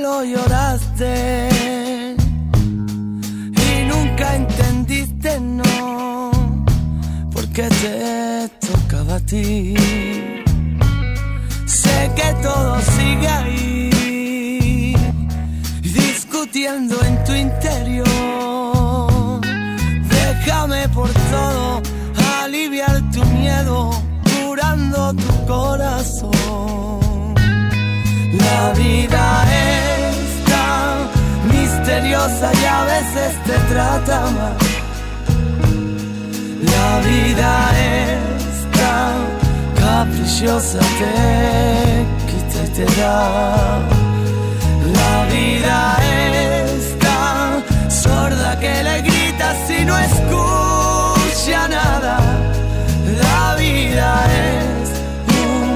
lo lloraste y nunca entendiste no, porque te tocaba a ti. Sé que todo sigue ahí, discutiendo en tu interior. Déjame por todo aliviar tu miedo, curando tu corazón. La vida es misteriosa y a veces te trata mal. La vida es tan caprichosa, te quita y te da. La vida es tan sorda que le gritas y no escucha nada. La vida es un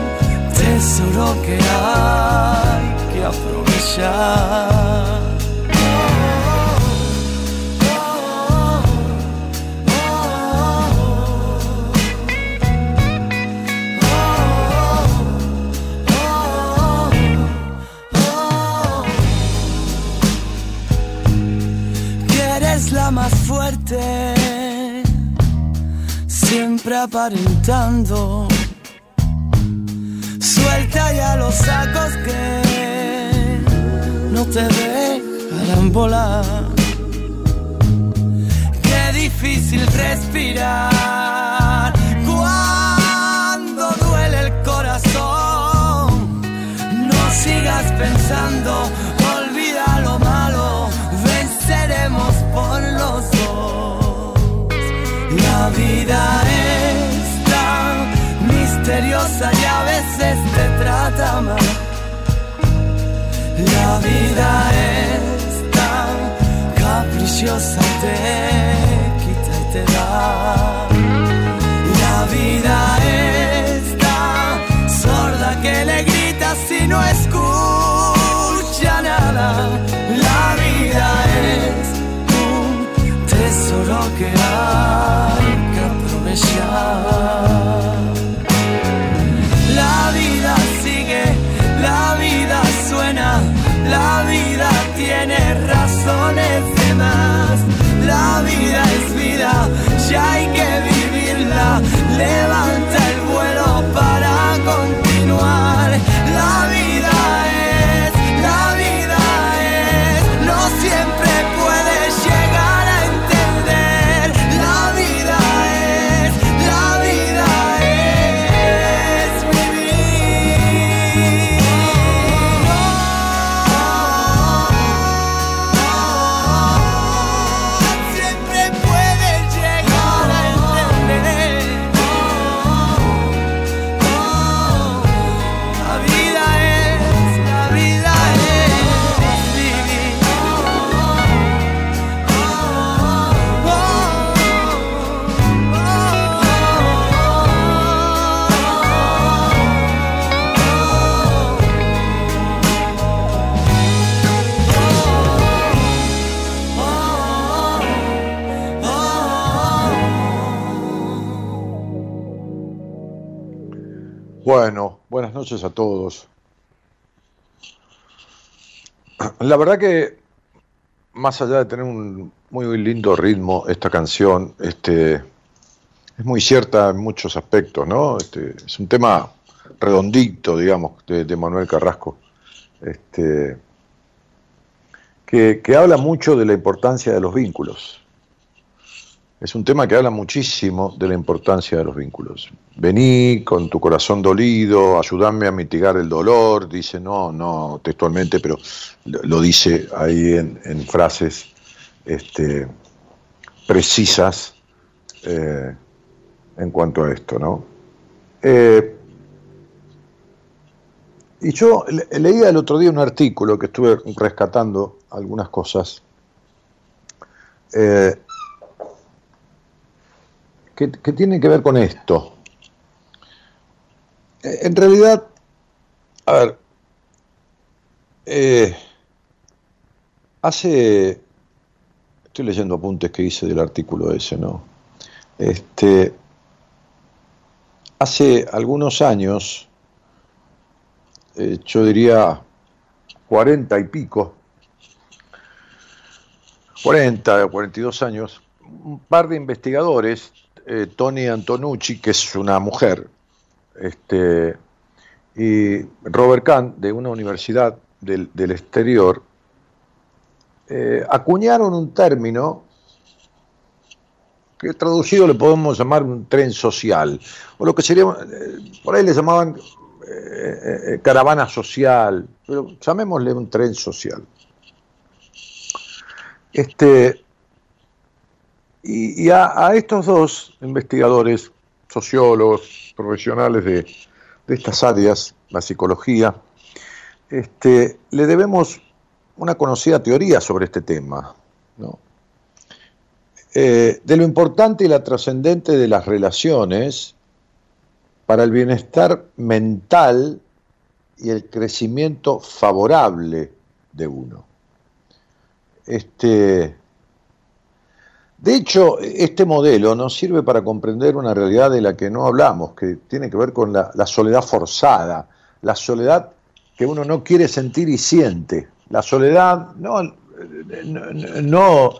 tesoro que hay que aprovechar. Más fuerte, siempre aparentando. Suelta ya los sacos que no te dejarán volar. Qué difícil respirar cuando duele el corazón. No sigas pensando, vida es tan misteriosa y a veces te trata mal. La vida es tan caprichosa, te quita y te da. La vida es tan sorda que le gritas y no escucha nada. La vida es un tesoro que hay La vida sigue, la vida suena, la vida tiene razones de más. La vida es vida, ya hay que vivirla. Levanta noches a todos. La verdad que más allá de tener un muy lindo ritmo esta canción, este es muy cierta en muchos aspectos, ¿no? Este, es un tema redondito, digamos, de, Manuel Carrasco, este, que, que habla mucho de la importancia de los vínculos. Es un tema que habla muchísimo de la importancia de los vínculos. Vení con tu corazón dolido, ayúdame a mitigar el dolor, dice, no, no textualmente, pero lo dice ahí en, frases este, precisas eh, en cuanto a esto, ¿no? Eh, y yo leía el otro día un artículo que estuve rescatando algunas cosas. Eh, que, tiene que ver con esto. Eh, en realidad, a ver, eh, hace, estoy leyendo apuntes que hice del artículo ese, ¿no? Este, hace algunos años, eh, yo diría cuarenta y pico, 40 o 42 años, un par de investigadores eh, Tony Antonucci, que es una mujer, este, y Robert Kahn, de una universidad del, exterior, eh, acuñaron un término que traducido le podemos llamar un tren social, o lo que sería, eh, por ahí le llamaban caravana social, pero llamémosle un tren social. Este, y, a, estos dos investigadores, sociólogos, profesionales de, estas áreas, la psicología, este, le debemos una conocida teoría sobre este tema, eh, de lo importante y la trascendente de las relaciones para el bienestar mental y el crecimiento favorable de uno. Este, de hecho, este modelo nos sirve para comprender una realidad de la que no hablamos, que tiene que ver con la, soledad forzada, la soledad que uno no quiere sentir y siente. La soledad no, no,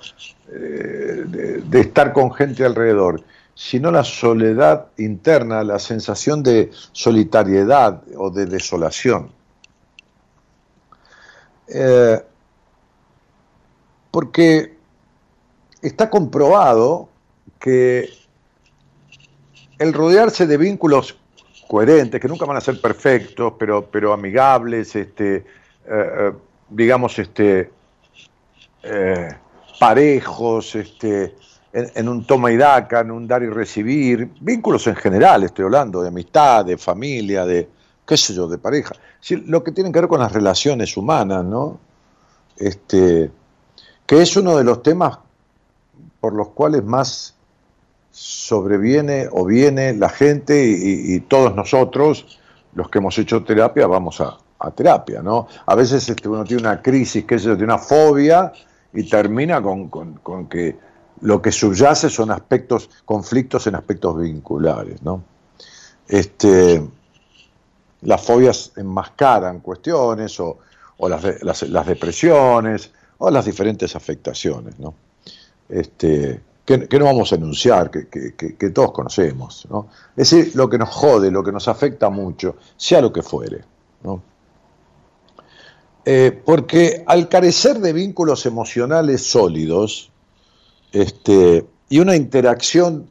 eh, de, estar con gente alrededor, sino la soledad interna, la sensación de solitariedad o de desolación. Eh, porque está comprobado que el rodearse de vínculos coherentes, que nunca van a ser perfectos, pero, pero amigables, este, eh, eh, digamos, este, eh, parejos, este, en, un toma y daca, en un dar y recibir, vínculos en general, estoy hablando, de amistad, de familia, de, qué sé yo, de pareja. lo que tiene que ver con las relaciones humanas, ¿no? Este, que es uno de los temas por los cuales más sobreviene o viene la gente y, todos nosotros, los que hemos hecho terapia, vamos a, terapia, ¿no? A veces este, uno tiene una crisis, que es de una fobia, y termina con, que lo que subyace son aspectos, conflictos en aspectos vinculares, ¿no? Este, las fobias enmascaran cuestiones o, las, las depresiones o las diferentes afectaciones, ¿no? Este, que, no vamos a enunciar, que, todos conocemos. ¿no? Es decir, lo que nos jode, lo que nos afecta mucho, sea lo que fuere. Eh, porque al carecer de vínculos emocionales sólidos este, y una interacción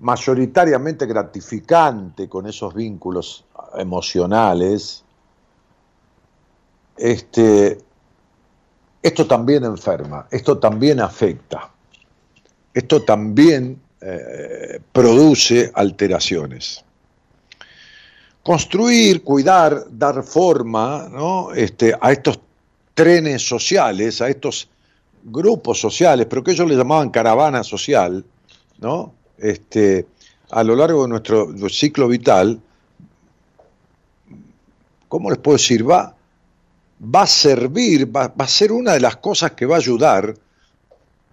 mayoritariamente gratificante con esos vínculos emocionales, este, esto también enferma, esto también afecta, esto también eh, produce alteraciones. Construir, cuidar, dar forma este, a estos trenes sociales, a estos grupos sociales, pero que ellos le llamaban caravana social, ¿no? Este, a lo largo de nuestro ciclo vital, ¿cómo les puedo decir? Va, va a servir, va, a ser una de las cosas que va a ayudar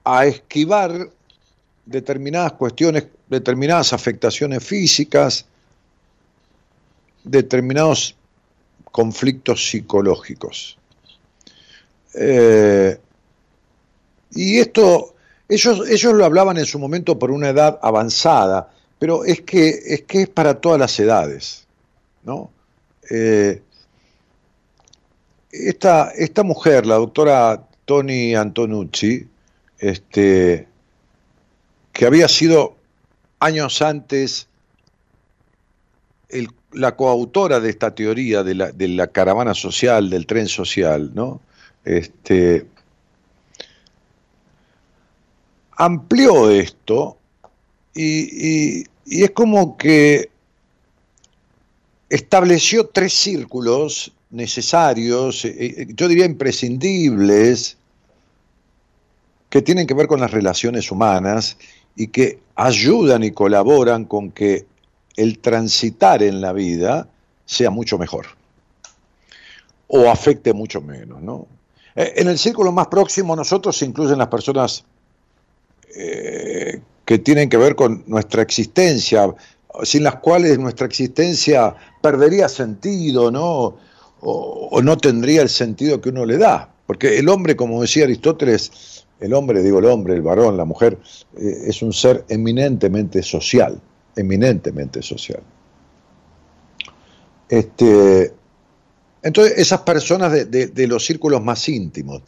a esquivar determinadas cuestiones, determinadas afectaciones físicas, determinados conflictos psicológicos. Eh, y esto, ellos, ellos lo hablaban en su momento por una edad avanzada, pero es que, es que es para todas las edades. ¿no? Eh, esta, esta mujer, la doctora Tony Antonucci, este, que había sido años antes la coautora de esta teoría de la, de la, caravana social, del tren social, ¿no? Este, amplió esto y, es como que estableció tres círculos necesarios, eh, eh, yo diría imprescindibles, que tienen que ver con las relaciones humanas y que ayudan y colaboran con que el transitar en la vida sea mucho mejor o afecte mucho menos. ¿no? Eh, en el círculo más próximo nosotros se incluyen las personas que tienen que ver con nuestra existencia, sin las cuales nuestra existencia perdería sentido, ¿no? O, no tendría el sentido que uno le da. Porque el hombre, como decía Aristóteles, el hombre, digo el hombre, el varón, la mujer, eh, es un ser eminentemente social, eminentemente social. Este, entonces, esas personas de, los círculos más íntimos.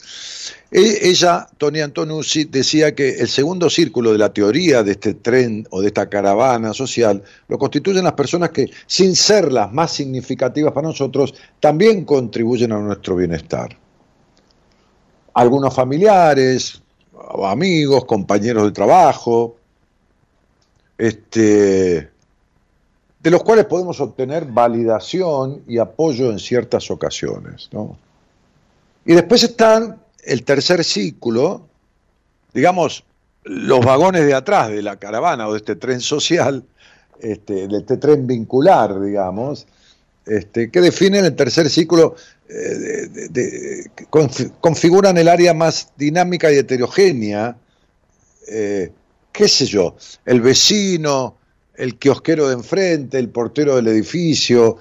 E, ella, Tony Antonucci, decía que el segundo círculo de la teoría de este tren o de esta caravana social lo constituyen las personas que, sin ser las más significativas para nosotros, también contribuyen a nuestro bienestar. Algunos familiares, amigos, compañeros de trabajo, este, de los cuales podemos obtener validación y apoyo en ciertas ocasiones. Y después están el tercer ciclo, digamos, los vagones de atrás de la caravana o de este tren social, este, de este tren vincular, digamos, este, que definen el tercer ciclo, eh, configuran el área más dinámica y heterogénea, eh, qué sé yo, el vecino, el kiosquero de enfrente, el portero del edificio.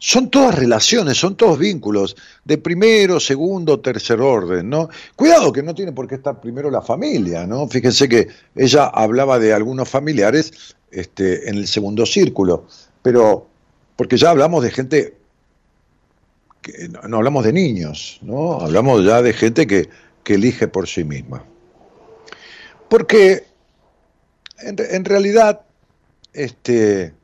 Son todas relaciones, son todos vínculos de primero, segundo, tercer orden, ¿no? Cuidado que no tiene por qué estar primero la familia, ¿no? Fíjense que ella hablaba de algunos familiares este, en el segundo círculo, pero porque ya hablamos de gente, que, no, hablamos de niños, ¿no? Hablamos ya de gente que, que elige por sí misma. Porque en, en realidad este,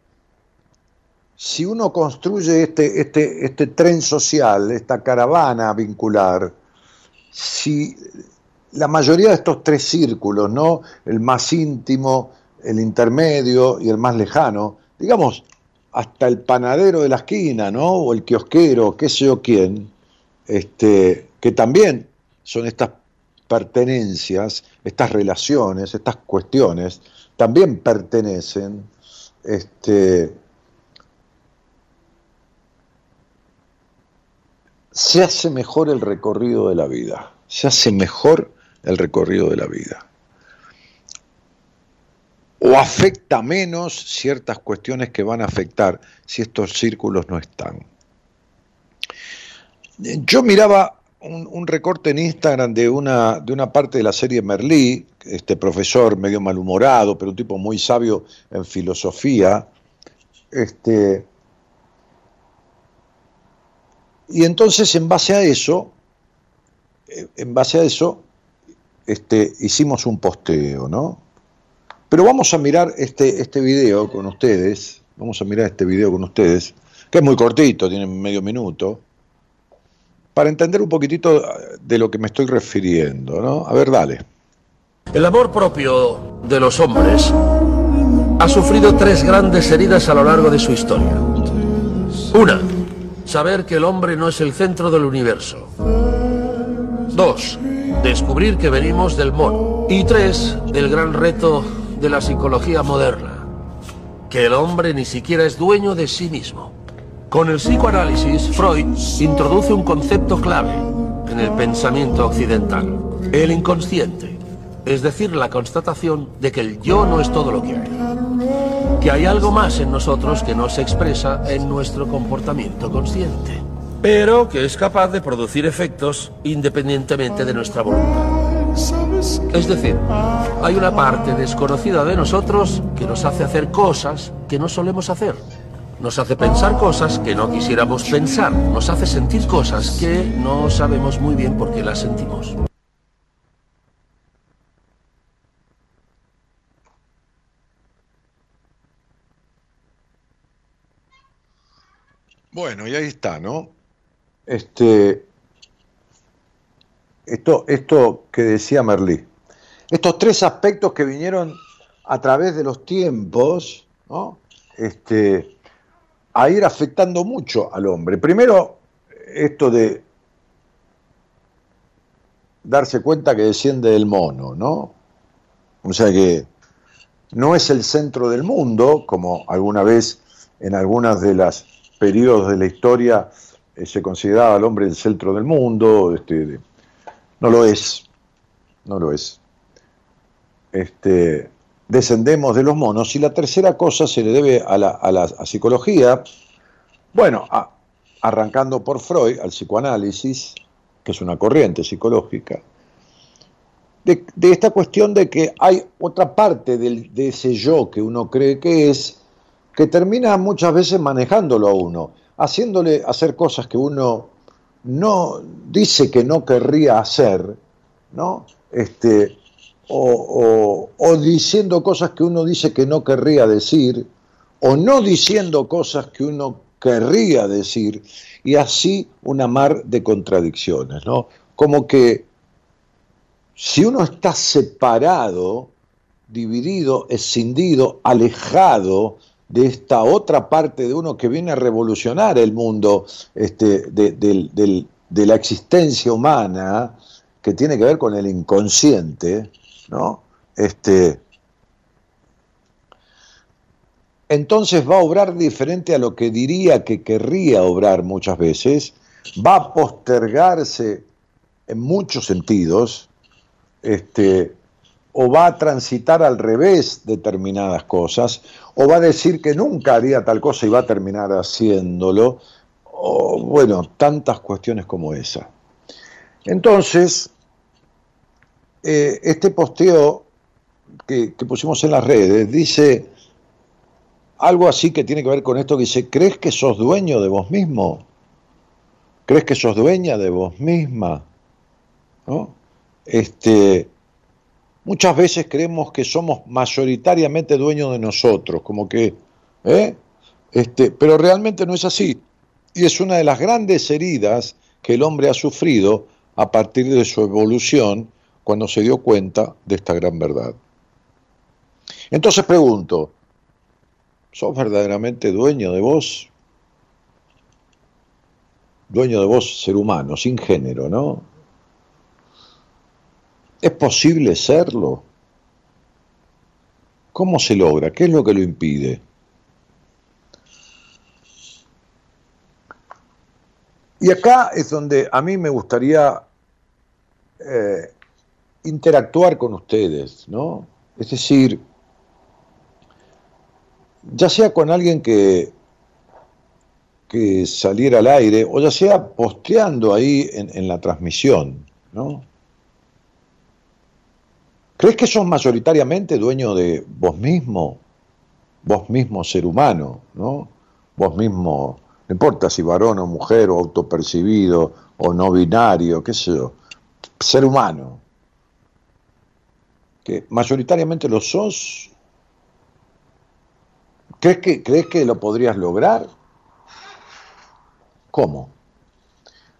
si uno construye este, este, este tren social, esta caravana vincular, si la mayoría de estos tres círculos, ¿no? El más íntimo, el intermedio y el más lejano, digamos, hasta el panadero de la esquina, ¿no? O el kiosquero, qué sé yo quién, este, que también son estas pertenencias, estas relaciones, estas cuestiones, también pertenecen este, se hace mejor el recorrido de la vida, se hace mejor el recorrido de la vida. O afecta menos ciertas cuestiones que van a afectar si estos círculos no están. Yo miraba un, recorte en Instagram de una, de una parte de la serie Merlí, este profesor medio malhumorado, pero un tipo muy sabio en filosofía, este, y entonces en base a eso, eh, en base a eso, este, hicimos un posteo, ¿no? Pero vamos a mirar este, este video con ustedes, vamos a mirar este video con ustedes, que es muy cortito, tiene medio minuto, para entender un poquitito de lo que me estoy refiriendo, ¿no? A ver, dale. El amor propio de los hombres ha sufrido tres grandes heridas a lo largo de su historia. Una, saber que el hombre no es el centro del universo. Dos, descubrir que venimos del mono. Y tres, del gran reto de la psicología moderna, que el hombre ni siquiera es dueño de sí mismo. Con el psicoanálisis, Freud introduce un concepto clave en el pensamiento occidental, el inconsciente, es decir, la constatación de que el yo no es todo lo que hay, que hay algo más en nosotros que no se expresa en nuestro comportamiento consciente, pero que es capaz de producir efectos independientemente de nuestra voluntad. Es decir, hay una parte desconocida de nosotros que nos hace hacer cosas que no solemos hacer Nos hace pensar cosas que no quisiéramos pensar. Nos hace sentir cosas que no sabemos muy bien por qué las sentimos. Bueno, y ahí está, ¿no? Este, esto, esto que decía Merlí. Estos tres aspectos que vinieron a través de los tiempos, ¿no? Este, a ir afectando mucho al hombre. Primero, esto de darse cuenta que desciende del mono, ¿no? O sea que no es el centro del mundo, como alguna vez en algunas de las periodos de la historia eh, se consideraba al hombre el centro del mundo, este, no lo es, no lo es. Este, descendemos de los monos y la tercera cosa se le debe a la, psicología, bueno, arrancando por Freud, al psicoanálisis, que es una corriente psicológica, de, esta cuestión de que hay otra parte de ese yo que uno cree que es, que termina muchas veces manejándolo a uno, haciéndole hacer cosas que uno no dice que no querría hacer, ¿no? Este, o, diciendo cosas que uno dice que no querría decir, o no diciendo cosas que uno querría decir, y así una mar de contradicciones, ¿no? Como que si uno está separado, dividido, escindido, alejado de esta otra parte de uno que viene a revolucionar el mundo este, de, la existencia humana, que tiene que ver con el inconsciente, Este, entonces va a obrar diferente a lo que diría que querría obrar muchas veces, va a postergarse en muchos sentidos, este, o va a transitar al revés determinadas cosas, o va a decir que nunca haría tal cosa y va a terminar haciéndolo, o bueno, tantas cuestiones como esa. Entonces, eh, este posteo que, pusimos en las redes dice algo así que tiene que ver con esto que dice, ¿crees que sos dueño de vos mismo? ¿Crees que sos dueña de vos misma? Este, muchas veces creemos que somos mayoritariamente dueños de nosotros, como que, ¿eh? este, pero realmente no es así. Y es una de las grandes heridas que el hombre ha sufrido a partir de su evolución cuando se dio cuenta de esta gran verdad. Entonces pregunto, ¿sos verdaderamente dueño de vos? Dueño de vos, ser humano, sin género, ¿no? ¿Es posible serlo? ¿Cómo se logra? ¿Qué es lo que lo impide? Y acá es donde a mí me gustaría eh, interactuar con ustedes, ¿no? Es decir, ya sea con alguien que, que saliera al aire o ya sea posteando ahí en, la transmisión, ¿no? ¿Crees que sos mayoritariamente dueño de vos mismo? Vos mismo ser humano, ¿no? Vos mismo, no importa si varón o mujer o autopercibido o no binario, qué sé yo, ser humano, que mayoritariamente lo sos, ¿crees que, ¿crees que lo podrías lograr? ¿Cómo?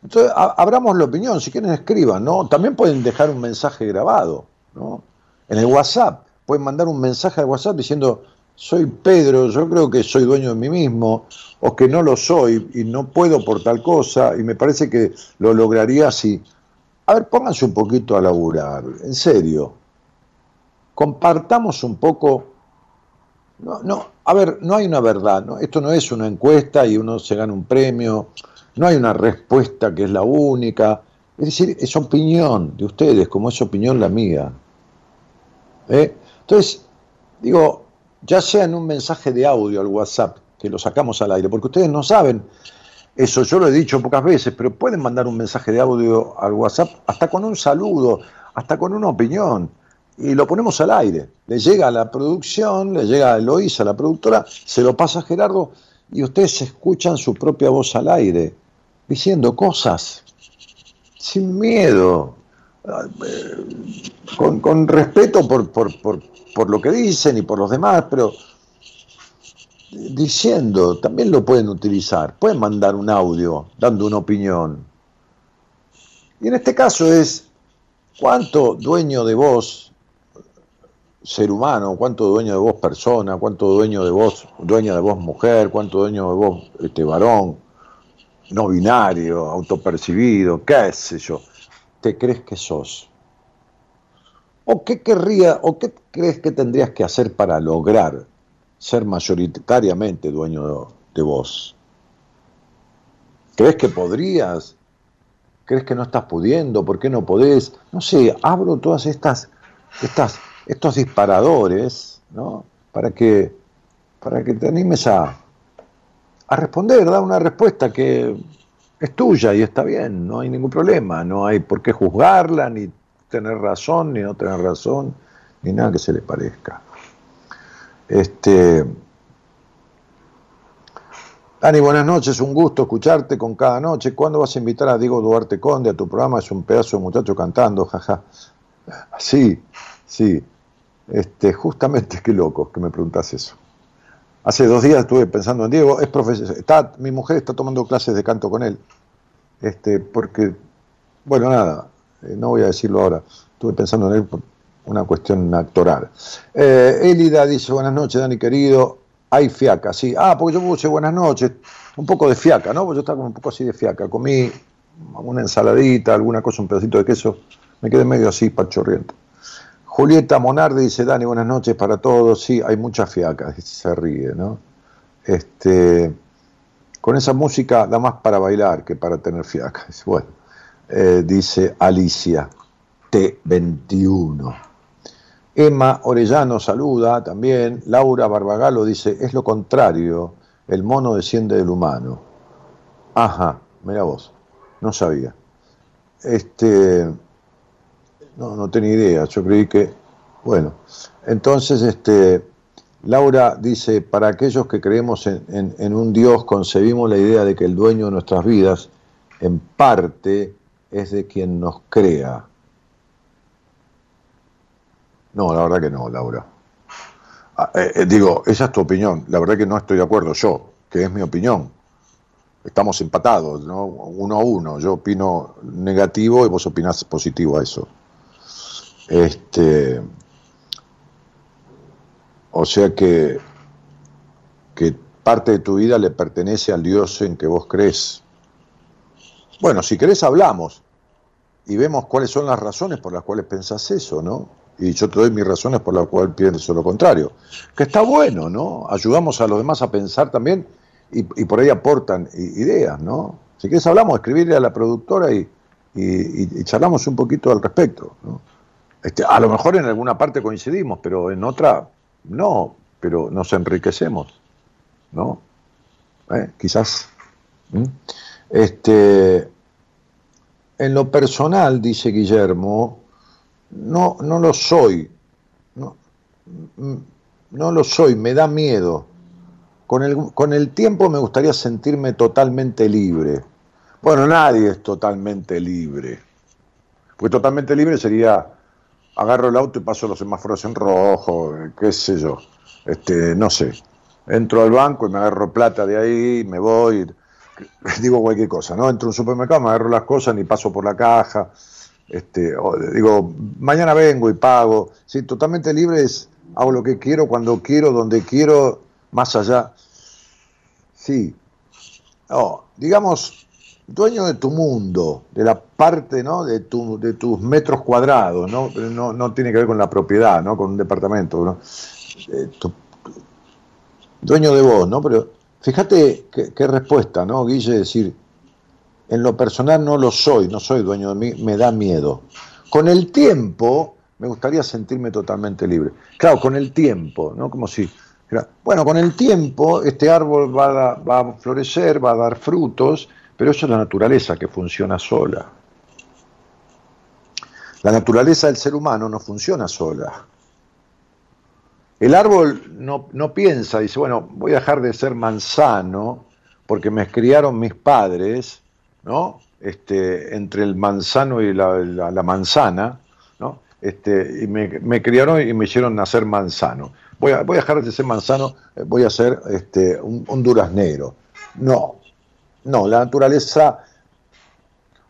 Entonces, abramos la opinión, si quieren escriban, ¿no? También pueden dejar un mensaje grabado, ¿no? En el WhatsApp, pueden mandar un mensaje al WhatsApp diciendo, soy Pedro, yo creo que soy dueño de mí mismo, o que no lo soy y no puedo por tal cosa, y me parece que lo lograría si... A ver, pónganse un poquito a laburar, en serio compartamos un poco. No, no, a ver, no hay una verdad, ¿no? esto no es una encuesta y uno se gana un premio, no hay una respuesta que es la única, es decir, es opinión de ustedes, como es opinión la mía. ¿eh? Entonces, digo, ya sea en un mensaje de audio al WhatsApp, que lo sacamos al aire, porque ustedes no saben, eso yo lo he dicho pocas veces, pero pueden mandar un mensaje de audio al WhatsApp hasta con un saludo, hasta con una opinión y lo ponemos al aire. Le llega a la producción, le llega a Eloísa, la productora, se lo pasa a Gerardo y ustedes escuchan su propia voz al aire, diciendo cosas sin miedo, con, respeto por, por, lo que dicen y por los demás, pero diciendo, también lo pueden utilizar, pueden mandar un audio dando una opinión. Y en este caso es, ¿cuánto dueño de voz ser humano, cuánto dueño de voz persona, cuánto dueño de voz, dueña de voz mujer, cuánto dueño de voz este varón, no binario, autopercibido, qué sé yo, te crees que sos? ¿O qué querría, o qué crees que tendrías que hacer para lograr ser mayoritariamente dueño de, voz? ¿Crees que podrías? ¿Crees que no estás pudiendo? ¿Por qué no podés? No sé, abro todas estas, estas, estos disparadores, ¿no? Para que, para que te animes a, a responder, dar una respuesta que es tuya y está bien, no hay ningún problema, no hay por qué juzgarla, ni tener razón, ni no tener razón, ni nada que se le parezca. Este, Dani, buenas noches, un gusto escucharte con cada noche. ¿Cuándo vas a invitar a Diego Duarte Conde a tu programa? Es un pedazo de muchacho cantando, jaja. Sí, sí. Este, justamente, qué loco que me preguntas eso. Hace dos días estuve pensando en Diego, es profesor, está, mi mujer está tomando clases de canto con él, este, porque, bueno, nada, eh, no voy a decirlo ahora, estuve pensando en él por una cuestión actoral. Eh, Elida dice, buenas noches, Dani querido, hay fiaca, sí, ah, porque yo puse buenas noches, un poco de fiaca, ¿no? Porque yo estaba como un poco así de fiaca, comí una ensaladita, alguna cosa, un pedacito de queso, me quedé medio así, pachorriento. Julieta Monarde dice, Dani, buenas noches para todos. Sí, hay mucha fiaca, se ríe, ¿no? Este, con esa música da más para bailar que para tener fiaca. Bueno, eh, dice Alicia, T21. Emma Orellano saluda también. Laura Barbagalo dice, es lo contrario, el mono desciende del humano. Ajá, mira vos, no sabía. Este, no, no tenía idea. Yo creí que, bueno, entonces, este, Laura dice, para aquellos que creemos en, un Dios, concebimos la idea de que el dueño de nuestras vidas, en parte, es de quien nos crea. No, la verdad que no, Laura. Ah, eh, eh, digo, esa es tu opinión. La verdad que no estoy de acuerdo yo, que es mi opinión. Estamos empatados, ¿no? Uno a uno. Yo opino negativo y vos opinás positivo a eso. Este, o sea que, que parte de tu vida le pertenece al Dios en que vos crees. Bueno, si querés hablamos y vemos cuáles son las razones por las cuales pensás eso, ¿no? Y yo te doy mis razones por las cuales pienso lo contrario. Que está bueno, ¿no? Ayudamos a los demás a pensar también y, por ahí aportan ideas, ¿no? Si querés hablamos, escribirle a la productora y, y charlamos un poquito al respecto, ¿no? Este, a lo mejor en alguna parte coincidimos, pero en otra no, pero nos enriquecemos, ¿no? ¿Eh? Quizás. Este, en lo personal, dice Guillermo, no, no lo soy, no, no lo soy, me da miedo. Con el, con el tiempo me gustaría sentirme totalmente libre. Bueno, nadie es totalmente libre. Porque totalmente libre sería agarro el auto y paso los semáforos en rojo, qué sé yo, este, no sé. Entro al banco y me agarro plata de ahí, me voy, digo cualquier cosa, ¿no? Entro a un supermercado, me agarro las cosas, ni paso por la caja, este, digo, mañana vengo y pago. Sí, totalmente libre es, hago lo que quiero, cuando quiero, donde quiero, más allá. Sí. No, digamos, dueño de tu mundo, de la parte ¿no? de, tu, de tus metros cuadrados, ¿no? No, no tiene que ver con la propiedad, ¿no? con un departamento, ¿no? Eh, dueño de vos, ¿no? Pero fíjate qué, respuesta, ¿no, Guille? Decir, en lo personal no lo soy, no soy dueño de mí, me da miedo. Con el tiempo me gustaría sentirme totalmente libre. Claro, con el tiempo, ¿no? Como si, bueno, con el tiempo este árbol va va a florecer, va a dar frutos, pero eso es la naturaleza que funciona sola. La naturaleza del ser humano no funciona sola. El árbol no, no piensa, dice, bueno, voy a dejar de ser manzano porque me criaron mis padres, ¿no? Este, entre el manzano y la, manzana, ¿no? Este, y me, me, criaron y me hicieron nacer manzano. Voy a, voy a dejar de ser manzano, eh, voy a ser este, un, un duraznero. No, no, la naturaleza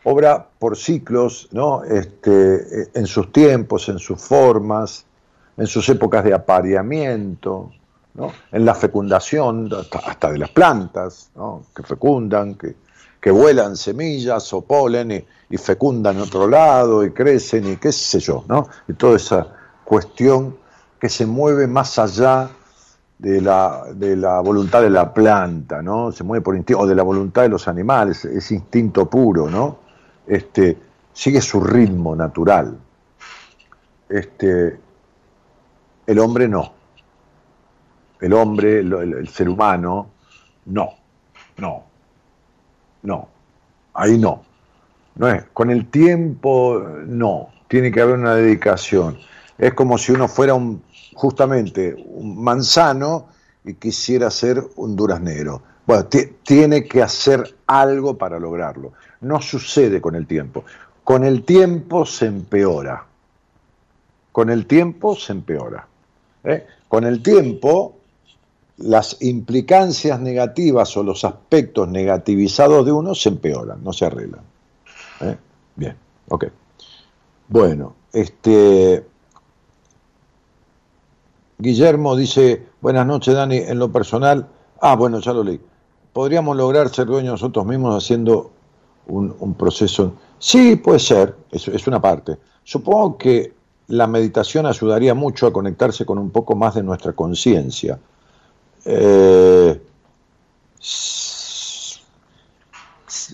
obra por ciclos, ¿no? Este, en sus tiempos, en sus formas, en sus épocas de apareamiento, ¿no? en la fecundación hasta, de las plantas, ¿no? que fecundan, que, que, vuelan semillas o polen y, y, fecundan en otro lado y crecen y qué sé yo, ¿no? y toda esa cuestión que se mueve más allá de la, de la voluntad de la planta, ¿no? Se mueve por instinto, o de la voluntad de los animales, es instinto puro, ¿no? Este, sigue su ritmo natural. Este, el hombre no. El hombre, el, ser humano, no, no, no. Ahí no. No es. Con el tiempo, no. Tiene que haber una dedicación. Es como si uno fuera un justamente un manzano y quisiera ser un duraznero. Bueno, tiene que hacer algo para lograrlo. No sucede con el tiempo. Con el tiempo se empeora. Con el tiempo se empeora. ¿eh? Con el tiempo, las implicancias negativas o los aspectos negativizados de uno se empeoran, no se arreglan. ¿eh? Bien, ok. Bueno, este, Guillermo dice, buenas noches Dani, en lo personal, ah, bueno, ya lo leí, podríamos lograr ser dueños nosotros mismos haciendo un, proceso. Sí, puede ser, es, es, una parte. Supongo que la meditación ayudaría mucho a conectarse con un poco más de nuestra conciencia. Eh,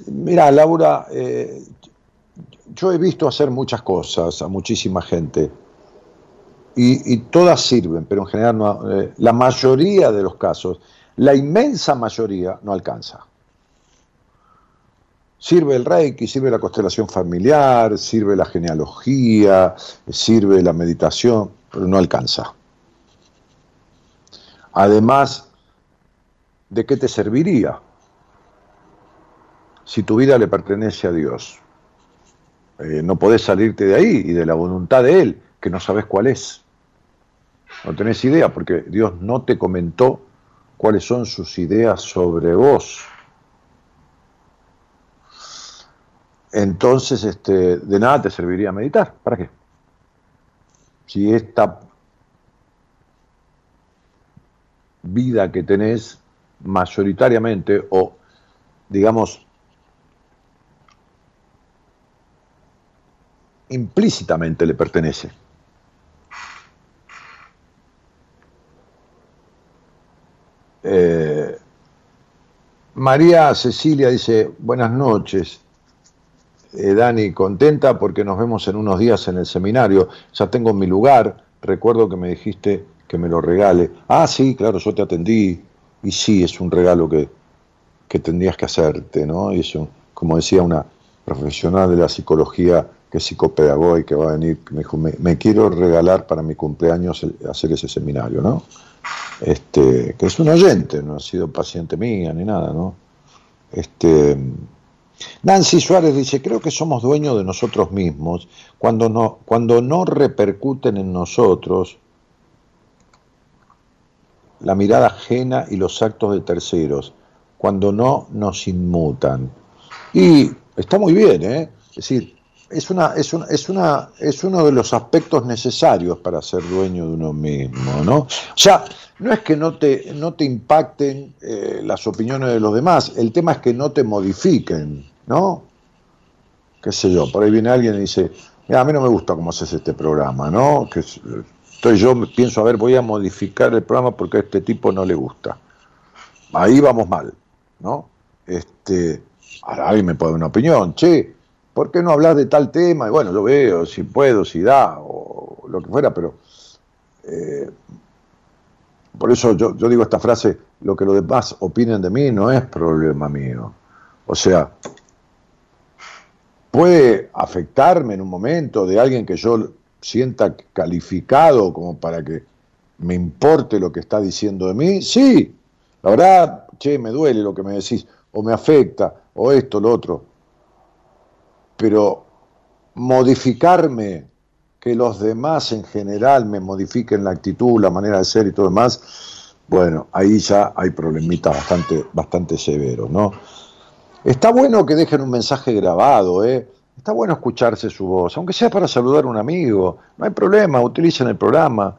mira, Laura, eh, yo he visto hacer muchas cosas a muchísima gente y, todas sirven, pero en general no, eh, la mayoría de los casos, la inmensa mayoría no alcanza. Sirve el reiki, sirve la constelación familiar, sirve la genealogía, sirve la meditación, pero no alcanza. Además, ¿de qué te serviría si tu vida le pertenece a Dios? Eh, no podés salirte de ahí y de la voluntad de Él, que no sabes cuál es. No tenés idea porque Dios no te comentó cuáles son sus ideas sobre vos. Entonces, este, de nada te serviría meditar. ¿Para qué? Si esta vida que tenés mayoritariamente o, digamos, implícitamente le pertenece. Eh, María Cecilia dice, buenas noches. Eh, Dani, contenta porque nos vemos en unos días en el seminario. Ya tengo mi lugar. Recuerdo que me dijiste que me lo regale. Ah, sí, claro, yo te atendí. Y sí, es un regalo que, que tendrías que hacerte, ¿no? Y eso, como decía una profesional de la psicología que es psicopedagoga y que va a venir, me dijo, me quiero regalar para mi cumpleaños hacer ese seminario, ¿no? Este, que es un oyente, no ha sido paciente mía ni nada, ¿no? Este, Nancy Suárez dice, creo que somos dueños de nosotros mismos cuando no, cuando no repercuten en nosotros la mirada ajena y los actos de terceros, cuando no nos inmutan. Y está muy bien, ¿eh? Es decir, es, una, es, es, una, es uno de los aspectos necesarios para ser dueño de uno mismo, ¿no? O sea, no es que no te, no te impacten eh, las opiniones de los demás, el tema es que no te modifiquen, ¿no? Qué sé yo, por ahí viene alguien y dice, a mí no me gusta cómo haces este programa, ¿no? Que, entonces yo pienso, a ver, voy a modificar el programa porque a este tipo no le gusta. Ahí vamos mal, ¿no? Este, ahora alguien me puede dar una opinión, che, ¿por qué no hablas de tal tema? Y bueno, yo veo, si puedo, si da, o lo que fuera, pero eh, por eso yo, yo, digo esta frase, lo que los demás opinen de mí no es problema mío. O sea, puede afectarme en un momento de alguien que yo sienta calificado como para que me importe lo que está diciendo de mí, sí, la verdad, che, me duele lo que me decís, o me afecta, o esto, lo otro. Pero modificarme, que los demás en general me modifiquen la actitud, la manera de ser y todo demás, bueno, ahí ya hay problemitas bastante, bastante severos, ¿no? Está bueno que dejen un mensaje grabado, ¿eh? Está bueno escucharse su voz, aunque sea para saludar a un amigo, no hay problema, utilicen el programa,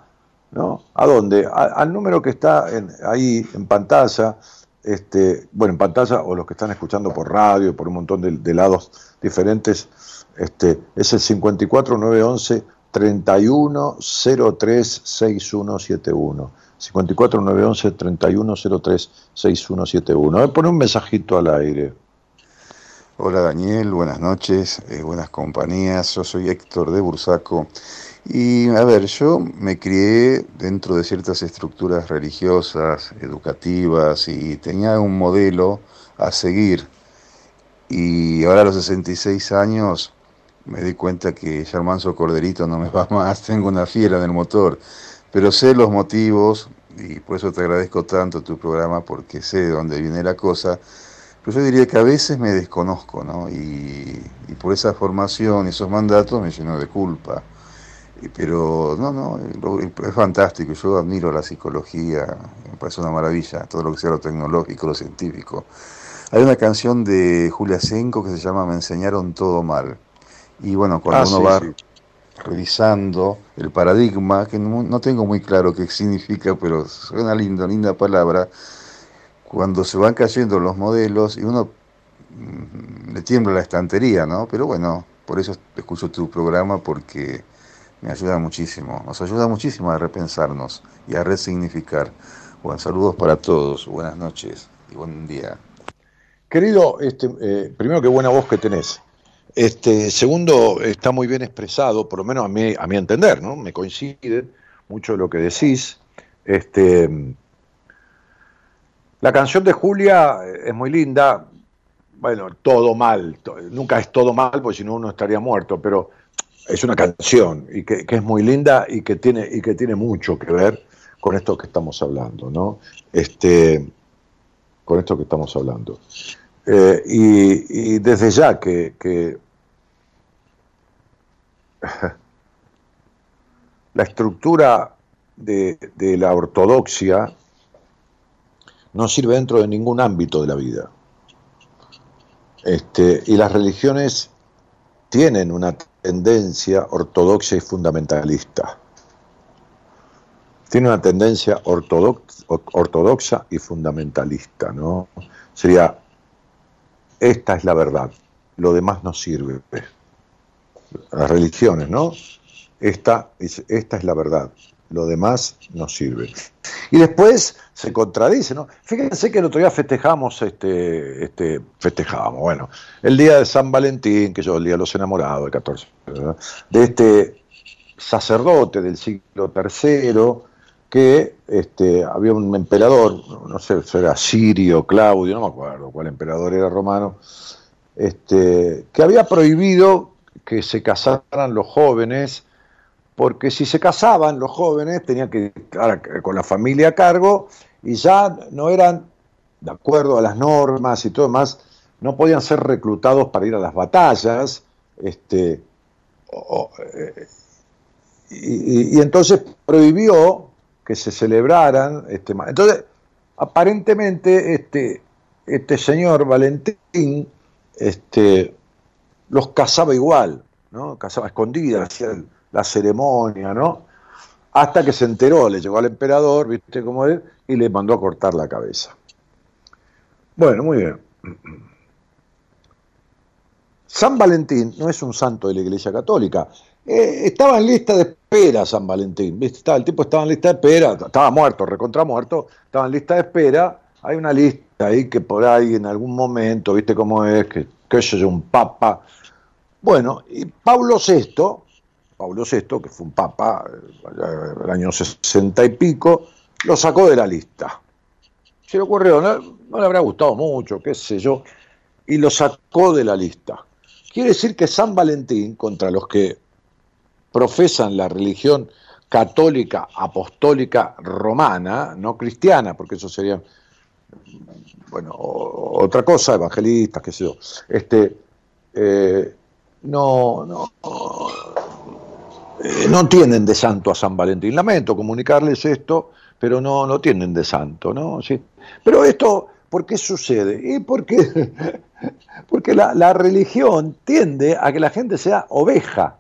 ¿no? ¿A dónde? al número que está ahí en pantalla, este, bueno, en pantalla o los que están escuchando por radio, por un montón de, lados diferentes, este, es el 54911 31036171. 54911 31036171. A ver, pon un mensajito al aire. Hola Daniel, buenas noches, eh, buenas compañías. Yo soy Héctor de Bursaco y a ver, yo me crié dentro de ciertas estructuras religiosas, educativas, y tenía un modelo a seguir. Y ahora a los 66 años me di cuenta que Germanzo Corderito no me va más, tengo una fiera en el motor. Pero sé los motivos, y por eso te agradezco tanto tu programa, porque sé de dónde viene la cosa. Pero yo diría que a veces me desconozco, ¿no? Y, y por esa formación, esos mandatos, me lleno de culpa. Pero no, no, es fantástico, yo admiro la psicología, me parece una maravilla, todo lo que sea lo tecnológico, lo científico. Hay una canción de Julia Senko que se llama Me enseñaron todo mal. Y bueno, cuando ah, uno va revisando el paradigma, que no, tengo muy claro qué significa, pero suena linda, linda palabra, cuando se van cayendo los modelos y uno mm, le tiembla la estantería, ¿no? Pero bueno, por eso escucho tu programa, porque me ayuda muchísimo, nos ayuda muchísimo a repensarnos y a resignificar. Bueno, saludos para todos, buenas noches y buen día. Querido, este, eh, primero qué buena voz que tenés. Este, segundo, está muy bien expresado, por lo menos a mí, a mi entender, ¿no? Me coincide mucho lo que decís. Este, la canción de Julia es muy linda. Bueno, todo mal, nunca es todo mal, porque si no uno estaría muerto, pero es una canción y que, es muy linda y que tiene y que tiene mucho que ver con esto que estamos hablando, ¿no? Este, con esto que estamos hablando. Eh, y, desde ya que, la estructura de, de, la ortodoxia no sirve dentro de ningún ámbito de la vida. Este, y las religiones tienen una tendencia ortodoxa y fundamentalista. Tiene una tendencia ortodoxa y fundamentalista, ¿no? Sería, esta es la verdad, lo demás no sirve. Las religiones, ¿no? Esta, esta es la verdad, lo demás no sirve. Y después se contradice, ¿no? Fíjense que el otro día festejamos, este, este, festejamos, bueno, el día de San Valentín, que yo, el día de los enamorados, el 14, de este sacerdote del siglo III, que este, había un emperador, no sé si era Sirio, Claudio, no me acuerdo cuál emperador era romano, este, que había prohibido que se casaran los jóvenes porque si se casaban los jóvenes tenían que estar con la familia a cargo y ya no eran, de acuerdo a las normas y todo demás, no podían ser reclutados para ir a las batallas, este, eh, y, entonces prohibió que se celebraran, este, entonces aparentemente este, este señor Valentín este, los casaba igual, ¿no? casaba escondidas, hacía la ceremonia, ¿no? Hasta que se enteró, le llegó al emperador, viste cómo es, y le mandó a cortar la cabeza. Bueno, muy bien. San Valentín no es un santo de la Iglesia Católica. Eh, estaba en lista de espera San Valentín, ¿viste? Estaba, el tipo estaba en lista de espera, estaba muerto, recontra muerto, estaba en lista de espera. Hay una lista ahí que por ahí en algún momento, ¿viste cómo es? Que, que es un papa. Bueno, y Pablo VI Pablo VI, que fue un papa eh, el año 60 y pico, lo sacó de la lista. Se le ocurrió, no, le habrá gustado mucho, qué sé yo, y lo sacó de la lista. Quiere decir que San Valentín, contra los que profesan la religión católica, apostólica, romana, no cristiana, porque eso sería, bueno, otra cosa, evangelistas, qué sé yo, este, eh, no, no, eh, no tienen de santo a San Valentín. Lamento comunicarles esto, pero no, no tienen de santo, ¿no? Sí. Pero esto, ¿por qué sucede? Y porque, porque la, la religión tiende a que la gente sea oveja,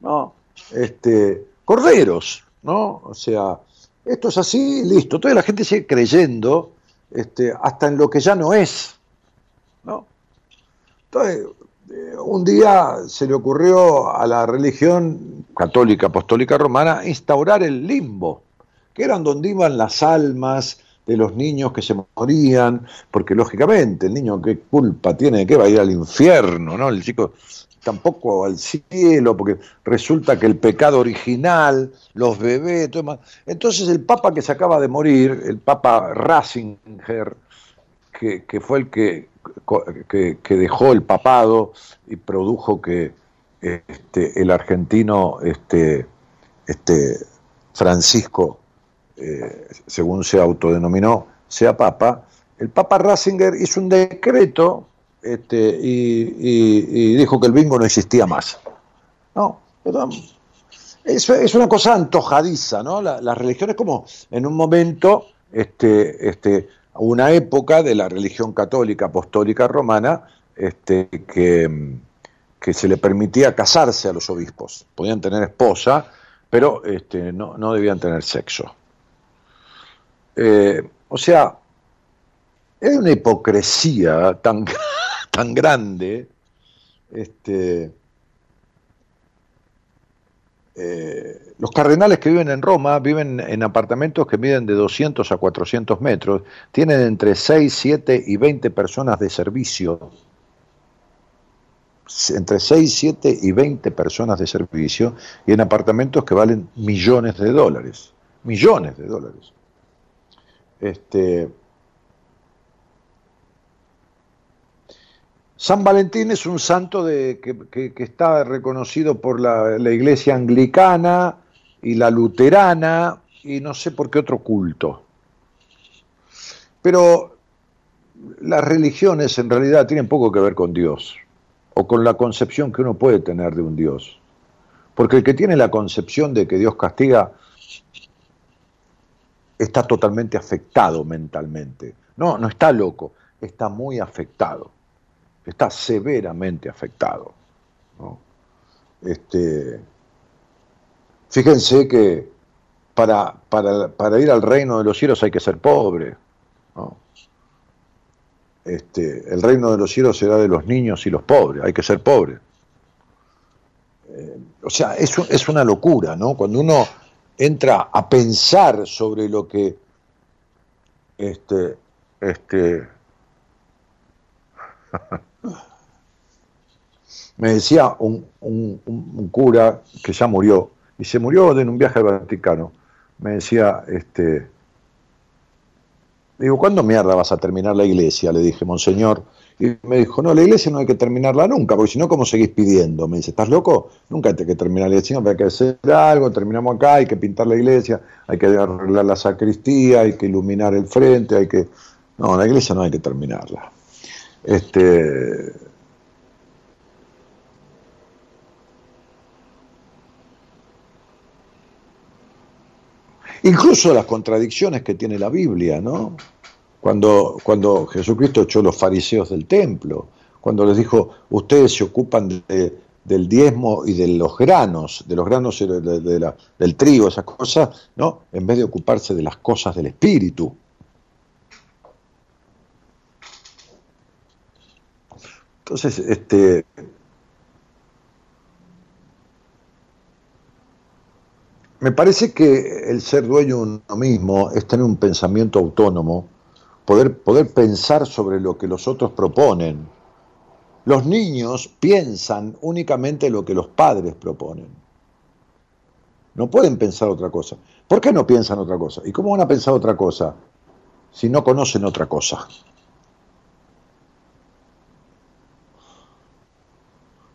¿no? Este, corderos, ¿no? O sea, esto es así, listo. Toda la gente sigue creyendo este, hasta en lo que ya no es, ¿no? Entonces, un día se le ocurrió a la religión católica, apostólica romana, instaurar el limbo, que eran donde iban las almas de los niños que se morían, porque lógicamente el niño qué culpa tiene que va a ir al infierno, ¿no? El chico tampoco al cielo, porque resulta que el pecado original, los bebés, todo entonces el Papa que se acaba de morir, el Papa Ratzinger, que fue el que, que, dejó el papado y produjo que este, el argentino este, este, Francisco, eh, según se autodenominó, sea papa, el Papa Ratzinger hizo un decreto este, y, dijo que el bingo no existía más. No, es, una cosa antojadiza, ¿no? La, las religiones como en un momento, este, este, una época de la religión católica apostólica romana, este, que, que se le permitía casarse a los obispos. Podían tener esposa, pero este, no, no debían tener sexo. Eh, o sea, es una hipocresía tan tan grande, este, eh, los cardenales que viven en Roma viven en apartamentos que miden de 200 a 400 metros, tienen entre 6, 7 y 20 personas de servicio. Entre 6, 7 y 20 personas de servicio y en apartamentos que valen millones de dólares. Millones de dólares. Este, San Valentín es un santo de, que, está reconocido por la, iglesia anglicana y la luterana y no sé por qué otro culto. Pero las religiones en realidad tienen poco que ver con Dios o con la concepción que uno puede tener de un Dios. Porque el que tiene la concepción de que Dios castiga está totalmente afectado mentalmente. No, no está loco, está muy afectado está severamente afectado. Este, fíjense que para, para, ir al reino de los cielos hay que ser pobre. Este, el reino de los cielos será de los niños y los pobres, hay que ser pobre. Eh, o sea, es, es una locura, ¿no? Cuando uno entra a pensar sobre lo que este, este, me decía un, cura que ya murió, y se murió en un viaje al Vaticano, me decía, este, digo, ¿cuándo mierda vas a terminar la iglesia? Le dije, Monseñor, y me dijo, no, la iglesia no hay que terminarla nunca, porque si no, ¿cómo seguís pidiendo? Me dice, ¿estás loco? Nunca hay que terminar la iglesia, hay que hacer algo, terminamos acá, hay que pintar la iglesia, hay que arreglar la sacristía, hay que iluminar el frente, hay que... No, la iglesia no hay que terminarla. Este, incluso las contradicciones que tiene la Biblia, ¿no? Cuando, cuando Jesucristo echó los fariseos del templo, cuando les dijo, ustedes se ocupan del diezmo y de los granos, de los granos del trigo, esas cosas, ¿no? En vez de ocuparse de las cosas del espíritu. Entonces, este, me parece que el ser dueño de uno mismo es tener un pensamiento autónomo, poder, poder pensar sobre lo que los otros proponen. Los niños piensan únicamente lo que los padres proponen. No pueden pensar otra cosa. ¿Por qué no piensan otra cosa? ¿Y cómo van a pensar otra cosa si no conocen otra cosa?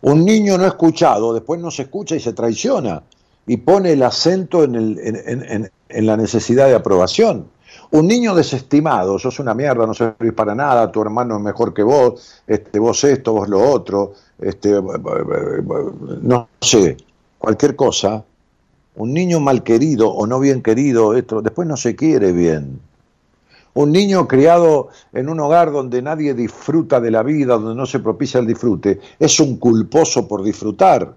Un niño no escuchado, después no se escucha y se traiciona. Y pone el acento en, el, en, en, la necesidad de aprobación. Un niño desestimado, sos una mierda, no servís para nada, tu hermano es mejor que vos, este, vos esto, vos lo otro, este, no sé, cualquier cosa. Un niño mal querido o no bien querido, esto, después no se quiere bien. Un niño criado en un hogar donde nadie disfruta de la vida, donde no se propicia el disfrute, es un culposo por disfrutar.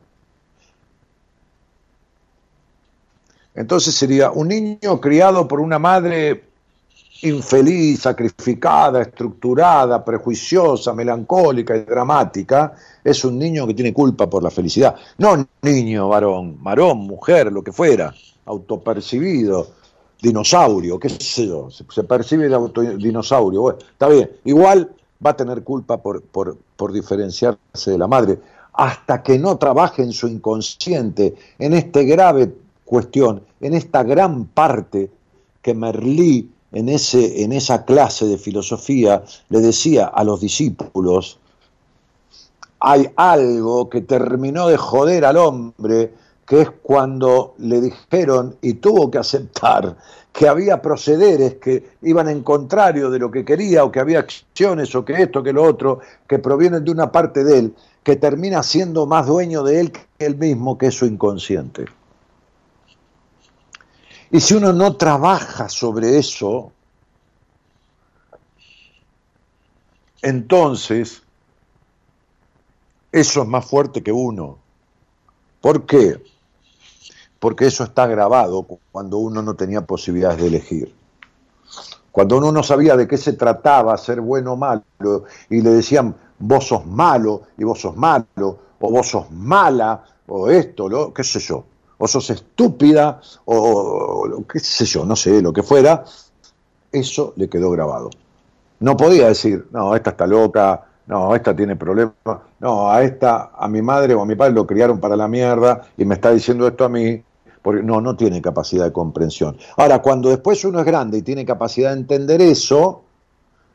Entonces sería un niño criado por una madre infeliz, sacrificada, estructurada, prejuiciosa, melancólica y dramática, es un niño que tiene culpa por la felicidad. No niño, varón, varón, mujer, lo que fuera, autopercibido, dinosaurio, qué sé yo, se, percibe el dinosaurio, bueno, está bien, igual va a tener culpa por, por, por diferenciarse de la madre, hasta que no trabaje en su inconsciente, en esta grave cuestión, en esta gran parte que Merlí en, ese, en esa clase de filosofía le decía a los discípulos, hay algo que terminó de joder al hombre, que es cuando le dijeron y tuvo que aceptar que había procederes que iban en contrario de lo que quería o que había acciones o que esto, que lo otro, que provienen de una parte de él, que termina siendo más dueño de él que él mismo, que es su inconsciente. Y si uno no trabaja sobre eso, entonces eso es más fuerte que uno. ¿Por qué? Porque eso está grabado cuando uno no tenía posibilidades de elegir. Cuando uno no sabía de qué se trataba, ser bueno o malo, y le decían, vos sos malo, y vos sos malo, o vos sos mala, o esto, lo, qué sé yo o sos estúpida, o, qué sé yo, no sé, lo que fuera, eso le quedó grabado. No podía decir, no, esta está loca, no, esta tiene problemas, no, a esta, a mi madre o a mi padre lo criaron para la mierda y me está diciendo esto a mí, porque no, no tiene capacidad de comprensión. Ahora, cuando después uno es grande y tiene capacidad de entender eso,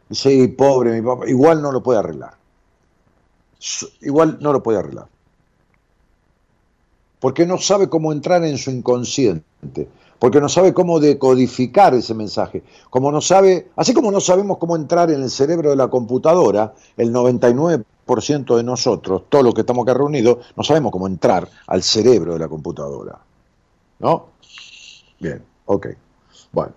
sí, pobre mi papá, igual no lo puede arreglar. Igual no lo puede arreglar porque no sabe cómo entrar en su inconsciente, porque no sabe cómo decodificar ese mensaje, como no sabe, así como no sabemos cómo entrar en el cerebro de la computadora, el 99% de nosotros, todos los que estamos acá reunidos, no sabemos cómo entrar al cerebro de la computadora. ¿No? Bien, ok. Bueno.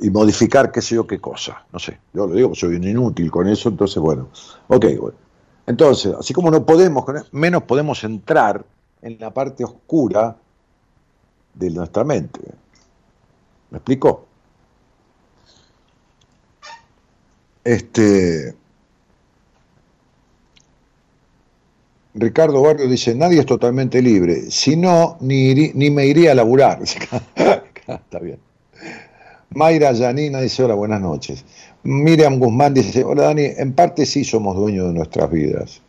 Y modificar qué sé yo qué cosa. No sé, yo lo digo, soy un inútil con eso, entonces bueno. Ok, bueno. Entonces, así como no podemos, menos podemos entrar en la parte oscura de nuestra mente. ¿Me explico? Este Ricardo Barrio dice, nadie es totalmente libre, si no, ni, ni me iría a laburar. Está bien. Mayra Yanina dice, hola, buenas noches. Miriam Guzmán dice, hola Dani, en parte sí somos dueños de nuestras vidas.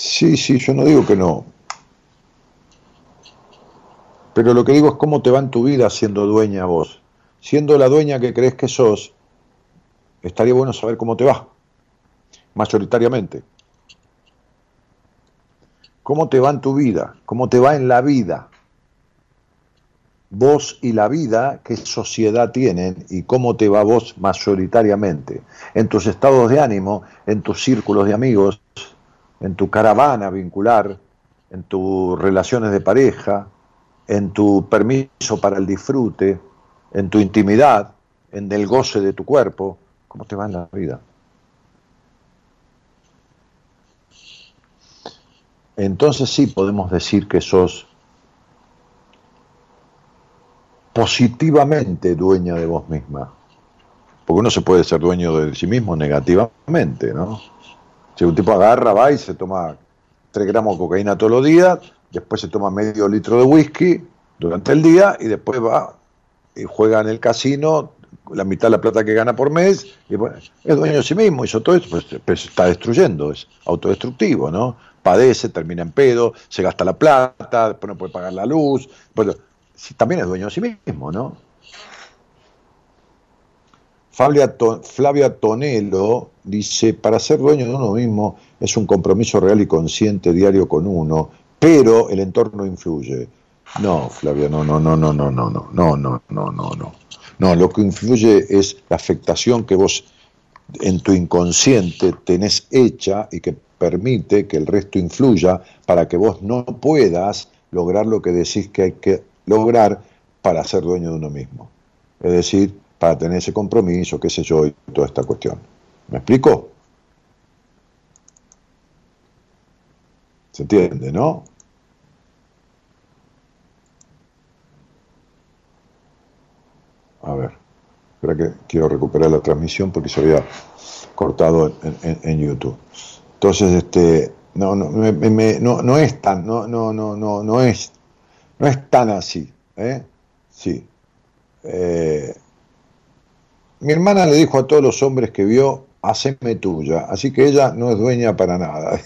Sí, sí, yo no digo que no. Pero lo que digo es cómo te va en tu vida siendo dueña vos. Siendo la dueña que crees que sos, estaría bueno saber cómo te va, mayoritariamente. ¿Cómo te va en tu vida? ¿Cómo te va en la vida? Vos y la vida, qué sociedad tienen y cómo te va vos mayoritariamente. En tus estados de ánimo, en tus círculos de amigos, en tu caravana vincular, en tus relaciones de pareja, en tu permiso para el disfrute, en tu intimidad, en el goce de tu cuerpo, ¿cómo te va en la vida? Entonces sí podemos decir que sos positivamente dueña de vos misma, porque uno se puede ser dueño de sí mismo negativamente, ¿no? Si un tipo agarra, va y se toma 3 gramos de cocaína todos los días, después se toma medio litro de whisky durante el día y después va y juega en el casino la mitad de la plata que gana por mes, y es dueño de sí mismo, hizo todo eso, pues, pues, está destruyendo, es autodestructivo, ¿no? Padece, termina en pedo, se gasta la plata, después no puede pagar la luz, pues, también es dueño de sí mismo, ¿no? Flavia, Tonelo dice, para ser dueño de uno mismo es un compromiso real y consciente diario con uno pero el entorno influye. No, Flavia, no, no, no, no, no, no, no, no, no, no, no, no. No, lo que influye es la afectación que vos en tu inconsciente tenés hecha y que permite que el resto influya para que vos no puedas lograr lo que decís que hay que lograr para ser dueño de uno mismo. Es decir, para tener ese compromiso, qué sé yo, y toda esta cuestión. ¿Me explico? ¿Se entiende, no? A ver, espera que quiero recuperar la transmisión porque se había cortado en, YouTube. Entonces, este, no, no, no, es tan, no, no, no, no, no es, no es tan así, ¿eh? Sí. Eh, mi hermana le dijo a todos los hombres que vio, haceme tuya, así que ella no es dueña para nada.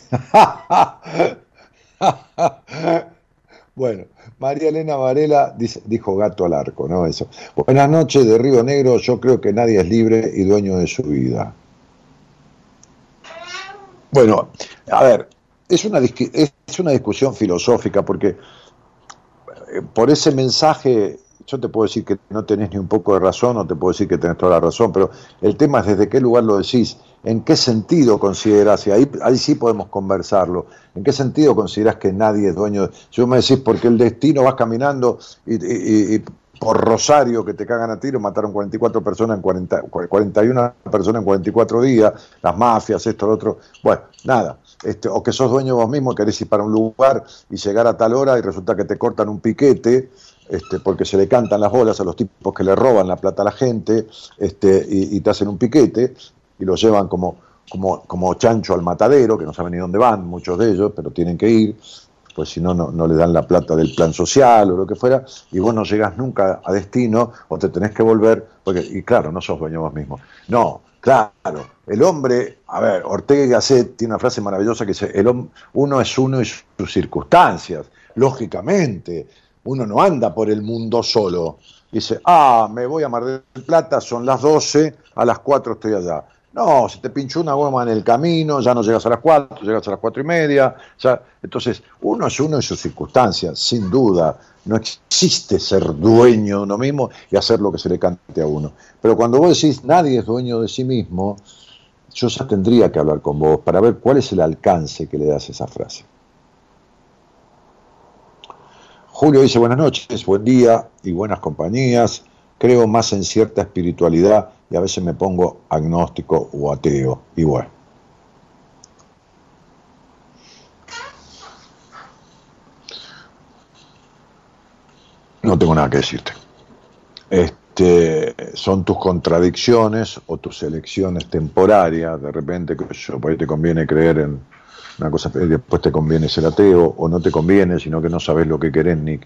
bueno, María Elena Varela dijo gato al arco, ¿no? Eso. Buenas noches de Río Negro, yo creo que nadie es libre y dueño de su vida. Bueno, a ver, es una, es una discusión filosófica porque eh, por ese mensaje yo te puedo decir que no tenés ni un poco de razón o te puedo decir que tenés toda la razón, pero el tema es desde qué lugar lo decís, en qué sentido considerás, y ahí, ahí sí podemos conversarlo, en qué sentido considerás que nadie es dueño. Si vos me decís, porque el destino vas caminando y, por Rosario que te cagan a tiro, mataron 44 personas en 40, 41 personas en 44 días, las mafias, esto, lo otro, bueno, nada. Este, o que sos dueño vos mismo, querés ir para un lugar y llegar a tal hora y resulta que te cortan un piquete, este, porque se le cantan las bolas a los tipos que le roban la plata a la gente este, y, te hacen un piquete y lo llevan como, como, como chancho al matadero, que no saben ni dónde van, muchos de ellos, pero tienen que ir, pues si no, no le dan la plata del plan social o lo que fuera, y vos no llegas nunca a destino o te tenés que volver, porque, y claro, no sos dueño vos mismo. No, claro, el hombre, a ver, Ortega y Gasset tiene una frase maravillosa que dice, el, uno es uno y sus circunstancias, lógicamente, uno no anda por el mundo solo. Dice, ah, me voy a Mar del Plata, son las 12, a las 4 estoy allá. No, se te pinchó una goma en el camino, ya no llegas a las 4, llegas a las 4 y media. entonces, uno es uno en sus circunstancias, sin duda. No existe ser dueño de uno mismo y hacer lo que se le cante a uno. Pero cuando vos decís nadie es dueño de sí mismo, yo ya tendría que hablar con vos para ver cuál es el alcance que le das a esa frase. Julio dice buenas noches, buen día y buenas compañías. Creo más en cierta espiritualidad y a veces me pongo agnóstico o ateo. Y bueno. No tengo nada que decirte. Este, son tus contradicciones o tus elecciones temporarias. De repente, yo, por ahí te conviene creer en, una cosa, después te conviene ser ateo, o no te conviene, sino que no sabes lo que querés ni,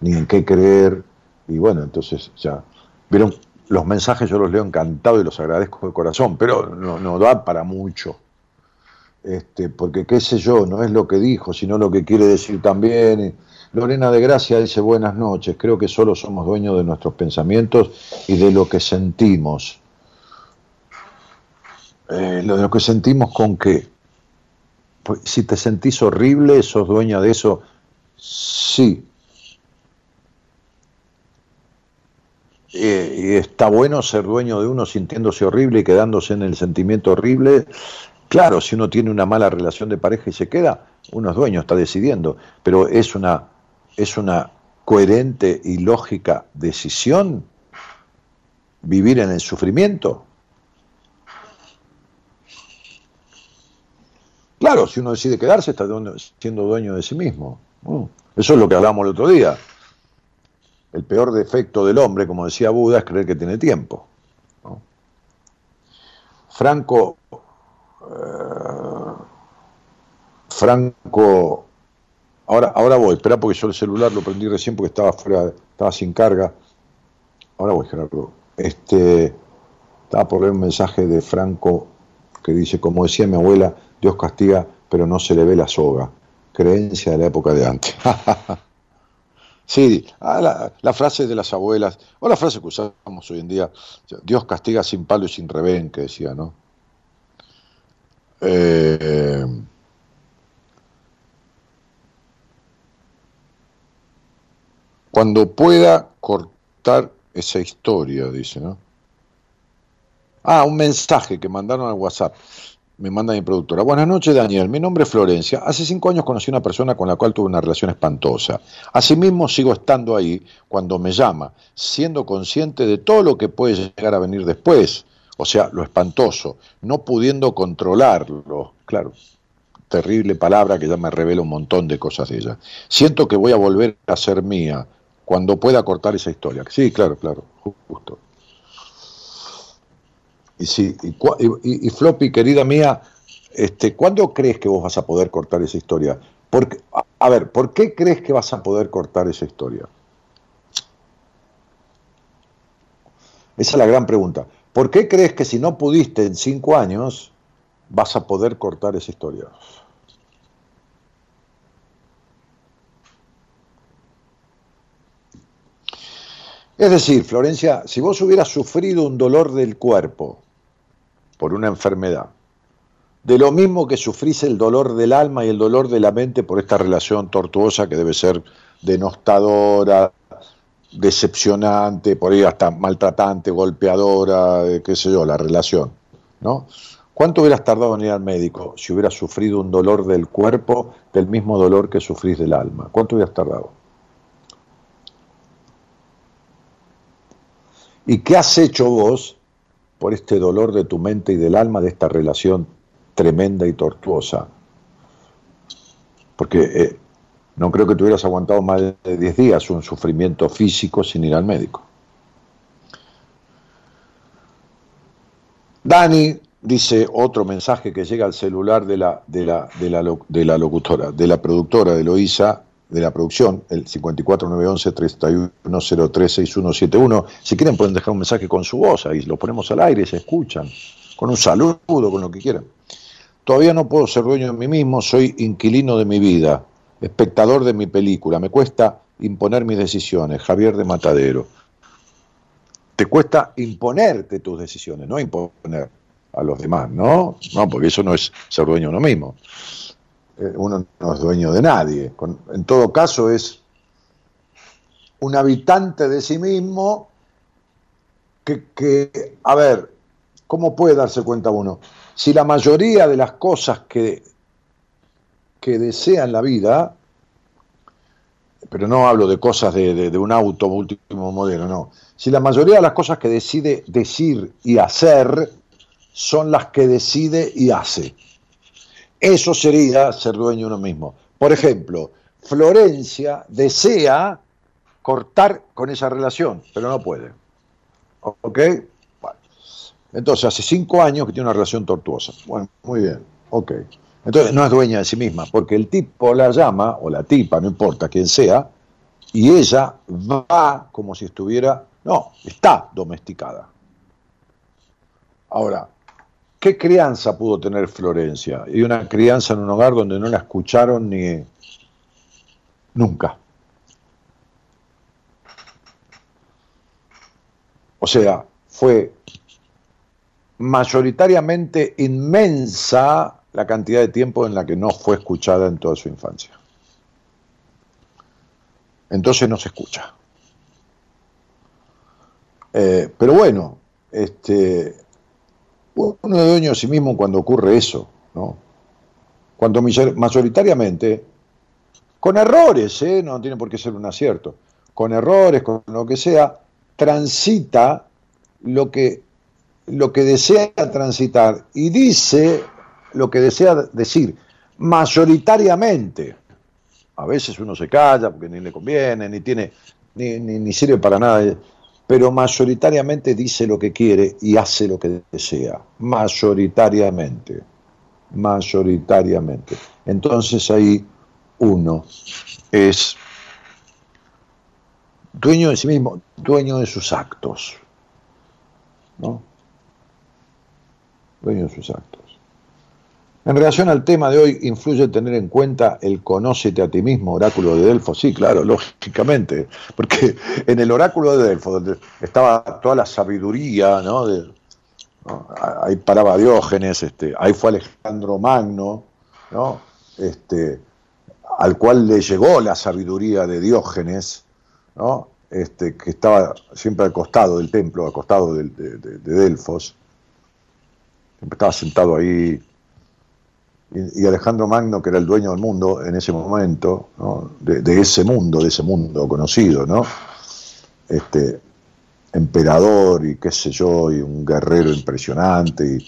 ni en qué creer, y bueno, entonces ya, vieron, los mensajes yo los leo encantado y los agradezco de corazón, pero no, no da para mucho. Este, porque qué sé yo, no es lo que dijo, sino lo que quiere decir también. Lorena de Gracia dice buenas noches, creo que solo somos dueños de nuestros pensamientos y de lo que sentimos. Eh, lo de lo que sentimos con qué? Pues, si te sentís horrible, sos dueña de eso, sí. Eh, está bueno ser dueño de uno sintiéndose horrible y quedándose en el sentimiento horrible. Claro, si uno tiene una mala relación de pareja y se queda, uno es dueño, está decidiendo, pero es una, es una coherente y lógica decisión vivir en el sufrimiento. Claro, si uno decide quedarse, está siendo dueño de sí mismo. Eso es lo que hablamos el otro día. El peor defecto del hombre, como decía Buda, es creer que tiene tiempo. Franco, eh, Franco, ahora, ahora voy, espera porque yo el celular lo prendí recién porque estaba fuera, estaba sin carga. Ahora voy, Gerardo. Este, estaba por leer un mensaje de Franco que dice, como decía mi abuela, Dios castiga, pero no se le ve la soga. Creencia de la época de antes. sí, ah, la, frase de las abuelas, o la frase que usamos hoy en día, Dios castiga sin palo y sin revén, que decía, ¿no? Eh, Cuando pueda cortar esa historia, dice, ¿no? Ah, un mensaje que mandaron al WhatsApp. Me manda mi productora. Buenas noches, Daniel. Mi nombre es Florencia. Hace cinco años conocí a una persona con la cual tuve una relación espantosa. Asimismo, sigo estando ahí cuando me llama, siendo consciente de todo lo que puede llegar a venir después. O sea, lo espantoso, no pudiendo controlarlo. Claro, terrible palabra que ya me revela un montón de cosas de ella. Siento que voy a volver a ser mía cuando pueda cortar esa historia. Sí, claro, claro, justo. Y sí, y, Floppy, querida mía, este, ¿cuándo crees que vos vas a poder cortar esa historia? Porque, a ver, ¿por qué crees que vas a poder cortar esa historia? Esa es la gran pregunta. ¿Por qué crees que si no pudiste en cinco años, vas a poder cortar esa historia? Es decir, Florencia, si vos hubieras sufrido un dolor del cuerpo por una enfermedad, de lo mismo que sufrís el dolor del alma y el dolor de la mente por esta relación tortuosa que debe ser denostadora, decepcionante, por ahí hasta maltratante, golpeadora, eh, qué sé yo, la relación, ¿no? ¿Cuánto hubieras tardado en ir al médico si hubieras sufrido un dolor del cuerpo del mismo dolor que sufrís del alma? ¿Cuánto hubieras tardado? ¿Y qué has hecho vos por este dolor de tu mente y del alma de esta relación tremenda y tortuosa? Porque eh, no creo que tú hubieras aguantado más de 10 días un sufrimiento físico sin ir al médico. Dani dice otro mensaje que llega al celular de la, de la, de la, de la locutora, de la productora de Loisa, de la producción, el 54911-3103-6171. Si quieren pueden dejar un mensaje con su voz, ahí lo ponemos al aire, se escuchan, con un saludo, con lo que quieran. Todavía no puedo ser dueño de mí mismo, soy inquilino de mi vida, espectador de mi película, me cuesta imponer mis decisiones, Javier de Matadero. Te cuesta imponerte tus decisiones, no imponer a los demás, ¿no? No, porque eso no es ser dueño de uno mismo. Eh, uno no es dueño de nadie. en todo caso es un habitante de sí mismo que, a ver, ¿cómo puede darse cuenta uno? Si la mayoría de las cosas que, que desea en la vida, pero no hablo de cosas de, de un auto último modelo, no. Si la mayoría de las cosas que decide decir y hacer son las que decide y hace. Eso sería ser dueño uno mismo. Por ejemplo, Florencia desea cortar con esa relación, pero no puede. ¿Ok? Bueno. Entonces, hace cinco años que tiene una relación tortuosa. Bueno, muy bien. Ok. Entonces, no es dueña de sí misma, porque el tipo la llama, o la tipa, no importa quién sea, y ella va como si estuviera, no, está domesticada. Ahora, ¿Qué crianza pudo tener Florencia? Y una crianza en un hogar donde no la escucharon ni nunca. O sea, fue mayoritariamente inmensa la cantidad de tiempo en la que no fue escuchada en toda su infancia. Entonces no se escucha. Eh, pero bueno, este, uno es dueño de sí mismo cuando ocurre eso, ¿no? Cuando mayoritariamente, con errores, ¿eh? no tiene por qué ser un acierto, con errores, con lo que sea, transita lo que, lo que desea transitar y dice lo que desea decir, mayoritariamente. A veces uno se calla porque ni le conviene, ni tiene, ni, ni, ni sirve para nada pero mayoritariamente dice lo que quiere y hace lo que desea. Mayoritariamente. Mayoritariamente. Entonces ahí uno es dueño de sí mismo, dueño de sus actos. ¿No? Dueño de sus actos. En relación al tema de hoy, ¿influye tener en cuenta el conócete a ti mismo, oráculo de Delfo? Sí, claro, lógicamente, porque en el oráculo de Delfo, donde estaba toda la sabiduría, ¿no? ahí paraba Diógenes, este, ahí fue Alejandro Magno, ¿no? Este, al cual le llegó la sabiduría de Diógenes, ¿no? Este, que estaba siempre al costado del templo, al costado de, Delfos, siempre estaba sentado ahí, y, Alejandro Magno, que era el dueño del mundo en ese momento, de, ese mundo, de ese mundo conocido, ¿no? Este, emperador y qué sé yo, y un guerrero impresionante y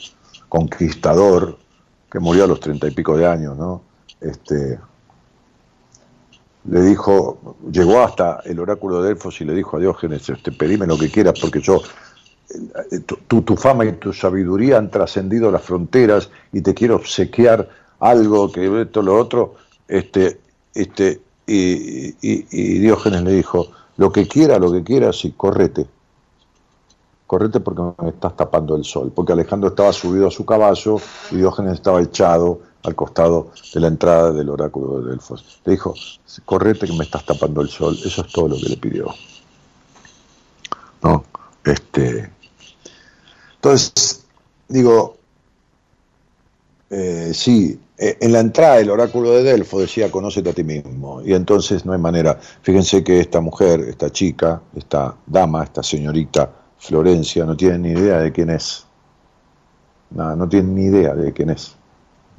conquistador, que murió a los treinta y pico de años, ¿no? Este, le dijo, llegó hasta el oráculo de Delfos y le dijo a Diógenes, este, pedime lo que quieras porque yo, tu, fama y tu sabiduría han trascendido las fronteras y te quiero obsequiar algo que esto, lo otro, este, este, y, y, Diógenes le dijo, lo que quiera, lo que quieras, y correte. Correte porque me estás tapando el sol. Porque Alejandro estaba subido a su caballo y Diógenes estaba echado al costado de la entrada del oráculo de Delfos. Le dijo, correte que me estás tapando el sol. Eso es todo lo que le pidió. ¿No? Este, entonces, digo, eh, sí, eh, en la entrada del oráculo de Delfos decía, conócete a ti mismo. Y entonces no hay manera. Fíjense que esta mujer, esta chica, esta dama, esta señorita Florencia, no tiene ni idea de quién es. No, no tiene ni idea de quién es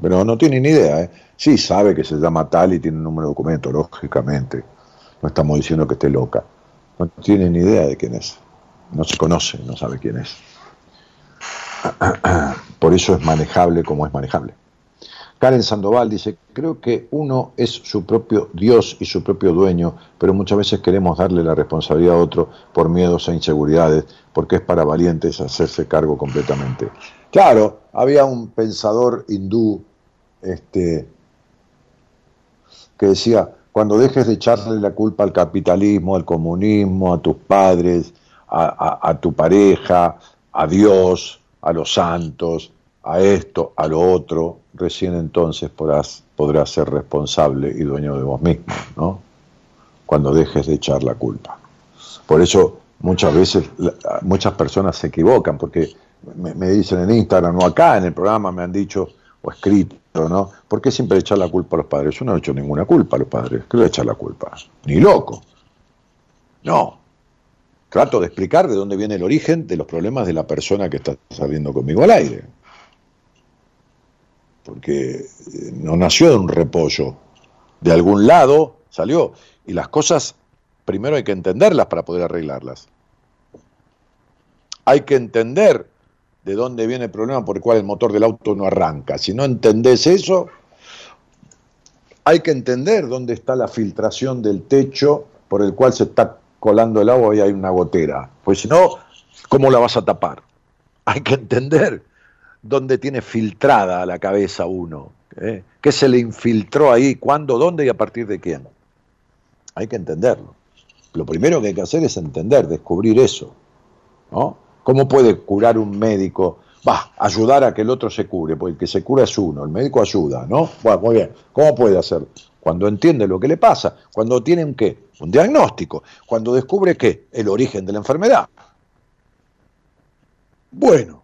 pero no tiene ni idea. ¿eh? Sí sabe que se llama tal y tiene un número de documento, lógicamente. No estamos diciendo que esté loca. No tiene ni idea de quién es. No se conoce, no sabe quién es. Por eso es manejable como es manejable. Karen Sandoval dice, creo que uno es su propio Dios y su propio dueño, pero muchas veces queremos darle la responsabilidad a otro por miedos e inseguridades, porque es para valientes hacerse cargo completamente. Claro, había un pensador hindú este, que decía, cuando dejes de echarle la culpa al capitalismo, al comunismo, a tus padres, a, tu pareja, a Dios, a los santos, a esto, a lo otro, recién entonces podrás, podrás ser responsable y dueño de vos mismo, ¿no? Cuando dejes de echar la culpa. Por eso muchas veces muchas personas se equivocan, porque me, dicen en Instagram o acá en el programa me han dicho o escrito, ¿no? ¿Por qué siempre echar la culpa a los padres? Yo no he hecho ninguna culpa a los padres. ¿Qué le echar la culpa? Ni loco. No. Trato de explicar de dónde viene el origen de los problemas de la persona que está saliendo conmigo al aire. Porque eh, no nació de un repollo. De algún lado salió. Y las cosas, primero hay que entenderlas para poder arreglarlas. Hay que entender de dónde viene el problema por el cual el motor del auto no arranca. Si no entendés eso, hay que entender dónde está la filtración del techo por el cual se está colando el agua y hay una gotera. Pues si no, ¿cómo la vas a tapar? Hay que entender dónde tiene filtrada la cabeza uno. ¿eh? ¿Qué se le infiltró ahí? ¿Cuándo? ¿Dónde y a partir de quién? Hay que entenderlo. Lo primero que hay que hacer es entender, descubrir eso. ¿no? ¿Cómo puede curar un médico? Va, ayudar a que el otro se cure, porque el que se cura es uno, el médico ayuda, ¿no? Bueno, muy bien. ¿Cómo puede hacer? Cuando entiende lo que le pasa, cuando tiene un qué, un diagnóstico, cuando descubre qué, el origen de la enfermedad. Bueno,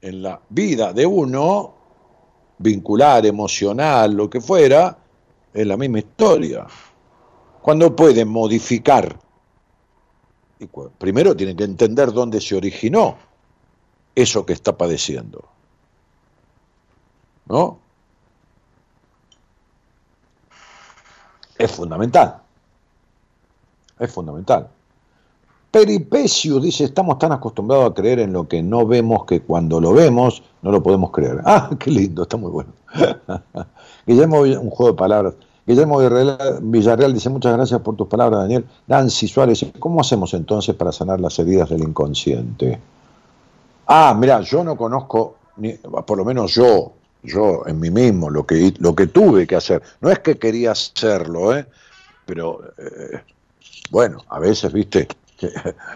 en la vida de uno, vincular, emocional, lo que fuera, es la misma historia. Cuando puede modificar primero tiene que entender dónde se originó eso que está padeciendo. ¿No? Es fundamental. Es fundamental. Peripecio dice, estamos tan acostumbrados a creer en lo que no vemos que cuando lo vemos no lo podemos creer. Ah, qué lindo, está muy bueno. Guillermo, un juego de palabras. Guillermo Villarreal dice, muchas gracias por tus palabras, Daniel. Nancy Suárez, ¿cómo hacemos entonces para sanar las heridas del inconsciente? Ah, mira, yo no conozco, ni, por lo menos yo, yo en mí mismo, lo que, lo que tuve que hacer. No es que quería hacerlo, ¿eh? pero eh, bueno, a veces, viste, que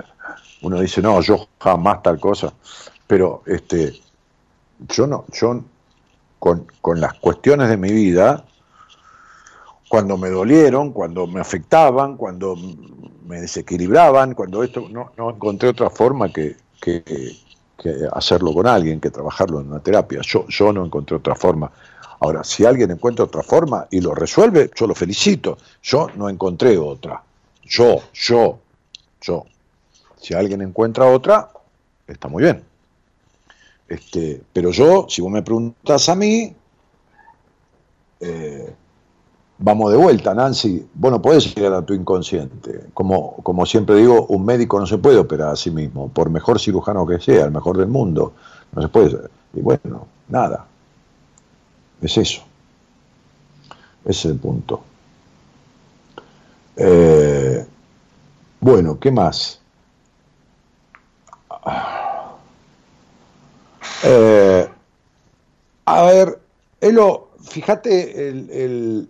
uno dice, no, yo jamás tal cosa, pero este, yo no, yo con, con las cuestiones de mi vida, cuando me dolieron, cuando me afectaban, cuando me desequilibraban, cuando esto, no, no encontré otra forma que, que, hacerlo con alguien, que trabajarlo en una terapia. Yo, yo no encontré otra forma. Ahora, si alguien encuentra otra forma y lo resuelve, yo lo felicito. Yo no encontré otra. Yo, yo, yo. Si alguien encuentra otra, está muy bien. Este, pero yo, si vos me preguntas a mí, eh, vamos de vuelta, Nancy. Vos no llegar a tu inconsciente. Como, como siempre digo, un médico no se puede operar a sí mismo, por mejor cirujano que sea, el mejor del mundo. No se puede. Y bueno, nada. Es eso. Ese es el punto. Eh, bueno, ¿qué más? Eh, a ver, Elo, fíjate el, el,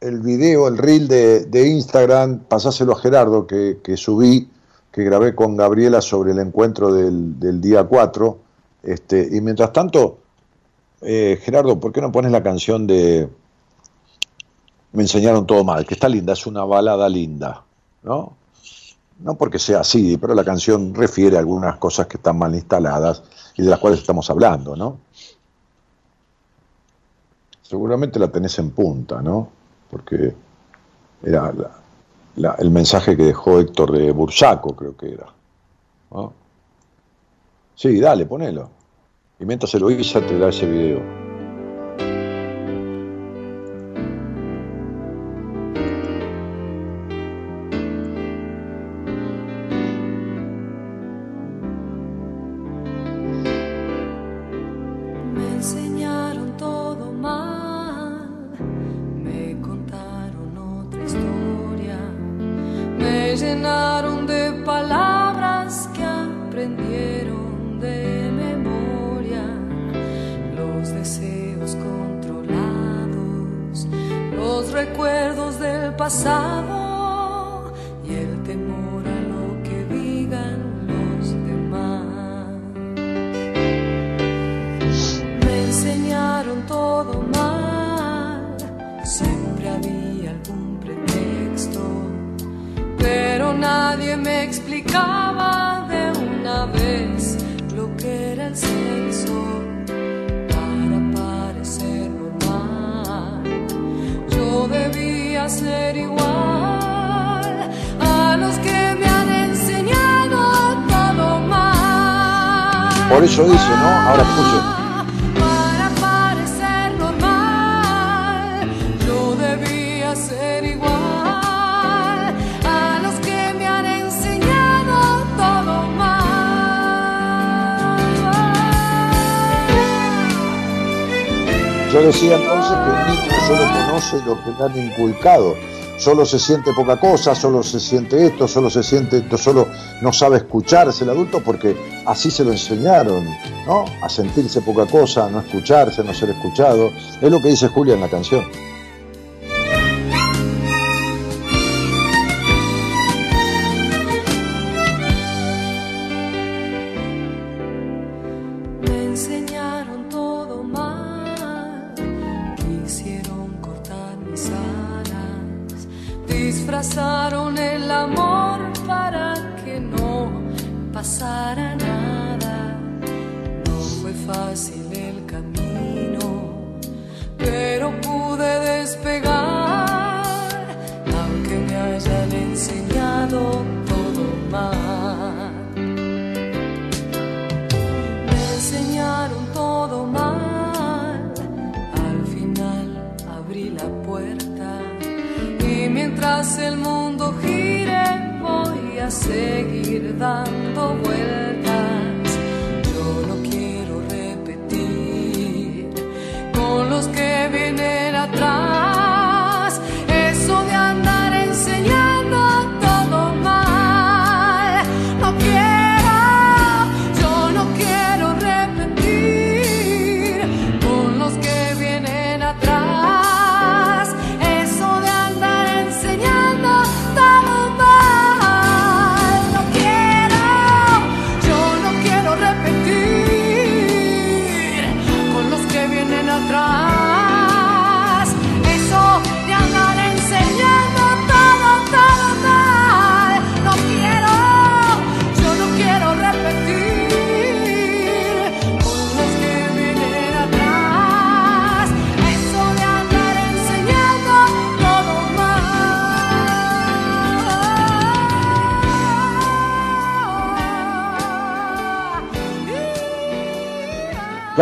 el, video, el reel de, de Instagram, pasáselo a Gerardo que, que, subí, que grabé con Gabriela sobre el encuentro del, del día 4. Este, y mientras tanto, eh, Gerardo, ¿por qué no pones la canción de Me enseñaron todo mal? Que está linda, es una balada linda, ¿no? No porque sea así, pero la canción refiere a algunas cosas que están mal instaladas y de las cuales estamos hablando, ¿no? Seguramente la tenés en punta, ¿no? Porque era el mensaje que dejó Héctor de Bursaco, creo que era. ¿no? Sí, dale, ponelo. Y mientras se lo hizo, te da ese video. Decía entonces que el niño solo conoce lo que le han inculcado, solo se siente poca cosa, solo se siente esto, solo se siente esto, solo no sabe escucharse el adulto porque así se lo enseñaron, ¿no? A sentirse poca cosa, a no escucharse, a no ser escuchado. Es lo que dice Julia en la canción.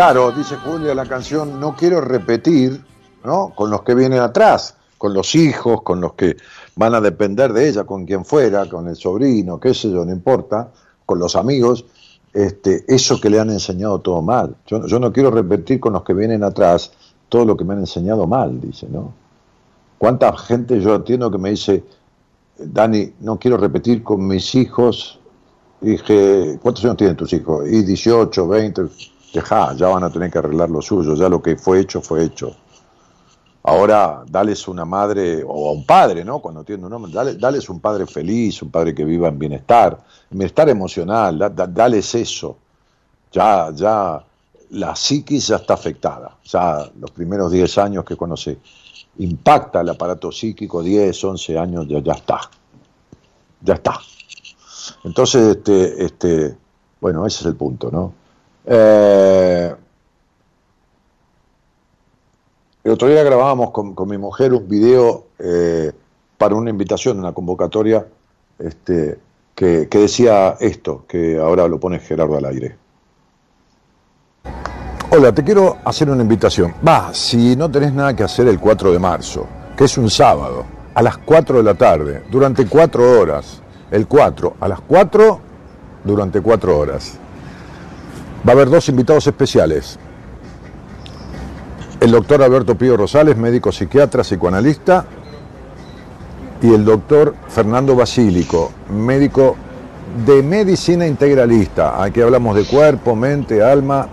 Claro, dice Julia la canción, no quiero repetir, ¿no? Con los que vienen atrás, con los hijos, con los que van a depender de ella, con quien fuera, con el sobrino, qué sé yo, no importa, con los amigos, este, eso que le han enseñado todo mal. Yo, yo no quiero repetir con los que vienen atrás todo lo que me han enseñado mal, dice, ¿no? ¿Cuánta gente yo entiendo que me dice, Dani, no quiero repetir con mis hijos? dije, ¿cuántos años tienen tus hijos? Y 18, 20, deja, ya van a tener que arreglar lo suyo, ya lo que fue hecho, fue hecho. Ahora, dales una madre o a un padre, ¿no? Cuando tiene un nombre, dale, dales un padre feliz, un padre que viva en bienestar, bienestar emocional, dales eso. Ya, ya, la psiquis ya está afectada. Ya los primeros 10 años que conoce impacta el aparato psíquico, 10, 11 años, ya, ya está. Ya está. Entonces, este, este, bueno, ese es el punto, ¿no? Eh, el otro día grabábamos con, mi mujer un video eh, para una invitación, una convocatoria, este, que, decía esto, que ahora lo pone Gerardo al aire. Hola, te quiero hacer una invitación. Va, si no tenés nada que hacer el 4 de marzo, que es un sábado, a las 4 de la tarde, durante 4 horas, el 4, a las 4, durante 4 horas. Va a haber dos invitados especiales el doctor Alberto Pío Rosales, médico psiquiatra, psicoanalista, y el doctor Fernando Basílico, médico de medicina integralista. Aquí hablamos de cuerpo, mente, alma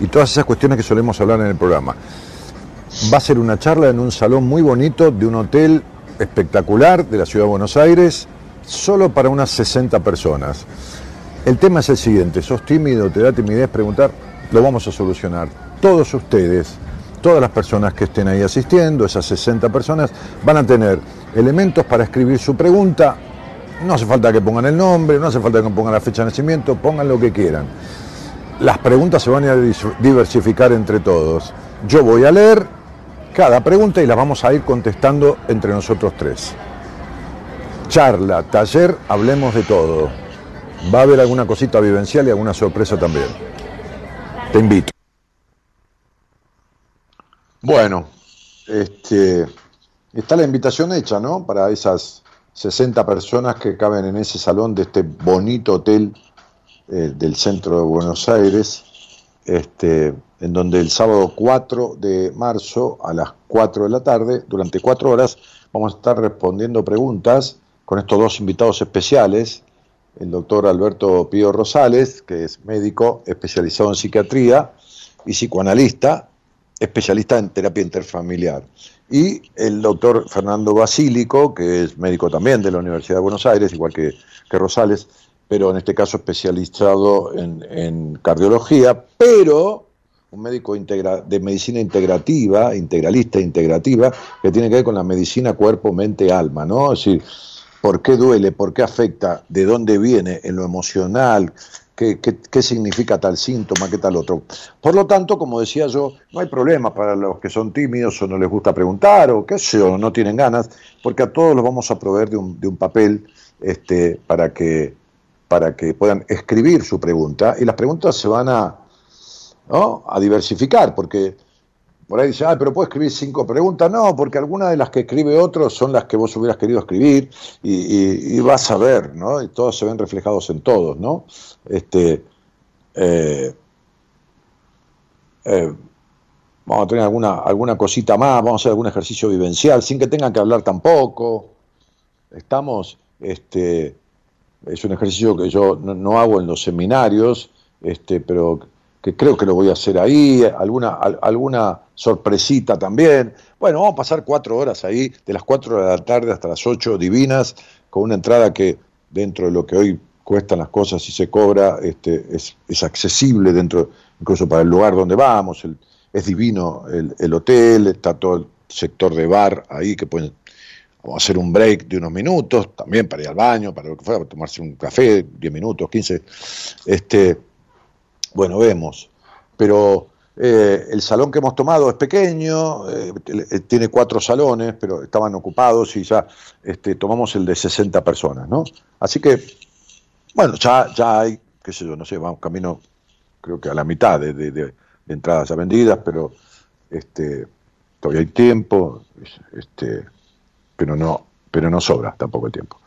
y todas esas cuestiones que solemos hablar en el programa. Va a ser una charla en un salón muy bonito de un hotel espectacular de la ciudad de Buenos Aires, solo para unas 60 personas. El tema es el siguiente, sos tímido, te da timidez preguntar, lo vamos a solucionar. Todos ustedes todas las personas que estén ahí asistiendo, esas 60 personas, van a tener elementos para escribir su pregunta. No hace falta que pongan el nombre, no hace falta que pongan la fecha de nacimiento, pongan lo que quieran. Las preguntas se van a diversificar entre todos. Yo voy a leer cada pregunta y las vamos a ir contestando entre nosotros tres. Charla, taller, hablemos de todo. Va a haber alguna cosita vivencial y alguna sorpresa también. Te invito. Bueno, este, está la invitación hecha, ¿no? Para esas 60 personas que caben en ese salón de este bonito hotel eh, del centro de Buenos Aires, este, en donde el sábado 4 de marzo a las 4 de la tarde, durante 4 horas, vamos a estar respondiendo preguntas con estos dos invitados especiales, el doctor Alberto Pío Rosales, que es médico especializado en psiquiatría y psicoanalista, especialista en terapia interfamiliar. Y el doctor Fernando Basílico, que es médico también de la Universidad de Buenos Aires, igual que, Rosales, pero en este caso especializado en, cardiología, pero un médico de medicina integrativa, integralista integrativa, que tiene que ver con la medicina cuerpo, mente, alma, ¿no? Es decir, por qué duele, por qué afecta, de dónde viene, en lo emocional, qué, significa tal síntoma, qué tal otro. Por lo tanto, como decía yo, no hay problema para los que son tímidos o no les gusta preguntar o qué sé yo, no tienen ganas, porque a todos los vamos a proveer de un, de un papel este, para, que, para que puedan escribir su pregunta y las preguntas se van a, a diversificar, porque por ahí dice, ah, pero puedo escribir cinco preguntas. No, porque algunas de las que escribe otro son las que vos hubieras querido escribir y, vas a ver, ¿no? Y todos se ven reflejados en todos, ¿no? Este, eh, eh, vamos a tener alguna, alguna cosita más, vamos a hacer algún ejercicio vivencial, sin que tengan que hablar tampoco. Estamos, este, es un ejercicio que yo no, hago en los seminarios, este, pero que creo que lo voy a hacer ahí, alguna, alguna sorpresita también. Bueno, vamos a pasar cuatro horas ahí, de las cuatro de la tarde hasta las ocho, divinas, con una entrada que dentro de lo que hoy cuestan las cosas y se cobra, este, es, accesible dentro, incluso para el lugar donde vamos, es divino el, hotel, está todo el sector de bar ahí que pueden hacer un break de unos minutos, también para ir al baño, para lo que fuera, para tomarse un café, diez minutos, quince, este, bueno, vemos. Pero eh, el salón que hemos tomado es pequeño, eh, tiene cuatro salones, pero estaban ocupados y ya este, tomamos el de 60 personas, ¿no? Así que, bueno, ya, ya hay, qué sé yo, no sé, vamos camino, creo que a la mitad de, entradas ya vendidas, pero este, todavía hay tiempo, este, pero no, pero no sobra tampoco el tiempo.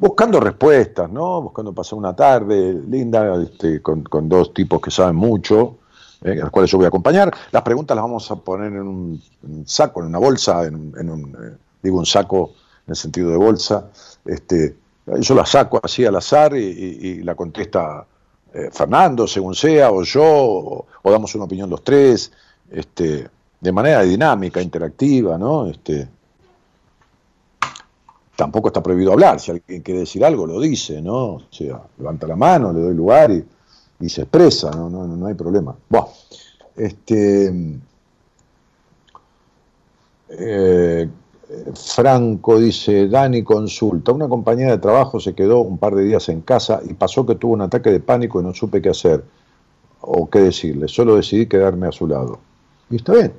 Buscando respuestas, ¿no? Buscando pasar una tarde linda este, con, dos tipos que saben mucho, eh, a los cuales yo voy a acompañar. Las preguntas las vamos a poner en un, saco, en una bolsa, en, un, eh, digo un saco en el sentido de bolsa. Este, yo la saco así al azar y, la contesta eh, Fernando, según sea, o yo, o, o, damos una opinión los tres. Este, de manera dinámica, interactiva, ¿no? Este, tampoco está prohibido hablar, si alguien quiere decir algo, lo dice, ¿no? O sea, levanta la mano, le doy lugar y, se expresa, ¿no? No, no hay problema. Bueno, este, eh, Franco dice, Dani consulta, una compañera de trabajo se quedó un par de días en casa y pasó que tuvo un ataque de pánico y no supe qué hacer o qué decirle, solo decidí quedarme a su lado. Y está bien,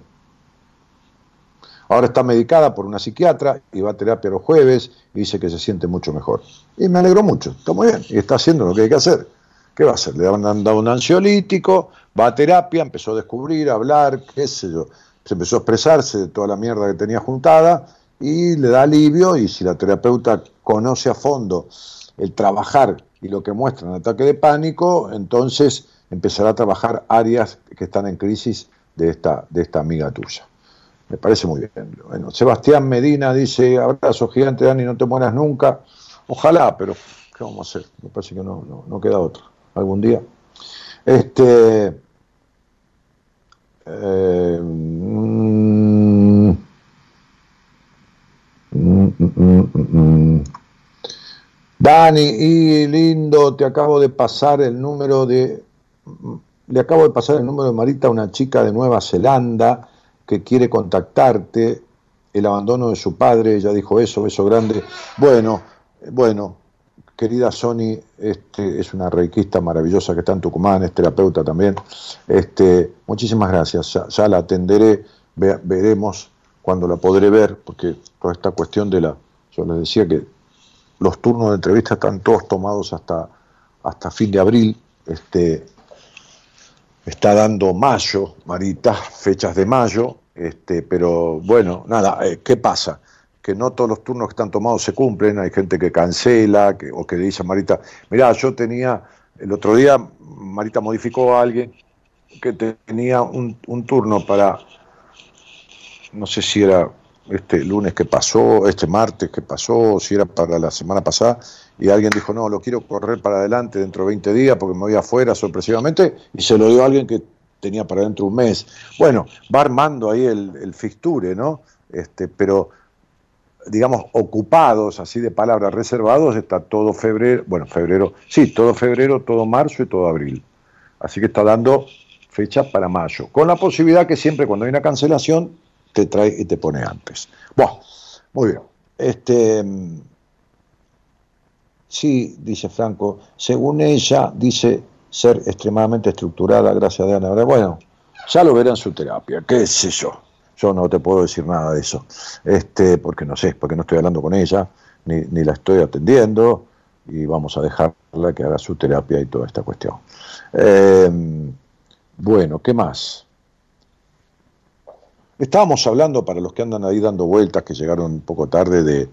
Ahora está medicada por una psiquiatra y va a terapia los jueves y dice que se siente mucho mejor. Y me alegro mucho, está muy bien, y está haciendo lo que hay que hacer. ¿Qué va a hacer? Le han dado un ansiolítico, va a terapia, empezó a descubrir, a hablar, qué sé yo. Se empezó a expresarse de toda la mierda que tenía juntada y le da alivio y si la terapeuta conoce a fondo el trabajar y lo que muestra en ataque de pánico, entonces empezará a trabajar áreas que están en crisis de esta, de esta amiga tuya. Me parece muy bien. Bueno, Sebastián Medina dice, abrazo gigante, Dani, no te mueras nunca. Ojalá, pero ¿qué vamos a hacer? Me parece que no, no, queda otro. Algún día. Este. Mm, Dani, y lindo, te acabo de pasar el número de. Le acabo de pasar el número de Marita, una chica de Nueva Zelanda que quiere contactarte, el abandono de su padre, ella dijo eso, beso grande. Bueno, bueno, querida Sony, este, es una reikista maravillosa que está en Tucumán, es terapeuta también. Este, muchísimas gracias, ya, la atenderé, veremos cuando la podré ver, porque toda esta cuestión de la, yo les decía que los turnos de entrevista están todos tomados hasta, hasta fin de abril, este, está dando mayo, Marita, fechas de mayo, este, pero bueno, nada, eh, ¿qué pasa? Que no todos los turnos que están tomados se cumplen, hay gente que cancela que, o que le dice a Marita, mirá, yo tenía, el otro día Marita modificó a alguien que tenía un, un turno para, no sé si era este lunes que pasó, este martes que pasó, si era para la semana pasada, y alguien dijo, no, lo quiero correr para adelante dentro de 20 días porque me voy afuera sorpresivamente, y se lo dio a alguien que tenía para dentro un mes. Bueno, va armando ahí el, fixture, ¿no? Este, pero, digamos, ocupados, así de palabras reservados, está todo febrero, bueno, febrero, sí, todo febrero, todo marzo y todo abril. Así que está dando fecha para mayo, con la posibilidad que siempre cuando hay una cancelación te trae y te pone antes. Bueno, muy bien. Este, sí, dice Franco, según ella, dice ser extremadamente estructurada, gracias a Ana. Bueno, ya lo verá en su terapia, qué sé yo. Yo no te puedo decir nada de eso, este, porque no sé, porque no estoy hablando con ella, ni, ni la estoy atendiendo, y vamos a dejarla que haga su terapia y toda esta cuestión. Eh, bueno, ¿qué más? Estábamos hablando, para los que andan ahí dando vueltas, que llegaron un poco tarde, de,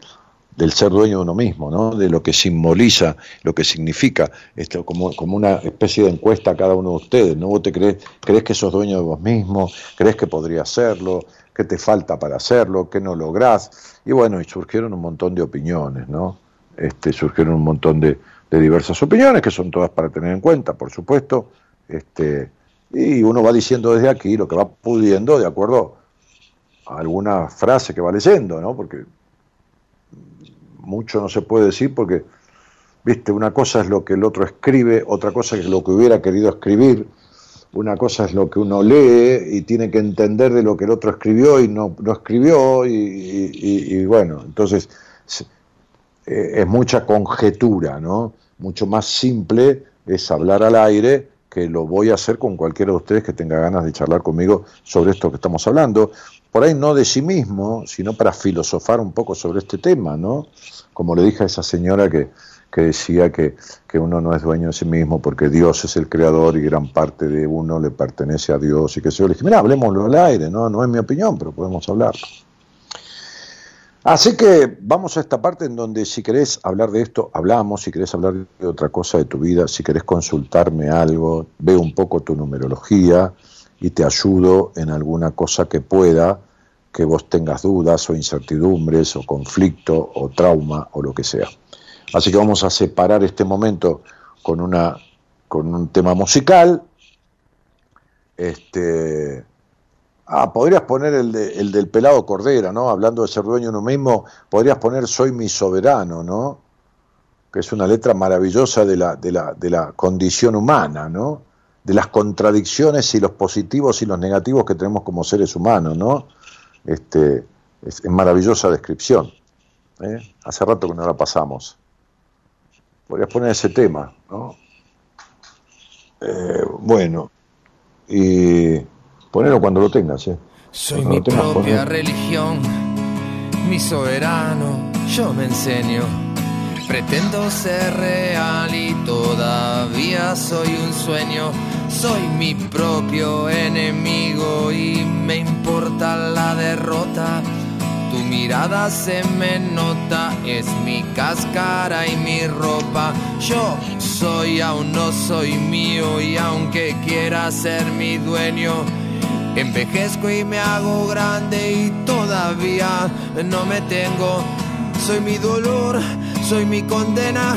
del ser dueño de uno mismo, ¿no? de lo que simboliza, lo que significa, esto como, como una especie de encuesta a cada uno de ustedes. ¿no? ¿Vos te crees, crees que sos dueño de vos mismo? ¿Crees que podría hacerlo? ¿Qué te falta para hacerlo? ¿Qué no lográs? Y bueno, y surgieron un montón de opiniones, ¿no? Este, surgieron un montón de, de diversas opiniones, que son todas para tener en cuenta, por supuesto. Este, y uno va diciendo desde aquí lo que va pudiendo de acuerdo alguna frase que va leyendo, ¿no? Porque mucho no se puede decir porque, viste, una cosa es lo que el otro escribe, otra cosa es lo que hubiera querido escribir, una cosa es lo que uno lee y tiene que entender de lo que el otro escribió y no, no escribió, y, bueno, entonces eh, es mucha conjetura, ¿no? Mucho más simple es hablar al aire que lo voy a hacer con cualquiera de ustedes que tenga ganas de charlar conmigo sobre esto que estamos hablando, por ahí no de sí mismo, sino para filosofar un poco sobre este tema, ¿no? Como le dije a esa señora que, que decía que, que, uno no es dueño de sí mismo porque Dios es el creador y gran parte de uno le pertenece a Dios y que se yo le dije, mira, hablemoslo al aire, no, no es mi opinión, pero podemos hablarlo. Así que vamos a esta parte en donde si querés hablar de esto, hablamos, si querés hablar de otra cosa de tu vida, si querés consultarme algo, veo un poco tu numerología y te ayudo en alguna cosa que pueda, que vos tengas dudas o incertidumbres o conflicto o trauma o lo que sea. Así que vamos a separar este momento con, una, con un tema musical. Este, ah, podrías poner el, el del pelado Cordera, ¿no? Hablando de ser dueño uno mismo, podrías poner Soy mi soberano, ¿no? Que es una letra maravillosa de la, de la, de la condición humana, ¿no? De las contradicciones y los positivos y los negativos que tenemos como seres humanos, ¿no? Este, es, maravillosa descripción. ¿eh? Hace rato que no la pasamos. Podrías poner ese tema, ¿no? Eh, bueno, y ponerlo cuando lo tengas, ¿eh? Soy mi propia religión, mi soberano, yo me enseño. Pretendo ser real y todavía soy un sueño. Soy mi propio enemigo y me importa la derrota tu mirada se me nota, es mi cáscara y mi ropa. Yo soy, aún no soy mío y aunque quiera ser mi dueño, envejezco y me hago grande y todavía no me tengo. Soy mi dolor, soy mi condena,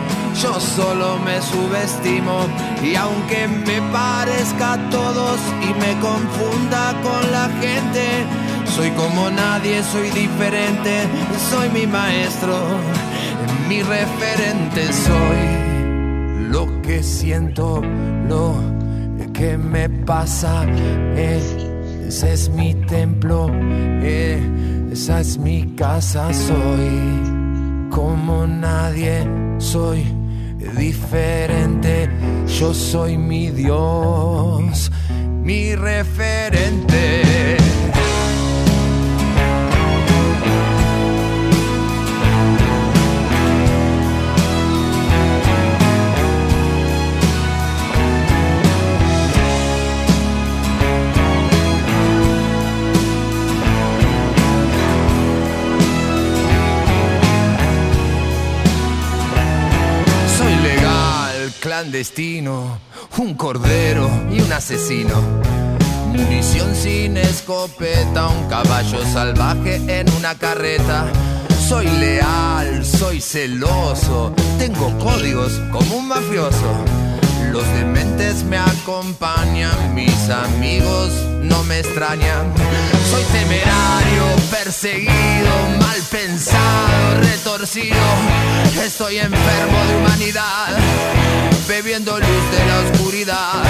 yo solo me subestimo. Y aunque me parezca a todos y me confunda con la gente, soy como nadie, soy diferente, soy mi maestro, mi referente, soy lo que siento, lo que me pasa. ese es mi templo, esa es mi casa, soy como nadie, soy diferente, yo soy mi Dios, mi referente. Clandestino, un cordero y un asesino. Munición sin escopeta, un caballo salvaje en una carreta. Soy leal, soy celoso, tengo códigos como un mafioso. Los dementes me acompañan, mis amigos no me extrañan. Soy temerario, perseguido, mal pensado, retorcido. Estoy enfermo de humanidad, bebiendo luz de la oscuridad.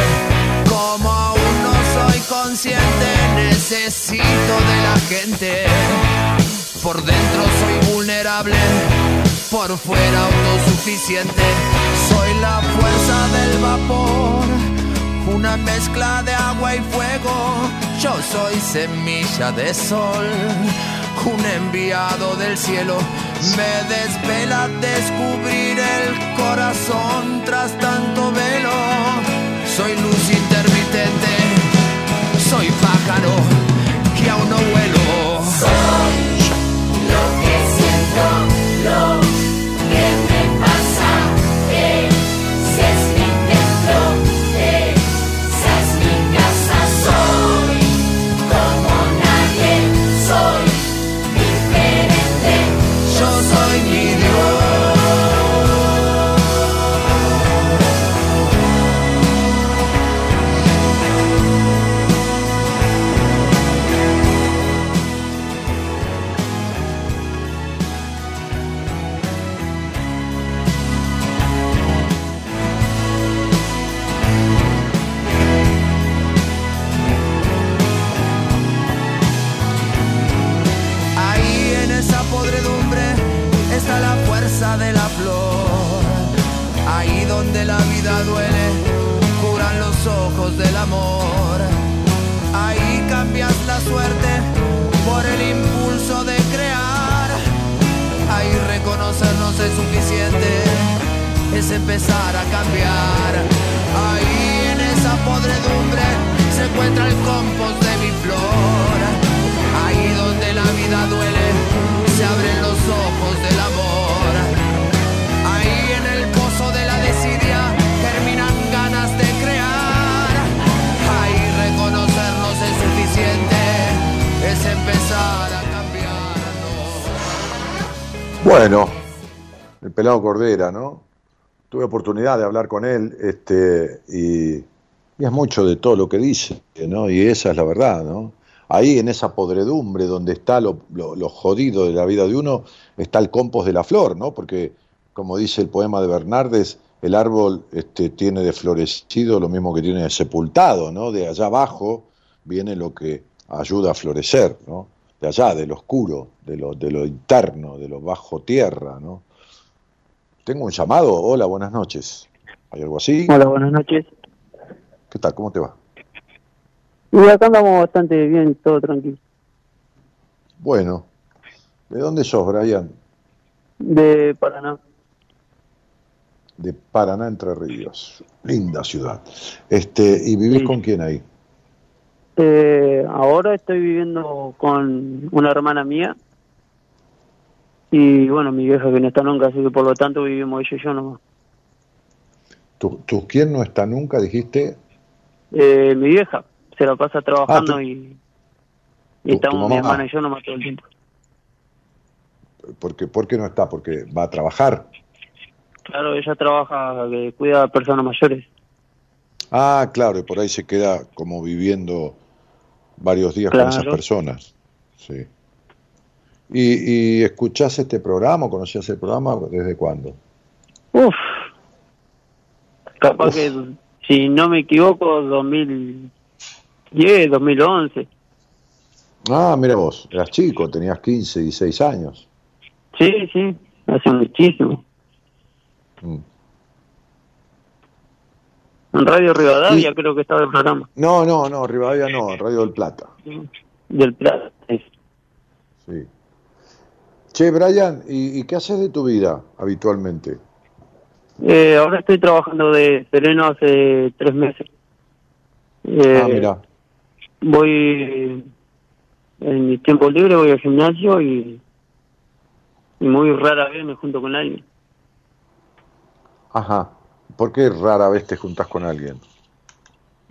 Como aún no soy consciente, necesito de la gente. Por dentro soy vulnerable, por fuera autosuficiente. Soy la fuerza del vapor una mezcla de agua y fuego. Yo soy semilla de sol, un enviado del cielo. Me desvela descubrir el corazón tras tanto velo. Soy luz intermitente, soy pájaro duele, curan los ojos del amor. Ahí cambias la suerte por el impulso de crear. Ahí reconocernos es suficiente, es empezar a cambiar. Ahí en esa podredumbre se encuentra el compost de mi flor. Ahí donde la vida duele, Bueno, el pelado Cordera, ¿no? Tuve oportunidad de hablar con él, este, y, es mucho de todo lo que dice, ¿no? Y esa es la verdad, ¿no? Ahí en esa podredumbre donde está lo jodido de la vida de uno, está el compost de la flor, ¿no? Porque, como dice el poema de Bernardes, el árbol este, tiene de florecido lo mismo que tiene de sepultado, ¿no? De allá abajo viene lo que ayuda a florecer, ¿no? De allá, del oscuro, de lo, de lo interno, de lo bajo tierra, ¿no? Tengo un llamado. Hola, buenas noches. ¿Hay algo así? Hola, buenas noches. ¿Qué tal? ¿Cómo te va? Y acá andamos bastante bien, todo tranquilo. Bueno. ¿De dónde sos, Brian? De Paraná. De Paraná, Entre Ríos. Linda ciudad. Este, ¿Y vivís Sí. con quién ahí? Eh, ahora estoy viviendo con una hermana mía. Y bueno, mi vieja que no está nunca, así que por lo tanto vivimos ella y yo nomás. ¿Tu, tu quién no está nunca, dijiste? Eh, mi vieja se la pasa trabajando Ah, y, estamos mi hermana y yo nomás todo el tiempo. Porque, ¿Por qué no está? Porque va a trabajar. Claro, ella trabaja, que cuida a personas mayores. Ah, claro, y por ahí se queda como viviendo varios días con esas personas. Sí. ¿Y, y escuchás este programa? ¿Conocías el programa? ¿Desde cuándo? Uf. Capaz Uf. que, si no me equivoco, 2010, 2011. Ah, mira vos, eras chico, tenías 15, 16 años. Sí, sí, hace muchísimo. Mm. En Radio Rivadavia creo que estaba el programa. No, no, no, Rivadavia no, Radio del Plata. Del Plata. sí. Che, Brian, ¿y, y qué haces de tu vida habitualmente? Eh, ahora estoy trabajando de sereno hace tres meses. Eh, ah, mira. Voy en mi tiempo libre, voy al gimnasio y, y muy rara vez me junto con alguien. Ajá. ¿Por qué rara vez te juntas con alguien?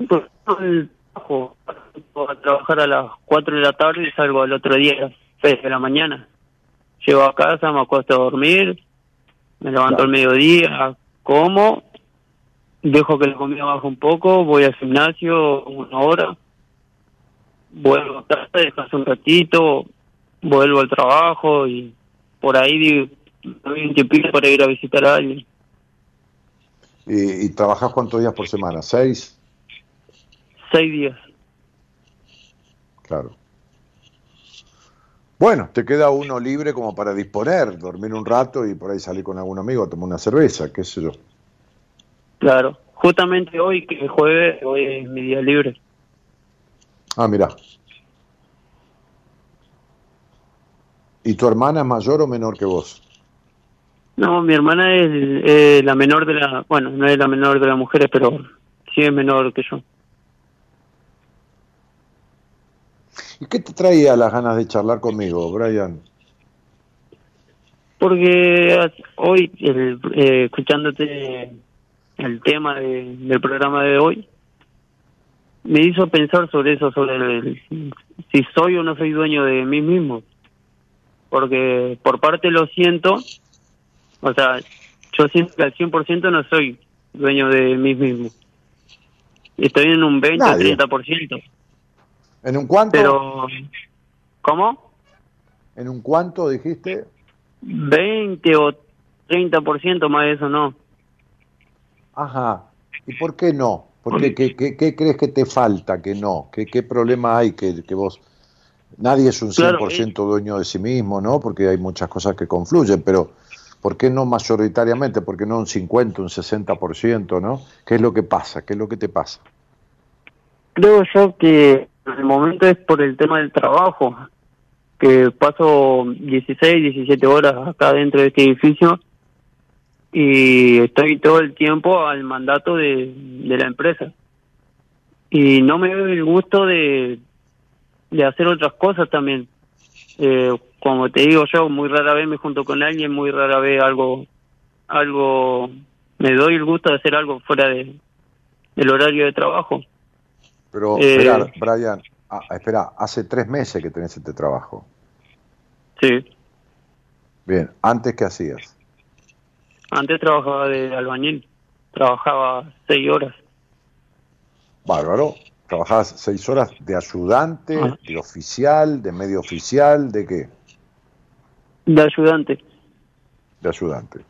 Pues, el trabajo, a trabajar a las 4 de la tarde y salgo al otro día a las 6 de la mañana. Llego a casa, me acuesto a dormir, me levanto Claro. al mediodía, como, dejo que la comida baje un poco, voy al gimnasio una hora, vuelvo a casa, descanso un ratito, vuelvo al trabajo y por ahí di- doy un tiempito para ir a visitar a alguien. ¿Y, y trabajás cuántos días por semana? ¿Seis? Seis días. Claro. Bueno, te queda uno libre como para disponer, dormir un rato y por ahí salir con algún amigo a tomar una cerveza, qué sé yo. Claro, justamente hoy, que es jueves, hoy es mi día libre. Ah, mira. ¿Y tu hermana es mayor o menor que vos? No, mi hermana es eh, la menor de la, bueno, no es la menor de las mujeres, pero sí es menor que yo. ¿Y qué te traía las ganas de charlar conmigo, Brian? Porque hoy, el- eh, escuchándote el tema de- del programa de hoy, me hizo pensar sobre eso, sobre el- si soy o no soy dueño de mí mismo. Porque por parte lo siento, o sea, yo siento que al 100% no soy dueño de mí mismo. Estoy en un 20 o Nadie. 30%. ¿En un cuánto? Pero, ¿cómo? ¿En un cuánto dijiste? 20 o 30% más de eso no. Ajá. ¿Y por qué no? ¿Por qué, qué, qué- qué crees que te falta que no? ¿Qué, qué problema hay que, que vos... Nadie es un 100% Claro, dueño de sí mismo, ¿no? Porque hay muchas cosas que confluyen, pero ¿Por qué no mayoritariamente? ¿Por qué no un 50, un 60%? ¿no? ¿Qué es lo que pasa? ¿Qué es lo que te pasa? Creo yo que en el momento es por el tema del trabajo, que paso 16, 17 horas acá dentro de este edificio y estoy todo el tiempo al mandato de, de la empresa. Y no me doy el gusto de, de hacer otras cosas también. Eh, como te digo yo, muy rara vez me junto con alguien, muy rara vez algo, algo, me doy el gusto de hacer algo fuera de, del horario de trabajo. Pero, Eh, espera, Brian, ah, espera, hace tres meses que tenés este trabajo. Sí, Bien, ¿antes qué hacías? antes trabajaba de albañil, trabajaba seis horas. Bárbaro. ¿Trabajabas seis horas de ayudante, Ajá. de oficial, de medio oficial, de qué? De ayudante, De ayudante.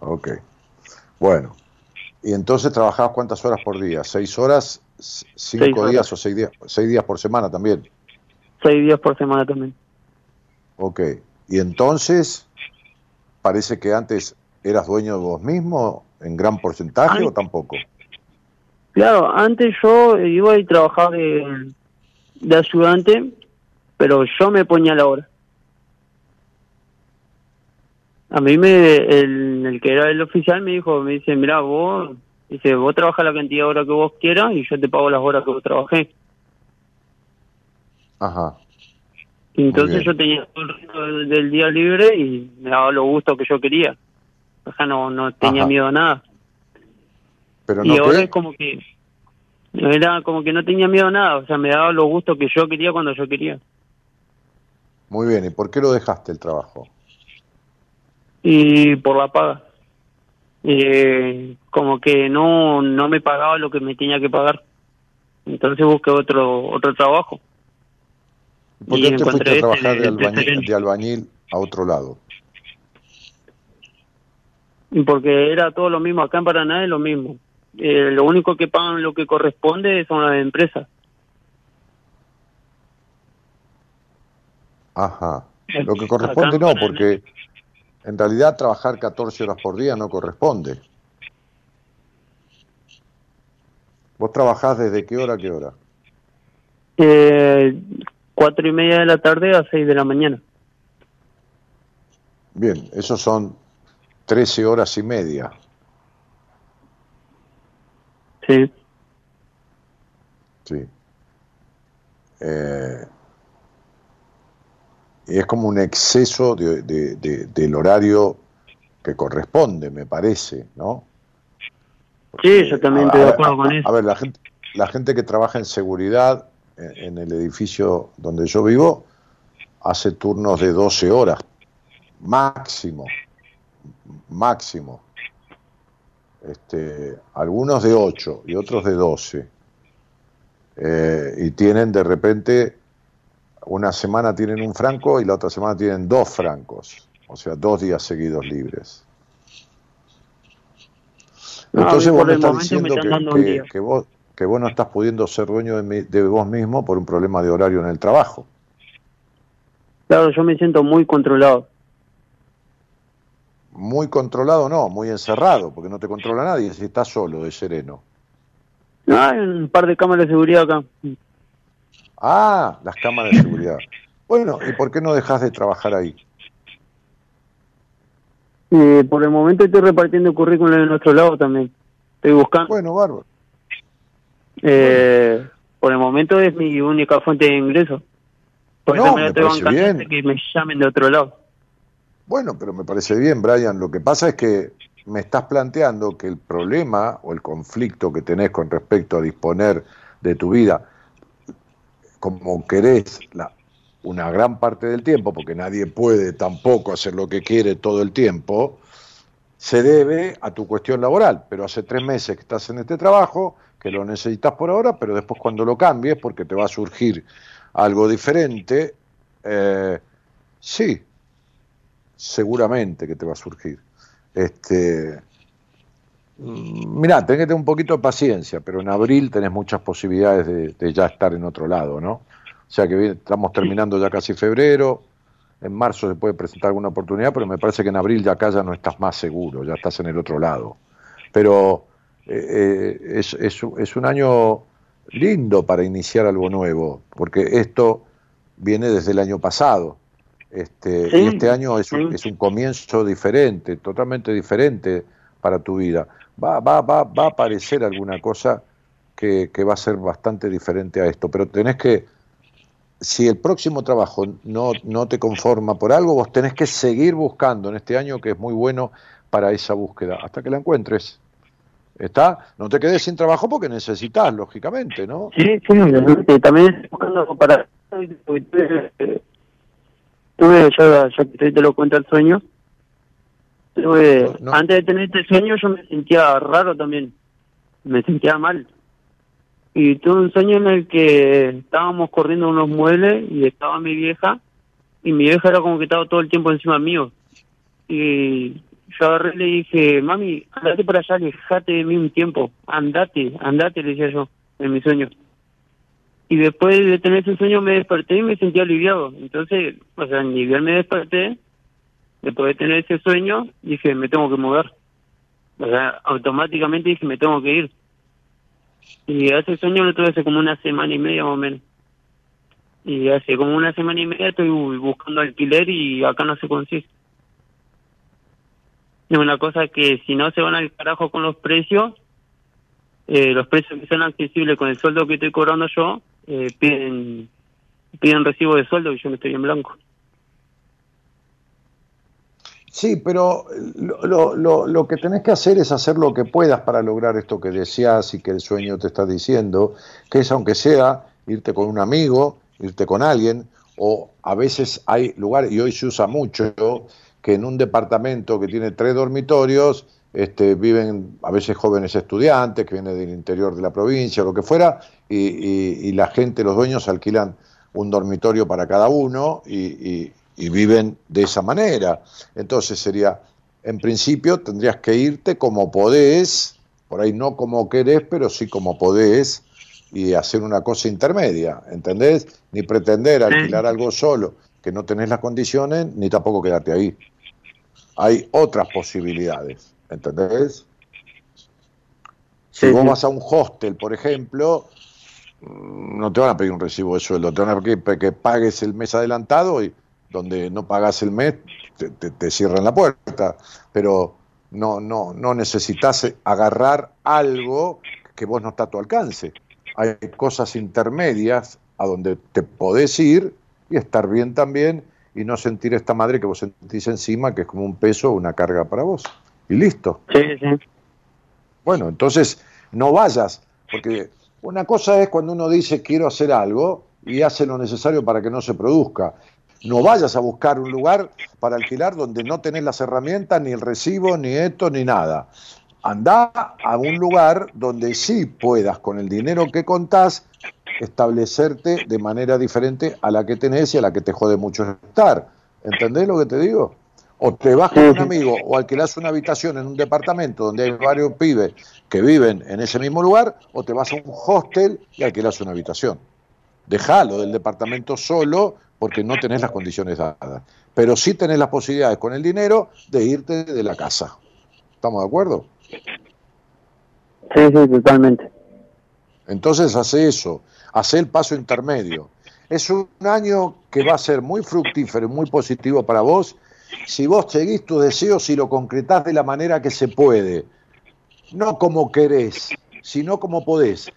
Ok. Bueno. ¿Y entonces trabajabas cuántas horas por día? ¿Seis horas? ¿Cinco Seis horas. días o seis días? ¿Seis días por semana también? seis días por semana también. Ok. ¿Y entonces parece que antes eras dueño de vos mismo en gran porcentaje Ay. o tampoco? Claro, antes yo iba y trabajaba de, de ayudante, pero yo me ponía a la hora. A mí me, el, el que era el oficial me dijo, me dice, mira, vos, dice, vos trabajas la cantidad de horas que vos quieras y yo te pago las horas que vos trabajé. Ajá. Y entonces yo tenía todo el resto del, día libre y me daba los gustos que yo quería. O sea, no, no tenía Ajá. miedo a nada. Pero y no ahora qué? es como que era como que no tenía miedo a nada, o sea, me daba los gustos que yo quería cuando yo quería. Muy bien. ¿Y por qué lo dejaste el trabajo? Y por la paga. Eh, como que no no me pagaba lo que me tenía que pagar. Entonces busqué otro otro trabajo. ¿Por Y qué te fuiste a trabajar de albañil, de albañil a otro lado? Y Porque era todo lo mismo, acá en Paraná es lo mismo. Eh, lo único que pagan lo que corresponde son las empresas. Ajá. Lo que corresponde no, porque en realidad trabajar 14 horas por día no corresponde. ¿Vos trabajás desde qué hora a qué hora? Eh, cuatro y media de la tarde a seis de la mañana. Bien, esos son 13 horas y media. Sí. Sí. Eh, es como un exceso de- de- de- del horario que corresponde, me parece, ¿no? Sí, yo también A- de acuerdo con eso. A ver, la gente, la gente que trabaja en seguridad en, en el edificio donde yo vivo hace turnos de 12 horas, máximo, máximo. Este, algunos de 8 y otros de 12. Eh, y tienen de repente, una semana tienen un franco y la otra semana tienen dos francos, o sea, dos días seguidos libres. No, Entonces vos me estás me diciendo que, que- vos, que vos no estás pudiendo ser dueño de, mi- de vos mismo por un problema de horario en el trabajo. Claro, yo me siento muy controlado. Muy controlado no, muy encerrado, porque no te controla nadie si estás solo de sereno. No, hay un par de cámaras de seguridad acá. Ah, las cámaras de seguridad. Bueno, ¿y por qué no dejas de trabajar ahí? Eh, por el momento estoy repartiendo currículum en nuestro lado también. Estoy buscando. Bueno, bárbaro. Eh, por el momento es mi única fuente de ingreso. Porque No, me estoy parece bien. que me llamen de otro lado. Bueno, pero me parece bien, Brian. Lo que pasa es que me estás planteando que el problema o el conflicto que tenés con respecto a disponer de tu vida como querés la, una gran parte del tiempo, porque nadie puede tampoco hacer lo que quiere todo el tiempo, se debe a tu cuestión laboral. Pero hace tres meses que estás en este trabajo, que lo necesitas por ahora, pero después cuando lo cambies, porque te va a surgir algo diferente, eh, sí, seguramente que te va a surgir. Este, mirá, tenés que tener un poquito de paciencia, pero en abril tenés muchas posibilidades de, de ya estar en otro lado, ¿no? O sea que estamos terminando ya casi febrero, en marzo se puede presentar alguna oportunidad, pero me parece que en abril ya acá ya no estás más seguro, ya estás en el otro lado. Pero eh, eh, es, es, es un año lindo para iniciar algo nuevo, porque esto viene desde el año pasado. Este, Sí, y este año es un, sí. es un comienzo diferente, totalmente diferente para tu vida. Va, va, va, va a aparecer alguna cosa que, que va a ser bastante diferente a esto, pero tenés que, si el próximo trabajo no, no te conforma por algo, vos tenés que seguir buscando en este año que es muy bueno para esa búsqueda, hasta que la encuentres. ¿Está? No te quedes sin trabajo porque necesitas, lógicamente, ¿no? Sí, sí, también buscando para... Tuve, ya, ya te lo cuento el sueño, tuve, No, no. antes de tener este sueño yo me sentía raro también, me sentía mal. Y tuve un sueño en el que estábamos corriendo unos muebles y estaba mi vieja, y mi vieja era como que estaba todo el tiempo encima mío. Y yo agarré y le dije, mami, andate para allá, alejate de mí un tiempo, andate, andate, le decía yo, en mi sueño. Y después de tener ese sueño me desperté y me sentí aliviado. Entonces, o sea, ni bien me desperté, de tener ese sueño, dije, me tengo que mover. O sea, automáticamente dije, me tengo que ir. Y ese sueño lo tuve hace como una semana y media más o menos. Y hace como una semana y media estoy bu- buscando alquiler y acá no se consigue. Es una cosa que si no se van al carajo con los precios, eh, los precios que son accesibles con el sueldo que estoy cobrando yo, eh, piden piden recibo de sueldo y yo me estoy en blanco. Sí, pero lo, lo, lo, que tenés que hacer es hacer lo que puedas para lograr esto que deseas y que el sueño te está diciendo, que es aunque sea irte con un amigo, irte con alguien, o a veces hay lugares, y hoy se usa mucho, que en un departamento que tiene tres dormitorios, este, viven a veces jóvenes estudiantes que vienen del interior de la provincia lo que fuera, y, y- y la gente, los dueños alquilan un dormitorio para cada uno y, y- viven de esa manera. Entonces sería, en principio tendrías que irte como podés, por ahí no como querés, pero sí como podés, y hacer una cosa intermedia, ¿entendés? Ni pretender alquilar algo solo que no tenés las condiciones, ni tampoco quedarte ahí. Hay otras posibilidades, ¿entendés? Si vos vas a un hostel, por ejemplo, no te van a pedir un recibo de sueldo, te van a pedir que pagues el mes adelantado y donde no pagas el mes te, te- te cierran la puerta. Pero no, no, no necesitas agarrar algo que vos no está a tu alcance. Hay cosas intermedias a donde te podés ir y estar bien también y no sentir esta madre que vos sentís encima, que es como un peso o una carga para vos. Y listo. Sí, sí. Bueno, entonces no vayas, porque una cosa es cuando uno dice quiero hacer algo y hace lo necesario para que no se produzca. No vayas a buscar un lugar para alquilar donde no tenés las herramientas, ni el recibo, ni esto, ni nada. Andá a un lugar donde sí puedas, con el dinero que contás, establecerte de manera diferente a la que tenés y a la que te jode mucho estar. ¿Entendés lo que te digo? O te vas con un amigo o alquilás una habitación en un departamento donde hay varios pibes que viven en ese mismo lugar, o te vas a un hostel y alquilás una habitación. Dejalo del departamento solo porque no tenés las condiciones dadas. Pero sí tenés las posibilidades con el dinero de irte de la casa. ¿Estamos de acuerdo? Sí, sí, totalmente. Entonces hace eso, hace el paso intermedio. Es un año que va a ser muy fructífero y muy positivo para vos si vos seguís tus deseos y lo concretás de la manera que se puede. No como querés, sino como podés.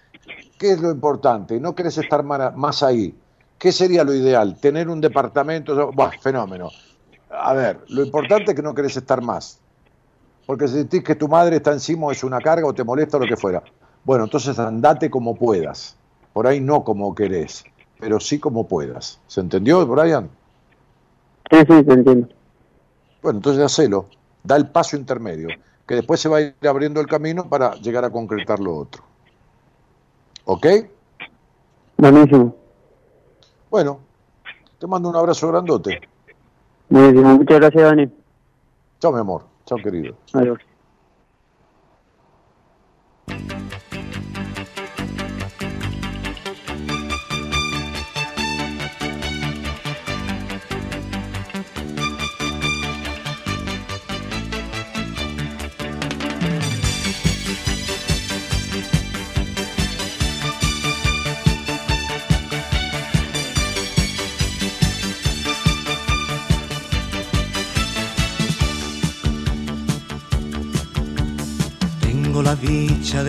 ¿Qué es lo importante? No querés estar más ahí. ¿Qué sería lo ideal? Tener un departamento. Buah, fenómeno. A ver, lo importante es que no querés estar más. Porque si sentís que tu madre está encima o es una carga o te molesta o lo que fuera. Bueno, entonces andate como puedas. Por ahí no como querés, pero sí como puedas. ¿Se entendió, Brian? Sí, sí, te entiendo. Bueno, entonces hacelo. Da el paso intermedio, que después se va a ir abriendo el camino para llegar a concretar lo otro. ¿Ok? Buenísimo. Bueno, te mando un abrazo grandote. Muchas gracias, Dani. Chao, mi amor. Chao, querido. Adiós.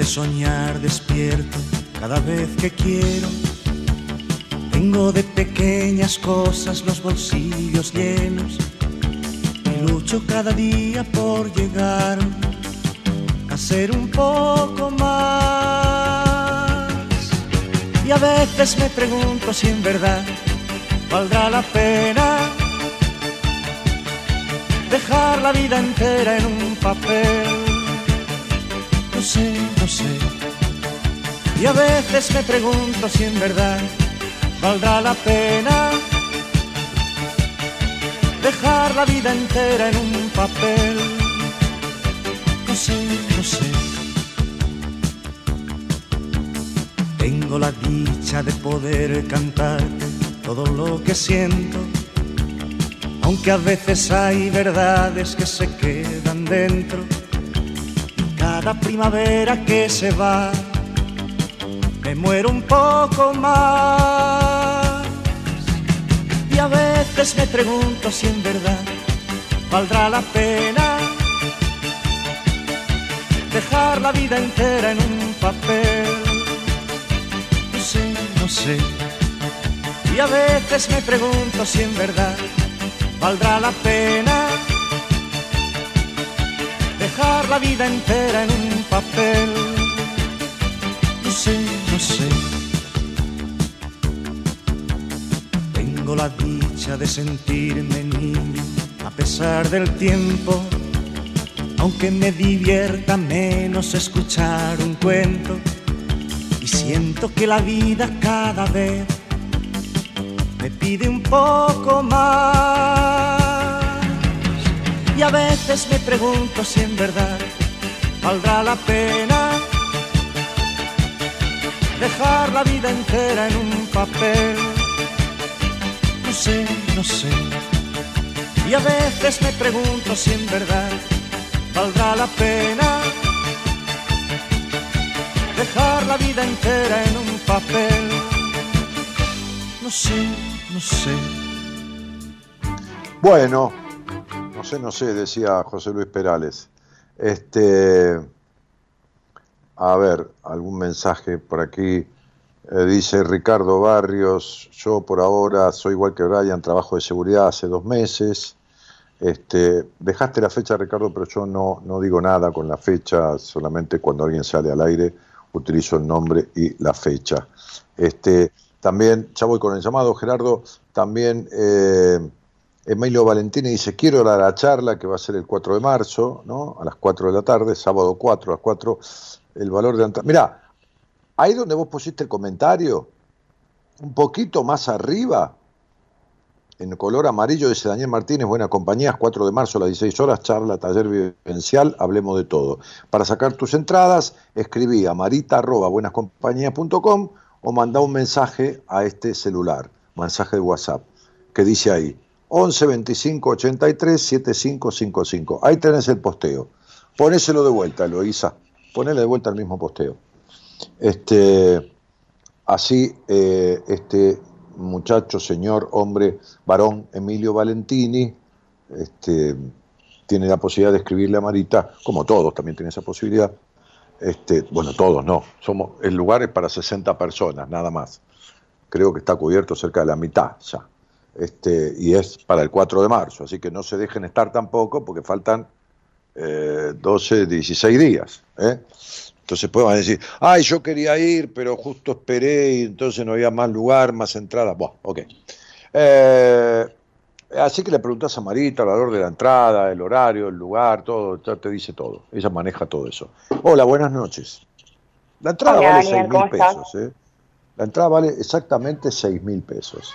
Soñar despierto cada vez que quiero. Tengo de pequeñas cosas los bolsillos llenos y lucho cada día por llegar a ser un poco más. Y a veces me pregunto si en verdad valdrá la pena dejar la vida entera en un papel Y a veces me pregunto si en verdad valdrá la pena dejar la vida entera en un papel. No sé, no sé. Tengo la dicha de poder cantarte todo lo que siento, aunque a veces hay verdades que se quedan dentro cada primavera que se va, me muero un poco más. Y a veces me pregunto si en verdad valdrá la pena dejar la vida entera en un papel. No sé, no sé. Y a veces me pregunto si en verdad valdrá la pena dejar la vida entera en un papel. No sé. Tengo la dicha de sentirme niño a pesar del tiempo, aunque me divierta menos escuchar un cuento. Y siento que la vida cada vez me pide un poco más y a veces me pregunto si en verdad valdrá la pena dejar la vida entera en un papel. No sé, no sé. Y a veces me pregunto si en verdad valdrá la pena dejar la vida entera en un papel. No sé, no sé. Bueno, no sé, no sé, decía José Luis Perales. Este, a ver, algún mensaje por aquí. Eh, dice Ricardo Barrios, yo por ahora soy igual que Brian, trabajo de seguridad hace dos meses. Este, dejaste la fecha, Ricardo, pero yo no, no digo nada con la fecha, solamente cuando alguien sale al aire utilizo el nombre y la fecha. Este, también, ya voy con el llamado, Gerardo, también eh, Emilio Valentini dice, quiero la, la charla que va a ser el 4 de marzo, ¿no? A las 4 de la tarde, sábado 4 a las 4, el valor de entrada. Mirá, ahí donde vos pusiste el comentario, un poquito más arriba, en color amarillo, dice Daniel Martínez, buena compañía, 4 de marzo a las 16 horas, charla, taller vivencial, hablemos de todo. Para sacar tus entradas, escribí a marita.buenascompañías.com o manda un mensaje a este celular, mensaje de WhatsApp, que dice ahí, 11 25 83 7555. Ahí tenés el posteo. Ponéselo de vuelta, Eloísa. Ponele de vuelta el mismo posteo. Este, así, eh, este muchacho, señor, hombre, varón, Emilio Valentini, este, tiene la posibilidad de escribirle a Marita, como todos también tienen esa posibilidad. Este, bueno, todos no. Somos, el lugar es para 60 personas, nada más. Creo que está cubierto cerca de la mitad ya este, y es para el 4 de marzo, así que no se dejen estar tampoco porque faltan eh, 12, 16 días. ¿eh? Entonces podemos decir, ay, yo quería ir, pero justo esperé y entonces no había más lugar, más entrada. Bueno, ok. Eh, así que le preguntas a Marita el valor de la entrada, el horario, el lugar, todo, te dice todo. Ella maneja todo eso. Hola, buenas noches. La entrada Hola, vale Daniel, 6 ¿cómo mil pesos. ¿eh? La entrada vale exactamente 6 mil pesos.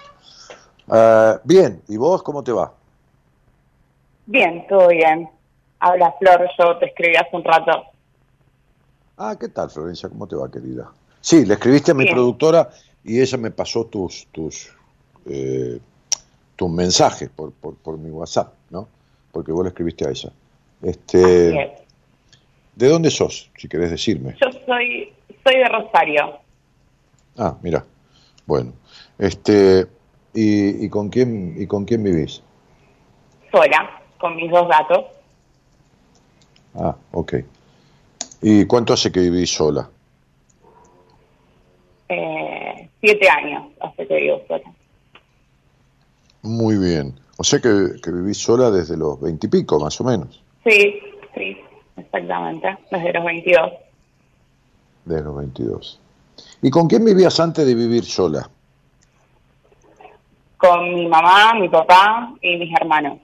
Eh, bien, ¿y vos cómo te va? Bien, todo bien. Habla Flor, yo te escribí hace un rato. Ah, ¿qué tal, Florencia? ¿Cómo te va, querida? Sí, le escribiste a mi Bien. productora y ella me pasó tus tus eh, tus mensajes por, por, por mi WhatsApp, ¿no? Porque vos le escribiste a ella. Este, es. ¿De dónde sos, si querés decirme? Yo soy, soy de Rosario, Ah, mira. Bueno, este, ¿y, y con quién y con quién vivís? sola, con mis dos gatos. Ah, ok. ¿Y cuánto hace que vivís sola? Eh, siete años hace que vivo sola. Muy bien. O sea que, que vivís sola desde los veintipico, más o menos. Sí, sí, exactamente, desde los 22. Desde los 22. ¿Y con quién vivías antes de vivir sola? Con mi mamá, mi papá y mis hermanos.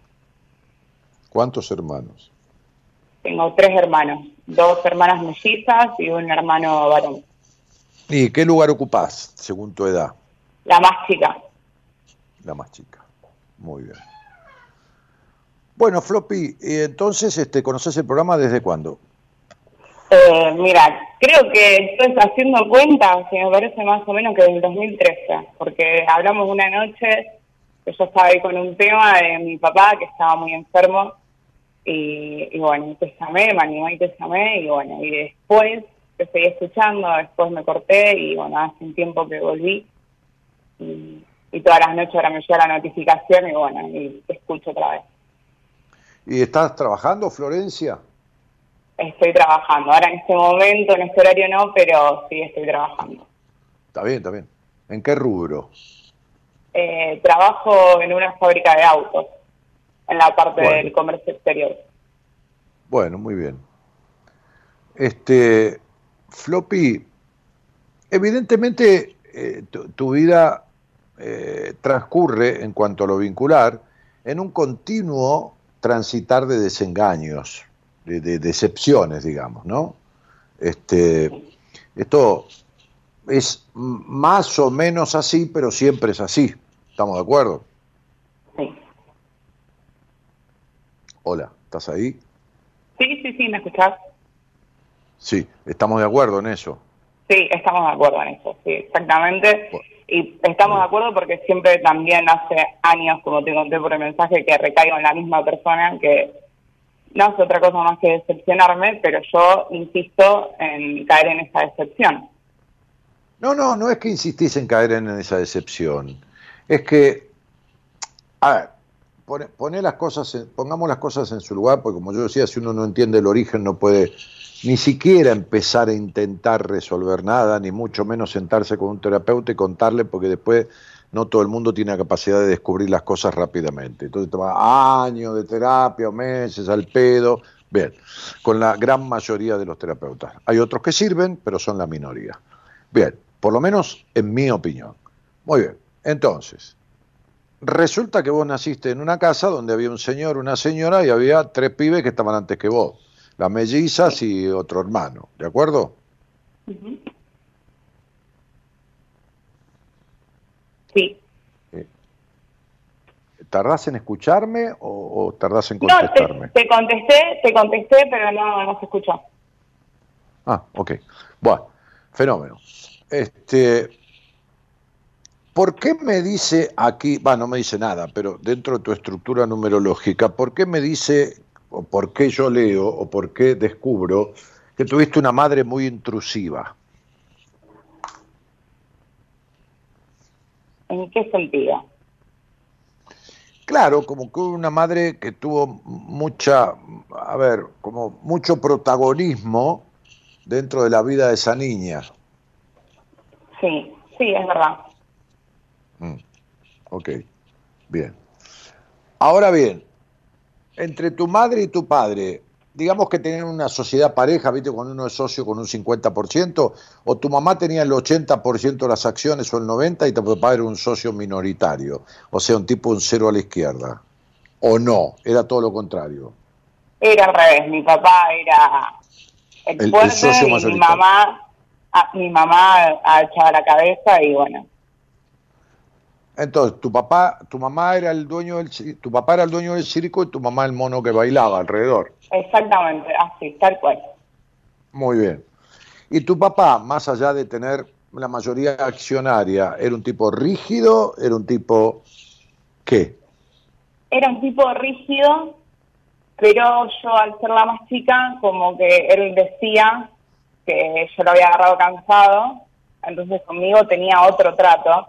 ¿Cuántos hermanos? Tengo tres hermanos, dos hermanas mellizas y un hermano varón. ¿Y qué lugar ocupás, según tu edad? La más chica. La más chica. Muy bien. Bueno, Floppy, y entonces, este, ¿conoces el programa desde cuándo? Eh, mira, creo que estoy haciendo cuenta, si me parece más o menos que desde el 2013, porque hablamos una noche que yo estaba ahí con un tema de mi papá que estaba muy enfermo y, bueno, te llamé, me animé y te llamé y bueno, y después te seguí escuchando, después me corté y bueno, hace un tiempo que volví y, y todas las noches ahora me llega la notificación y bueno, y te escucho otra vez. ¿Y estás trabajando, Florencia? Estoy trabajando, ahora en este momento, en este horario no, pero sí estoy trabajando. Está bien, está bien. ¿En qué rubro? Eh, trabajo en una fábrica de autos, en la parte Bueno. del comercio exterior. Bueno, muy bien. Este, Floppy, evidentemente eh, tu, tu vida eh, transcurre en cuanto a lo vincular en un continuo transitar de desengaños, de, de decepciones, digamos, ¿no? Este, esto es más o menos así, pero siempre es así. ¿Estamos de acuerdo? Sí. Hola, ¿estás ahí? Sí, sí, sí, ¿me escuchás? Sí, estamos de acuerdo en eso. Sí, estamos de acuerdo en eso, sí, exactamente. Y estamos de acuerdo porque siempre también hace años, como te conté por el mensaje, que recaigo en la misma persona que no hace otra cosa más que decepcionarme, pero yo insisto en caer en esa decepción. No, no, no es que insistís en caer en esa decepción. Es que, a ver, pone, pone las cosas, en- pongamos las cosas en su lugar, porque como yo decía, si uno no entiende el origen no puede ni siquiera empezar a intentar resolver nada, ni mucho menos sentarse con un terapeuta y contarle, porque después no todo el mundo tiene la capacidad de descubrir las cosas rápidamente. Entonces toma años de terapia o meses al pedo. Bien, con la gran mayoría de los terapeutas. Hay otros que sirven, pero son la minoría. Bien, por lo menos en mi opinión. Muy bien, entonces, resulta que vos naciste en una casa donde había un señor, una señora y había tres pibes que estaban antes que vos, las mellizas y otro hermano, ¿de acuerdo? Sí. ¿Tardás en escucharme o, o tardás en No, contestarme? te, te contesté, te contesté, pero no, no se escuchó. Ah, ok. Bueno, fenómeno. Este, ¿Por qué me dice aquí, va, no me dice nada, pero dentro de tu estructura numerológica, ¿por qué me dice, o por qué yo leo, o por qué descubro que tuviste una madre muy intrusiva? ¿En qué sentido? Claro, como que una madre que tuvo mucha, a ver, como mucho protagonismo dentro de la vida de esa niña. Sí, sí, es verdad. Mm, Ok, bien. Ahora bien, entre tu madre y tu padre, digamos que tenían una sociedad pareja, ¿viste? Cuando uno es socio con un 50%, o tu mamá tenía el 80% de las acciones o el 90% y tu papá era un socio minoritario, o sea, un tipo un cero a la izquierda. O no, era todo lo contrario. Era al revés, mi papá era el, El- socio y mi mamá, ah, mi mamá ha echado la cabeza y bueno, Entonces, tu papá, tu mamá era el dueño del tu papá era el dueño del circo y tu mamá el mono que bailaba alrededor. exactamente, así, tal cual. Muy bien. Y tu papá, más allá de tener la mayoría accionaria, ¿era un tipo rígido? ¿Era un tipo qué? Era un tipo rígido, pero yo al ser la más chica, como que él decía que yo lo había agarrado cansado, entonces conmigo tenía otro trato,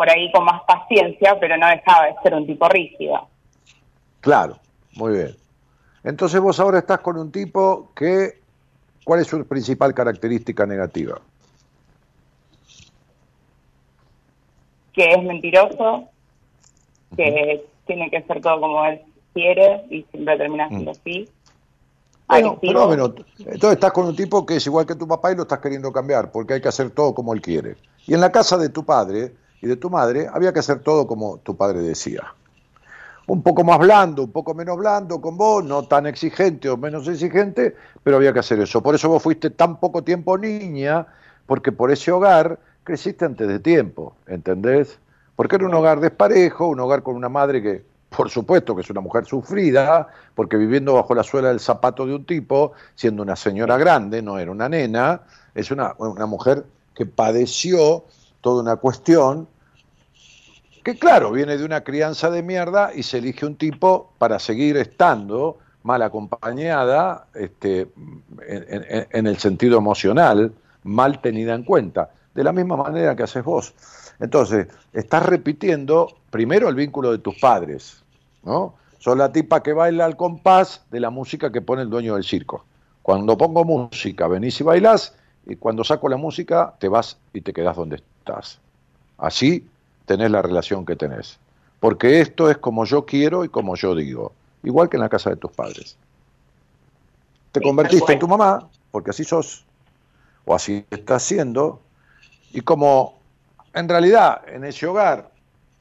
por ahí con más paciencia, pero no dejaba de ser un tipo rígido. Claro, muy bien. Entonces vos ahora estás con un tipo que ¿cuál es su principal característica negativa? Que es mentiroso, que tiene que hacer todo como él quiere y siempre termina siendo así. Bueno, Agresivo. fenómeno. Entonces estás con un tipo que es igual que tu papá y lo estás queriendo cambiar, porque hay que hacer todo como él quiere. Y en la casa de tu padre y de tu madre había que hacer todo como tu padre decía. Un poco más blando, un poco menos blando con vos, no tan exigente o menos exigente, pero había que hacer eso. Por eso vos fuiste tan poco tiempo niña, porque por ese hogar creciste antes de tiempo, ¿entendés? Porque era un hogar desparejo, un hogar con una madre que, por supuesto, que es una mujer sufrida, porque viviendo bajo la suela del zapato de un tipo, siendo una señora grande, no era una nena, es una, una mujer que padeció toda una cuestión que, claro, viene de una crianza de mierda y se elige un tipo para seguir estando mal acompañada este, en, en- en el sentido emocional, mal tenida en cuenta, de la misma manera que haces vos. Entonces, estás repitiendo primero el vínculo de tus padres, ¿no? Sos la tipa que baila al compás de la música que pone el dueño del circo. Cuando pongo música, venís y bailás, y cuando saco la música, te vas y te quedás donde estás. Así tenés la relación que tenés. Porque esto es como yo quiero y como yo digo. Igual que en la casa de tus padres. Te convertiste en tu mamá, porque así sos, o así estás siendo, y como en realidad en ese hogar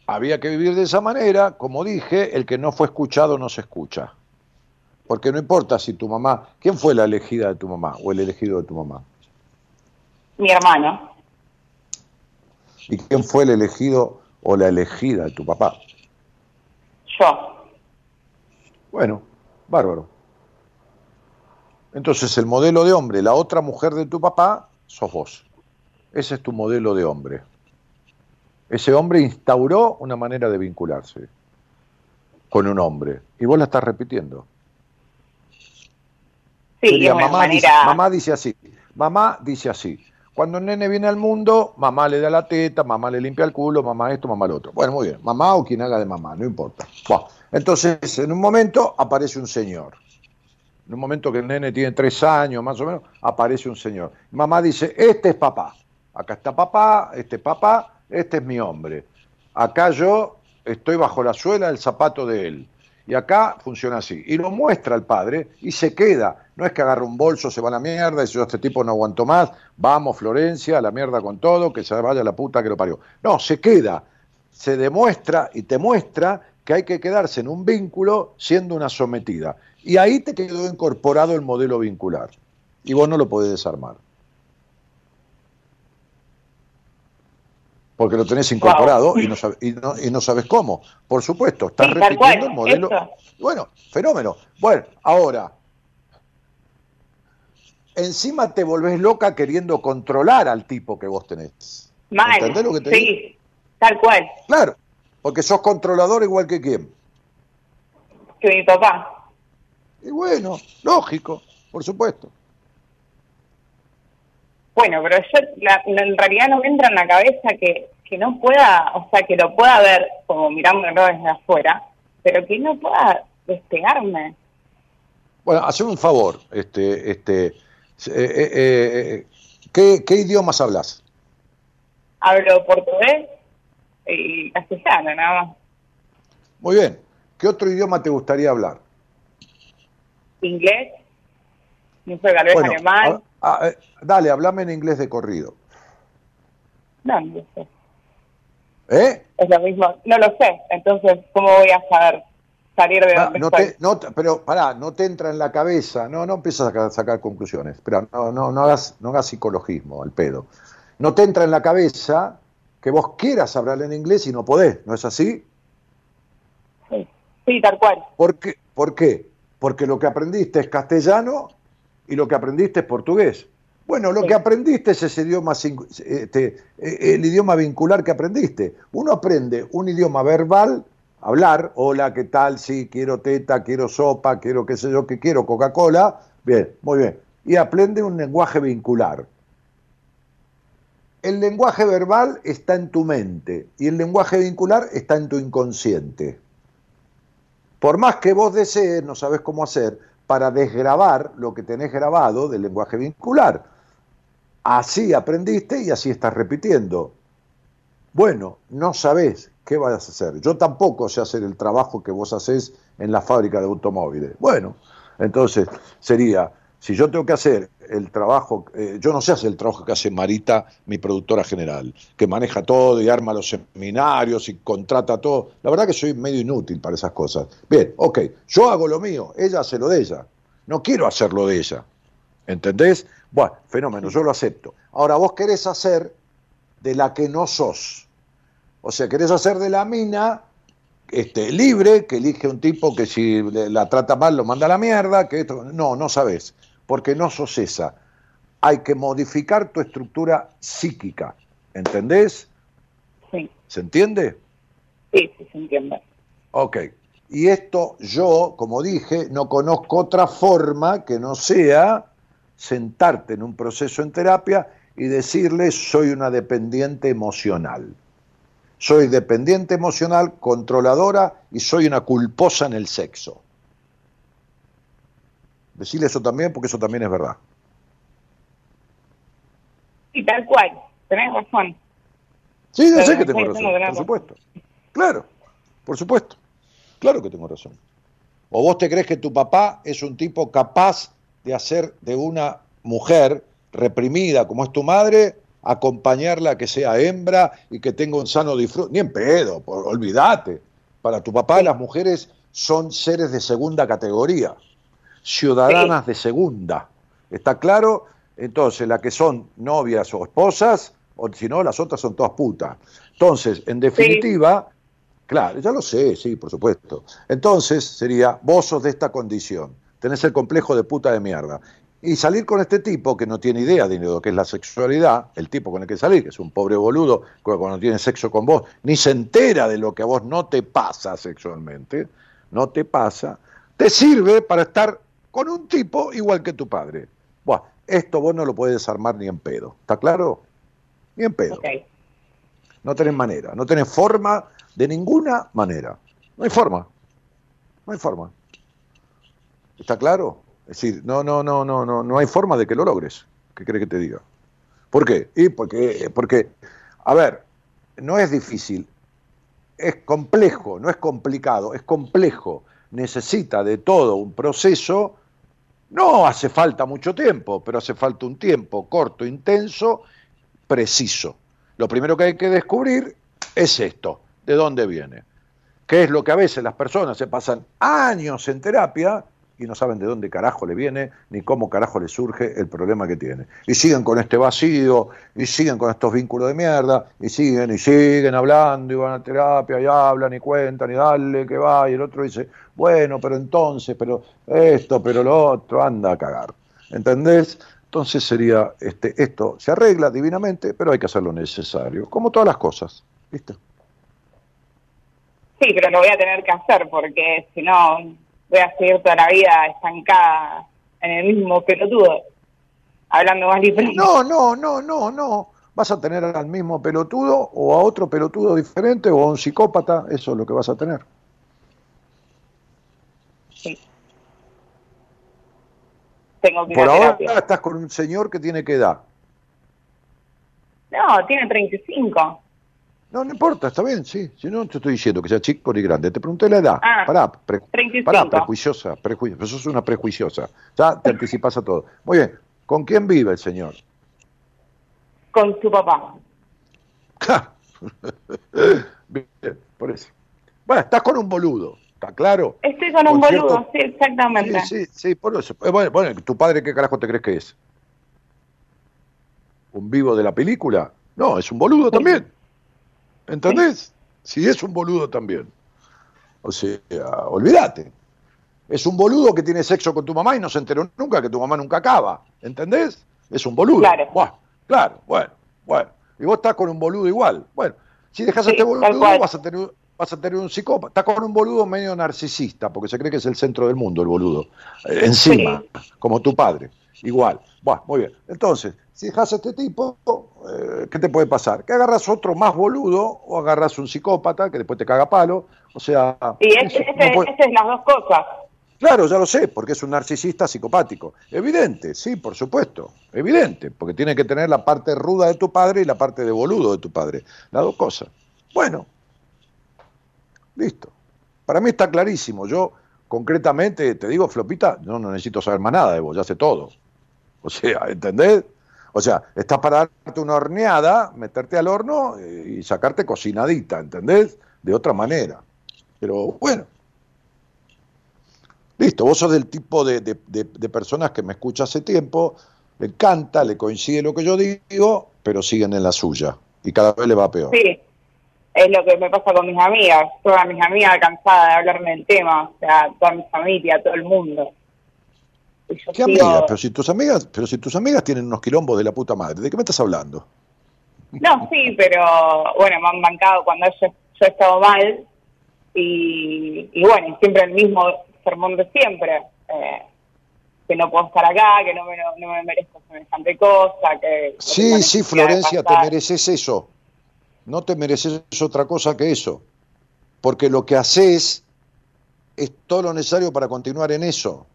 había que vivir de esa manera, como dije, el que no fue escuchado no se escucha. Porque no importa si tu mamá, ¿quién fue la elegida de tu mamá o el elegido de tu mamá? Mi hermano. ¿Y quién fue el elegido o la elegida de tu papá? Yo. Bueno, bárbaro. Entonces el modelo de hombre, la otra mujer de tu papá, sos vos. Ese es tu modelo de hombre. Ese hombre instauró una manera de vincularse con un hombre. Y vos la estás repitiendo. Sí, Sería, mamá, dice, mamá dice así, mamá dice así. Cuando el nene viene al mundo, mamá le da la teta, mamá le limpia el culo, mamá esto, mamá lo otro. Bueno, muy bien, mamá o quien haga de mamá, no importa. Entonces, en un momento aparece un señor. En un momento que el nene tiene tres años, más o menos, aparece un señor. Mamá dice, este es papá. Acá está papá, este es papá, este es mi hombre. Acá yo estoy bajo la suela del zapato de él. Y acá funciona así. Y lo muestra al padre y se queda. No es que agarra un bolso, se va a la mierda y yo este tipo no aguanto más, vamos Florencia, a la mierda con todo, que se vaya la puta que lo parió. No, se queda. Se demuestra y te muestra que hay que quedarse en un vínculo siendo una sometida. Y ahí te quedó incorporado el modelo vincular. Y vos no lo podés desarmar. Porque lo tenés incorporado y, no sabe- y, no, y no sabes cómo. Por supuesto, estás Sí, repitiendo cual, el modelo. Bueno, fenómeno. Bueno, ahora, encima te volvés loca queriendo controlar al tipo que vos tenés. Mal. ¿Entendés lo que te digo? sí, tal cual. Claro, porque sos controlador igual que quién. Que mi papá. Y bueno, lógico, por supuesto. Bueno, pero yo la- en realidad no me entra en la cabeza que, que no pueda, o sea, que lo pueda ver como mirándolo desde afuera, pero que no pueda despegarme. Bueno, haceme un favor, este, este, eh, eh, eh, ¿qué, qué idiomas hablas? Hablo portugués y castellano, nada más. Muy bien. ¿Qué otro idioma te gustaría hablar? Inglés, no sé, tal vez Bueno, alemán, a- a- eh, dale, hablame en inglés de corrido. no, no sé. ¿Eh? Es lo mismo, no lo sé, entonces, ¿cómo voy a saber salir de Ah, donde no estoy? te, no pero pará, no te entra en la cabeza, no, no empiezas a sacar, sacar conclusiones, espera, no, no, no hagas, no hagas psicologismo al pedo. No te entra en la cabeza que vos quieras hablar en inglés y no podés, ¿no es así? Sí, sí, tal cual. ¿Por qué? ¿Por qué? Porque lo que aprendiste es castellano y lo que aprendiste es portugués. Bueno, lo Sí. que aprendiste es ese idioma, este, eh, el idioma vincular que aprendiste. Uno aprende un idioma verbal, hablar, hola, ¿qué tal? Sí, quiero teta, quiero sopa, quiero qué sé yo, que quiero Coca-Cola. Bien, muy bien. Y aprende un lenguaje vincular. El lenguaje verbal está en tu mente y el lenguaje vincular está en tu inconsciente. Por más que vos desees, no sabes cómo hacer, para desgrabar lo que tenés grabado del lenguaje vincular. Así aprendiste y así estás repitiendo. Bueno, no sabés qué vas a hacer. Yo tampoco sé hacer el trabajo que vos haces en la fábrica de automóviles. Bueno, entonces sería, si yo tengo que hacer el trabajo, eh, yo no sé hacer el trabajo que hace Marita, mi productora general, que maneja todo y arma los seminarios y contrata todo. La verdad que soy medio inútil para esas cosas. Bien, ok, yo hago lo mío, ella hace lo de ella. No quiero hacer lo de ella. ¿Entendés? Bueno, fenómeno, yo lo acepto. Ahora vos querés hacer de la que no sos. O sea, querés hacer de la mina este, libre, que elige un tipo que si la trata mal lo manda a la mierda, que esto, no, no sabes, porque no sos esa. Hay que modificar tu estructura psíquica, ¿entendés? Sí, ¿Se entiende? sí, sí, se entiende. Ok. Y esto yo, como dije, no conozco otra forma que no sea sentarte en un proceso en terapia y decirle soy una dependiente emocional. Soy dependiente emocional, controladora y soy una culposa en el sexo. Decirle eso también porque eso también es verdad. Sí, tal cual, tenés razón. Sí, yo Pero sé que tengo razón, por supuesto. Claro, por supuesto. Claro que tengo razón. ¿O vos te crees que tu papá es un tipo capaz de hacer de una mujer reprimida como es tu madre, acompañarla a que sea hembra y que tenga un sano disfrute? Ni en pedo, por- olvídate. Para tu papá las mujeres son seres de segunda categoría, ciudadanas de segunda. ¿Está claro? Entonces, las que son novias o esposas, o si no, las otras son todas putas. Entonces, en definitiva, claro, ya lo sé, sí, por supuesto. Entonces, sería, vos sos de esta condición, tenés el complejo de puta de mierda. Y salir con este tipo que no tiene idea de lo que es la sexualidad, el tipo con el que salir, que es un pobre boludo, cuando tiene sexo con vos, ni se entera de lo que a vos no te pasa sexualmente, no te pasa, te sirve para estar con un tipo igual que tu padre. Buah, esto vos no lo puedes desarmar ni en pedo, ¿está claro? Ni en pedo. No tenés manera, no tenés forma de ninguna manera. No hay forma. No hay forma. ¿Está claro? Es decir, no, no, no, no, no, no hay forma de que lo logres. ¿Qué crees que te diga? ¿Por qué? Y porque, porque, a ver, no es difícil, es complejo, no es complicado, es complejo. Necesita de todo un proceso. No hace falta mucho tiempo, pero hace falta un tiempo corto, intenso, preciso. Lo primero que hay que descubrir es esto, ¿de dónde viene? Que es lo que a veces las personas se pasan años en terapia y no saben de dónde carajo le viene ni cómo carajo le surge el problema que tiene. Y siguen con este vacío, y siguen con estos vínculos de mierda, y siguen y siguen hablando, y van a terapia, y hablan, y cuentan, y dale que va, y el otro dice, bueno, pero entonces, pero esto, pero lo otro, anda a cagar. ¿Entendés? Entonces sería, este, esto se arregla divinamente, pero hay que hacer lo necesario, como todas las cosas. ¿Viste? Sí, pero lo voy a tener que hacer porque si no voy a seguir toda la vida estancada en el mismo pelotudo, hablando más diferente. No, no, no, no, no. Vas a tener al mismo pelotudo o a otro pelotudo diferente o a un psicópata, eso es lo que vas a tener. Sí. Tengo que Por ahora terapia. estás con un señor que tiene que edad. No, tiene 35. No, no importa, está bien, sí. Si no, te estoy diciendo que sea chico ni grande. Te pregunté la edad. Ah, pará, pre- 35. pará, prejuiciosa, prejuiciosa. Sos una prejuiciosa. Ya te anticipas a todo. Muy bien. ¿Con quién vive el señor? Con su papá. Bien, por eso. Bueno, estás con un boludo, ¿está claro? Estoy con un cierto- boludo, sí, exactamente. Sí, sí, sí, por eso. Eh, Bueno, bueno, ¿tu padre qué carajo te crees que es? ¿Un vivo de la película? No, es un boludo también. ¿Entendés? Sí, es un boludo también. O sea, olvídate. Es un boludo que tiene sexo con tu mamá y no se enteró nunca que tu mamá nunca acaba. ¿Entendés? Es un boludo. Claro. Buah, claro, bueno, bueno. Y vos estás con un boludo igual. Bueno, si dejas a este boludo, vas a tener vas a tener un psicópata. Estás con un boludo medio narcisista, porque se cree que es el centro del mundo, el boludo. Eh, encima, como tu padre. Igual. Bueno, muy bien. Entonces, si dejas a este tipo, eh, ¿qué te puede pasar? Que agarras otro más boludo o agarras un psicópata que después te caga palo. O sea, Y es, eso, ese- no puede- ese es las dos cosas. Claro, ya lo sé, porque es un narcisista psicopático. Evidente, sí, por supuesto. Evidente, porque tiene que tener la parte ruda de tu padre y la parte de boludo de tu padre. Las dos cosas. Bueno, listo. Para mí está clarísimo. Yo, concretamente, te digo, Flopita, yo no necesito saber más nada de vos, ya sé todo. O sea, ¿entendés? O sea, estás para darte una horneada, meterte al horno eh, y sacarte cocinadita, ¿entendés? De otra manera. Pero bueno, Listo, vos sos del tipo de, de, personas que me escucha hace tiempo, le encanta, le coincide lo que yo digo, pero siguen en la suya y cada vez le va peor. Sí, es lo que me pasa con mis amigas, todas mis amigas cansadas de hablarme del tema, o sea, toda mi familia, todo el mundo. ¿Qué amigas? Pero si tus amigas, pero si tus amigas tienen unos quilombos de la puta madre, ¿de qué me estás hablando? No, sí, pero bueno, me han bancado cuando yo, yo he estado mal y, y bueno, siempre el mismo sermón de siempre, eh, que no puedo estar acá, que no me, no, me merezco semejante cosa, que... Sí, sí, Florencia, te mereces eso. No te mereces otra cosa que eso. Porque lo que haces es todo lo necesario para continuar en eso.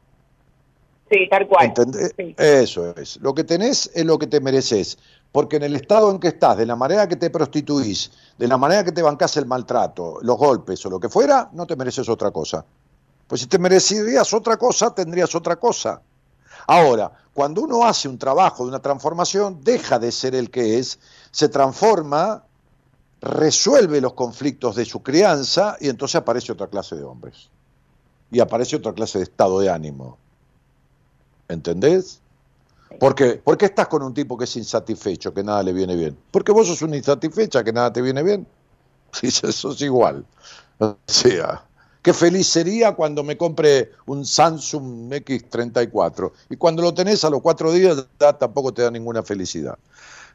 Sí, tal cual. Sí. Eso es. Lo que tenés es lo que te mereces. Porque en el estado en que estás, de la manera que te prostituís, de la manera que te bancás el maltrato, los golpes o lo que fuera, no te mereces otra cosa. Pues si te merecerías otra cosa, tendrías otra cosa. Ahora, cuando uno hace un trabajo de una transformación, deja de ser el que es, se transforma, resuelve los conflictos de su crianza y entonces aparece otra clase de hombres. Y aparece otra clase de estado de ánimo. ¿Entendés? Porque, ¿Por qué estás con un tipo que es insatisfecho, que nada le viene bien? Porque vos sos una insatisfecha, que nada te viene bien. Sí, eso es igual. O sea, qué feliz sería cuando me compre un Samsung X34. Y cuando lo tenés a los cuatro días ya tampoco te da ninguna felicidad.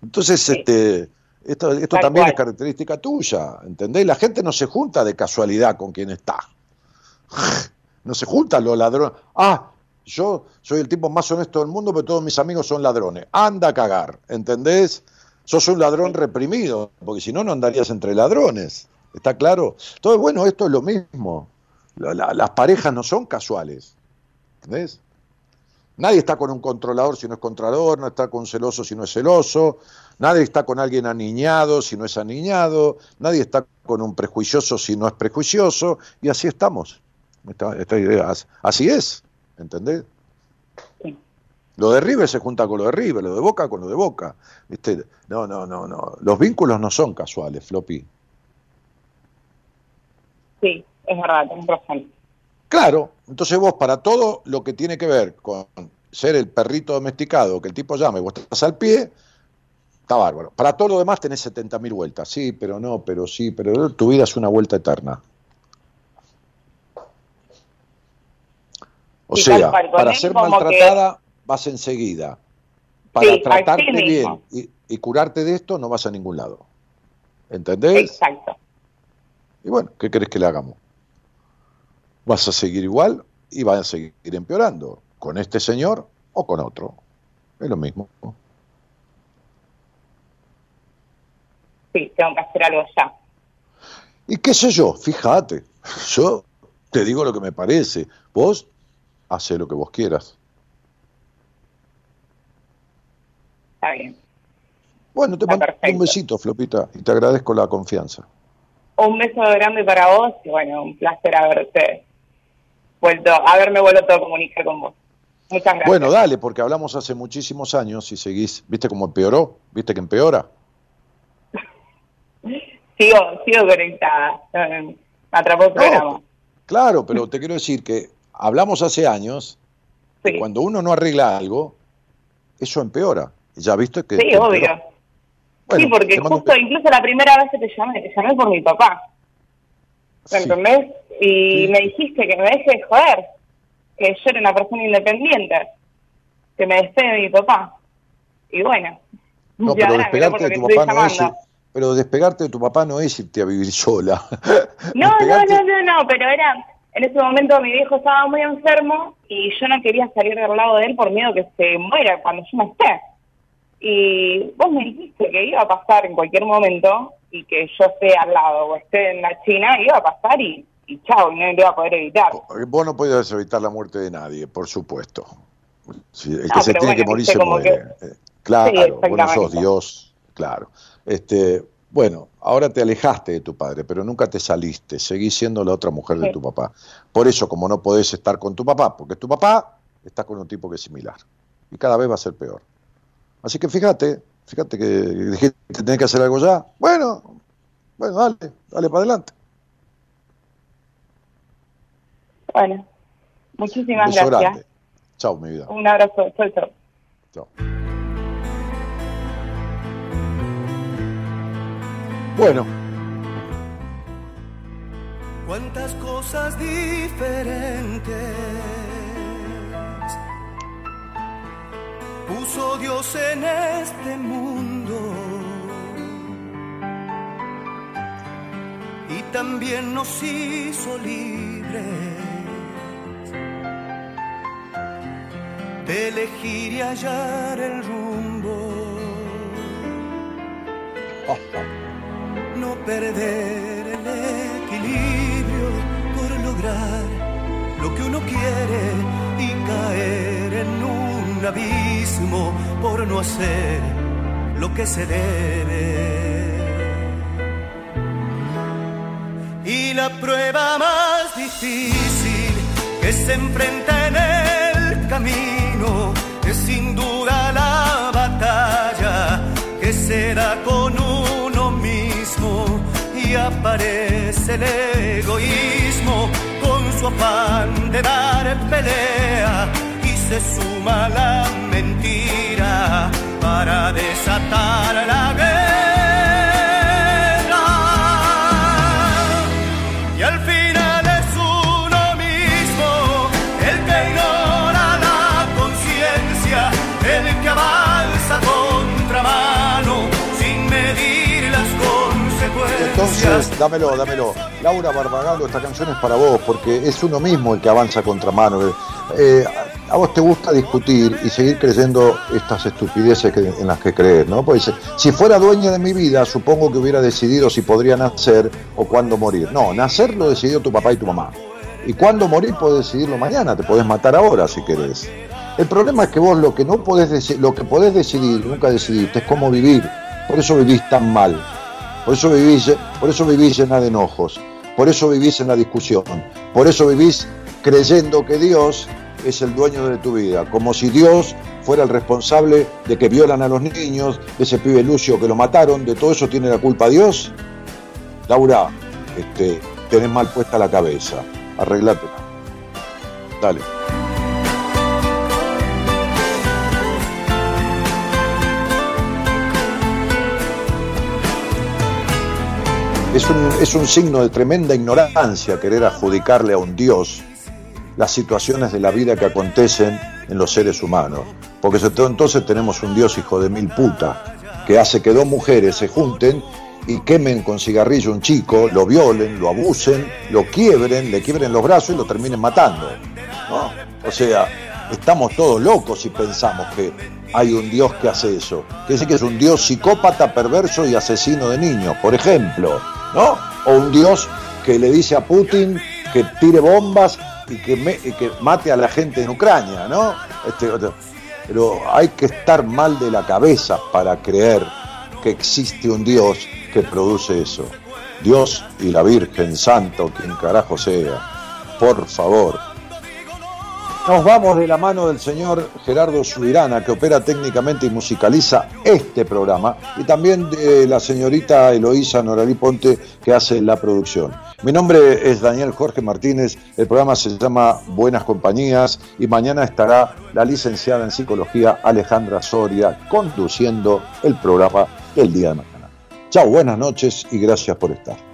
Entonces, sí. este, esto, esto también cual. es característica tuya, ¿entendés? La gente no se junta de casualidad con quien está. No se juntan los ladrones. Ah, yo soy el tipo más honesto del mundo, pero todos mis amigos son ladrones. Anda a cagar, ¿entendés? Sos un ladrón reprimido, porque si no, no andarías entre ladrones. ¿Está claro? Entonces, bueno, esto es lo mismo. La, la, las parejas no son casuales. ¿Ves? Nadie está con un controlador si no es controlador, no está con un celoso si no es celoso, nadie está con alguien aniñado si no es aniñado, nadie está con un prejuicioso si no es prejuicioso, y así estamos. Esta, esta idea, así es, ¿entendés? Sí. Lo de River se junta con lo de River, lo de Boca con lo de Boca. ¿Viste? No, no, no, no. Los vínculos no son casuales, Floppy. Sí, es verdad, tenés razón. Claro, entonces vos para todo lo que tiene que ver con ser el perrito domesticado, que el tipo llama y vos estás al pie, está bárbaro. Para todo lo demás tenés 70.000 vueltas. Sí, pero no, pero sí, pero tu vida es una vuelta eterna. O sí, sea, para ser maltratada que... vas enseguida. Para sí, tratarte bien y, y, curarte de esto no vas a ningún lado. ¿Entendés? Exacto. Y bueno, ¿qué querés que le hagamos? Vas a seguir igual y vas a seguir empeorando. Con este señor o con otro. Es lo mismo. Sí, tengo que hacer algo ya. Y qué sé yo, fíjate, yo te digo lo que me parece. Vos hace lo que vos quieras. Está bien. Bueno, te mando un besito, Flopita, y te agradezco la confianza. Un beso grande para vos y bueno, un placer haberte vuelto, haberme vuelto a comunicar con vos. Muchas gracias. Bueno, dale, porque hablamos hace muchísimos años y seguís, ¿viste cómo empeoró? ¿Viste que empeora? sigo, sigo conectada. Me atrapó el programa. Claro, pero te quiero decir que hablamos hace años, sí. cuando uno no arregla algo, eso empeora. Ya viste que. Sí, obvio. Bueno, sí, porque justo, incluso la primera vez que te llamé, te llamé por mi papá. ¿Me sí. entendés? Y sí. me dijiste que me deje de joder, que yo era una persona independiente, que me despegue de mi papá. Y bueno. No, pero despegarte de tu papá no es. Pero despegarte de tu papá no es irte a vivir sola. No, no, no, no, no, pero era en ese momento mi viejo estaba muy enfermo y yo no quería salir del lado de él por miedo que se muera cuando yo no esté. Y vos me dijiste que iba a pasar en cualquier momento y que yo esté al lado o esté en la China, iba a pasar y, y chao, no lo iba a poder evitar. Vos no podés evitar la muerte de nadie, por supuesto. El que Ah, se tiene que bueno, morir se muere. que- Eh, Claro, Sí, vos no sos. Dios, claro. Este, bueno, ahora te alejaste de tu padre, pero nunca te saliste, seguís siendo la otra mujer de tu papá. Por eso, como no podés estar con tu papá, porque tu papá está con un tipo que es similar. Y cada vez va a ser peor. Así que fíjate, fíjate que dijiste que tenés que hacer algo ya. Bueno, bueno, dale, dale para adelante. Bueno, muchísimas gracias. grande. Chao, mi vida. Un abrazo. Chau, chau. Chao. Bueno, Cuántas cosas diferentes puso Dios en este mundo. Y también nos hizo libres de elegir y hallar el rumbo. Perder el equilibrio por lograr lo que uno quiere y caer en un abismo por no hacer lo que se debe. Y la prueba más difícil que se enfrenta en el camino es sin duda la batalla que se da con aparece el egoísmo con su afán de dar pelea y se suma la mentira para desatar la guerra. Dámelo, dámelo. Laura Barbagalo, esta canción es para vos, porque es uno mismo el que avanza contra mano. Eh, a vos te gusta discutir y seguir creyendo estas estupideces que- en las que crees, ¿no? Pues si fuera dueña de mi vida, supongo que hubiera decidido si podría nacer o cuándo morir. No, nacer lo decidió tu papá y tu mamá. Y cuándo morir podés decidirlo mañana, te podés matar ahora si querés. El problema es que vos lo que no podés lo que podés decidir, nunca decidiste, es cómo vivir. Por eso vivís tan mal. Por eso vivís, por eso vivís de enojos. Por eso vivís en la discusión. Por eso vivís creyendo que Dios es el dueño de tu vida, como si Dios fuera el responsable de que violan a los niños, de ese pibe Lucio que lo mataron, de todo eso tiene la culpa Dios. Laura, este, tenés mal puesta la cabeza, arreglátela. Dale. Es un, es un signo de tremenda ignorancia querer adjudicarle a un Dios las situaciones de la vida que acontecen en los seres humanos. Porque entonces tenemos un Dios hijo de mil puta, que hace que dos mujeres se junten y quemen con cigarrillo un chico, lo violen, lo abusen, lo quiebren, le quiebren los brazos y lo terminen matando. ¿no? O sea, estamos todos locos si pensamos que hay un Dios que hace eso. Que dice que es un Dios psicópata, perverso y asesino de niños, por ejemplo. ¿No? O un Dios que le dice a Putin que tire bombas y que, mate a la gente en Ucrania, ¿no? Este, pero hay que estar mal de la cabeza para creer que existe un Dios que produce eso. Dios y la Virgen Santo, quien carajo sea. Por favor. Nos vamos de la mano del señor Gerardo Subirana, que opera técnicamente y musicaliza este programa, y también de la señorita Eloísa Noralí Ponte, que hace la producción. Mi nombre es Daniel Jorge Martínez, el programa se llama Buenas Compañías, y mañana estará la licenciada en psicología Alejandra Soria conduciendo el programa el día de mañana. Chao, buenas noches y gracias por estar.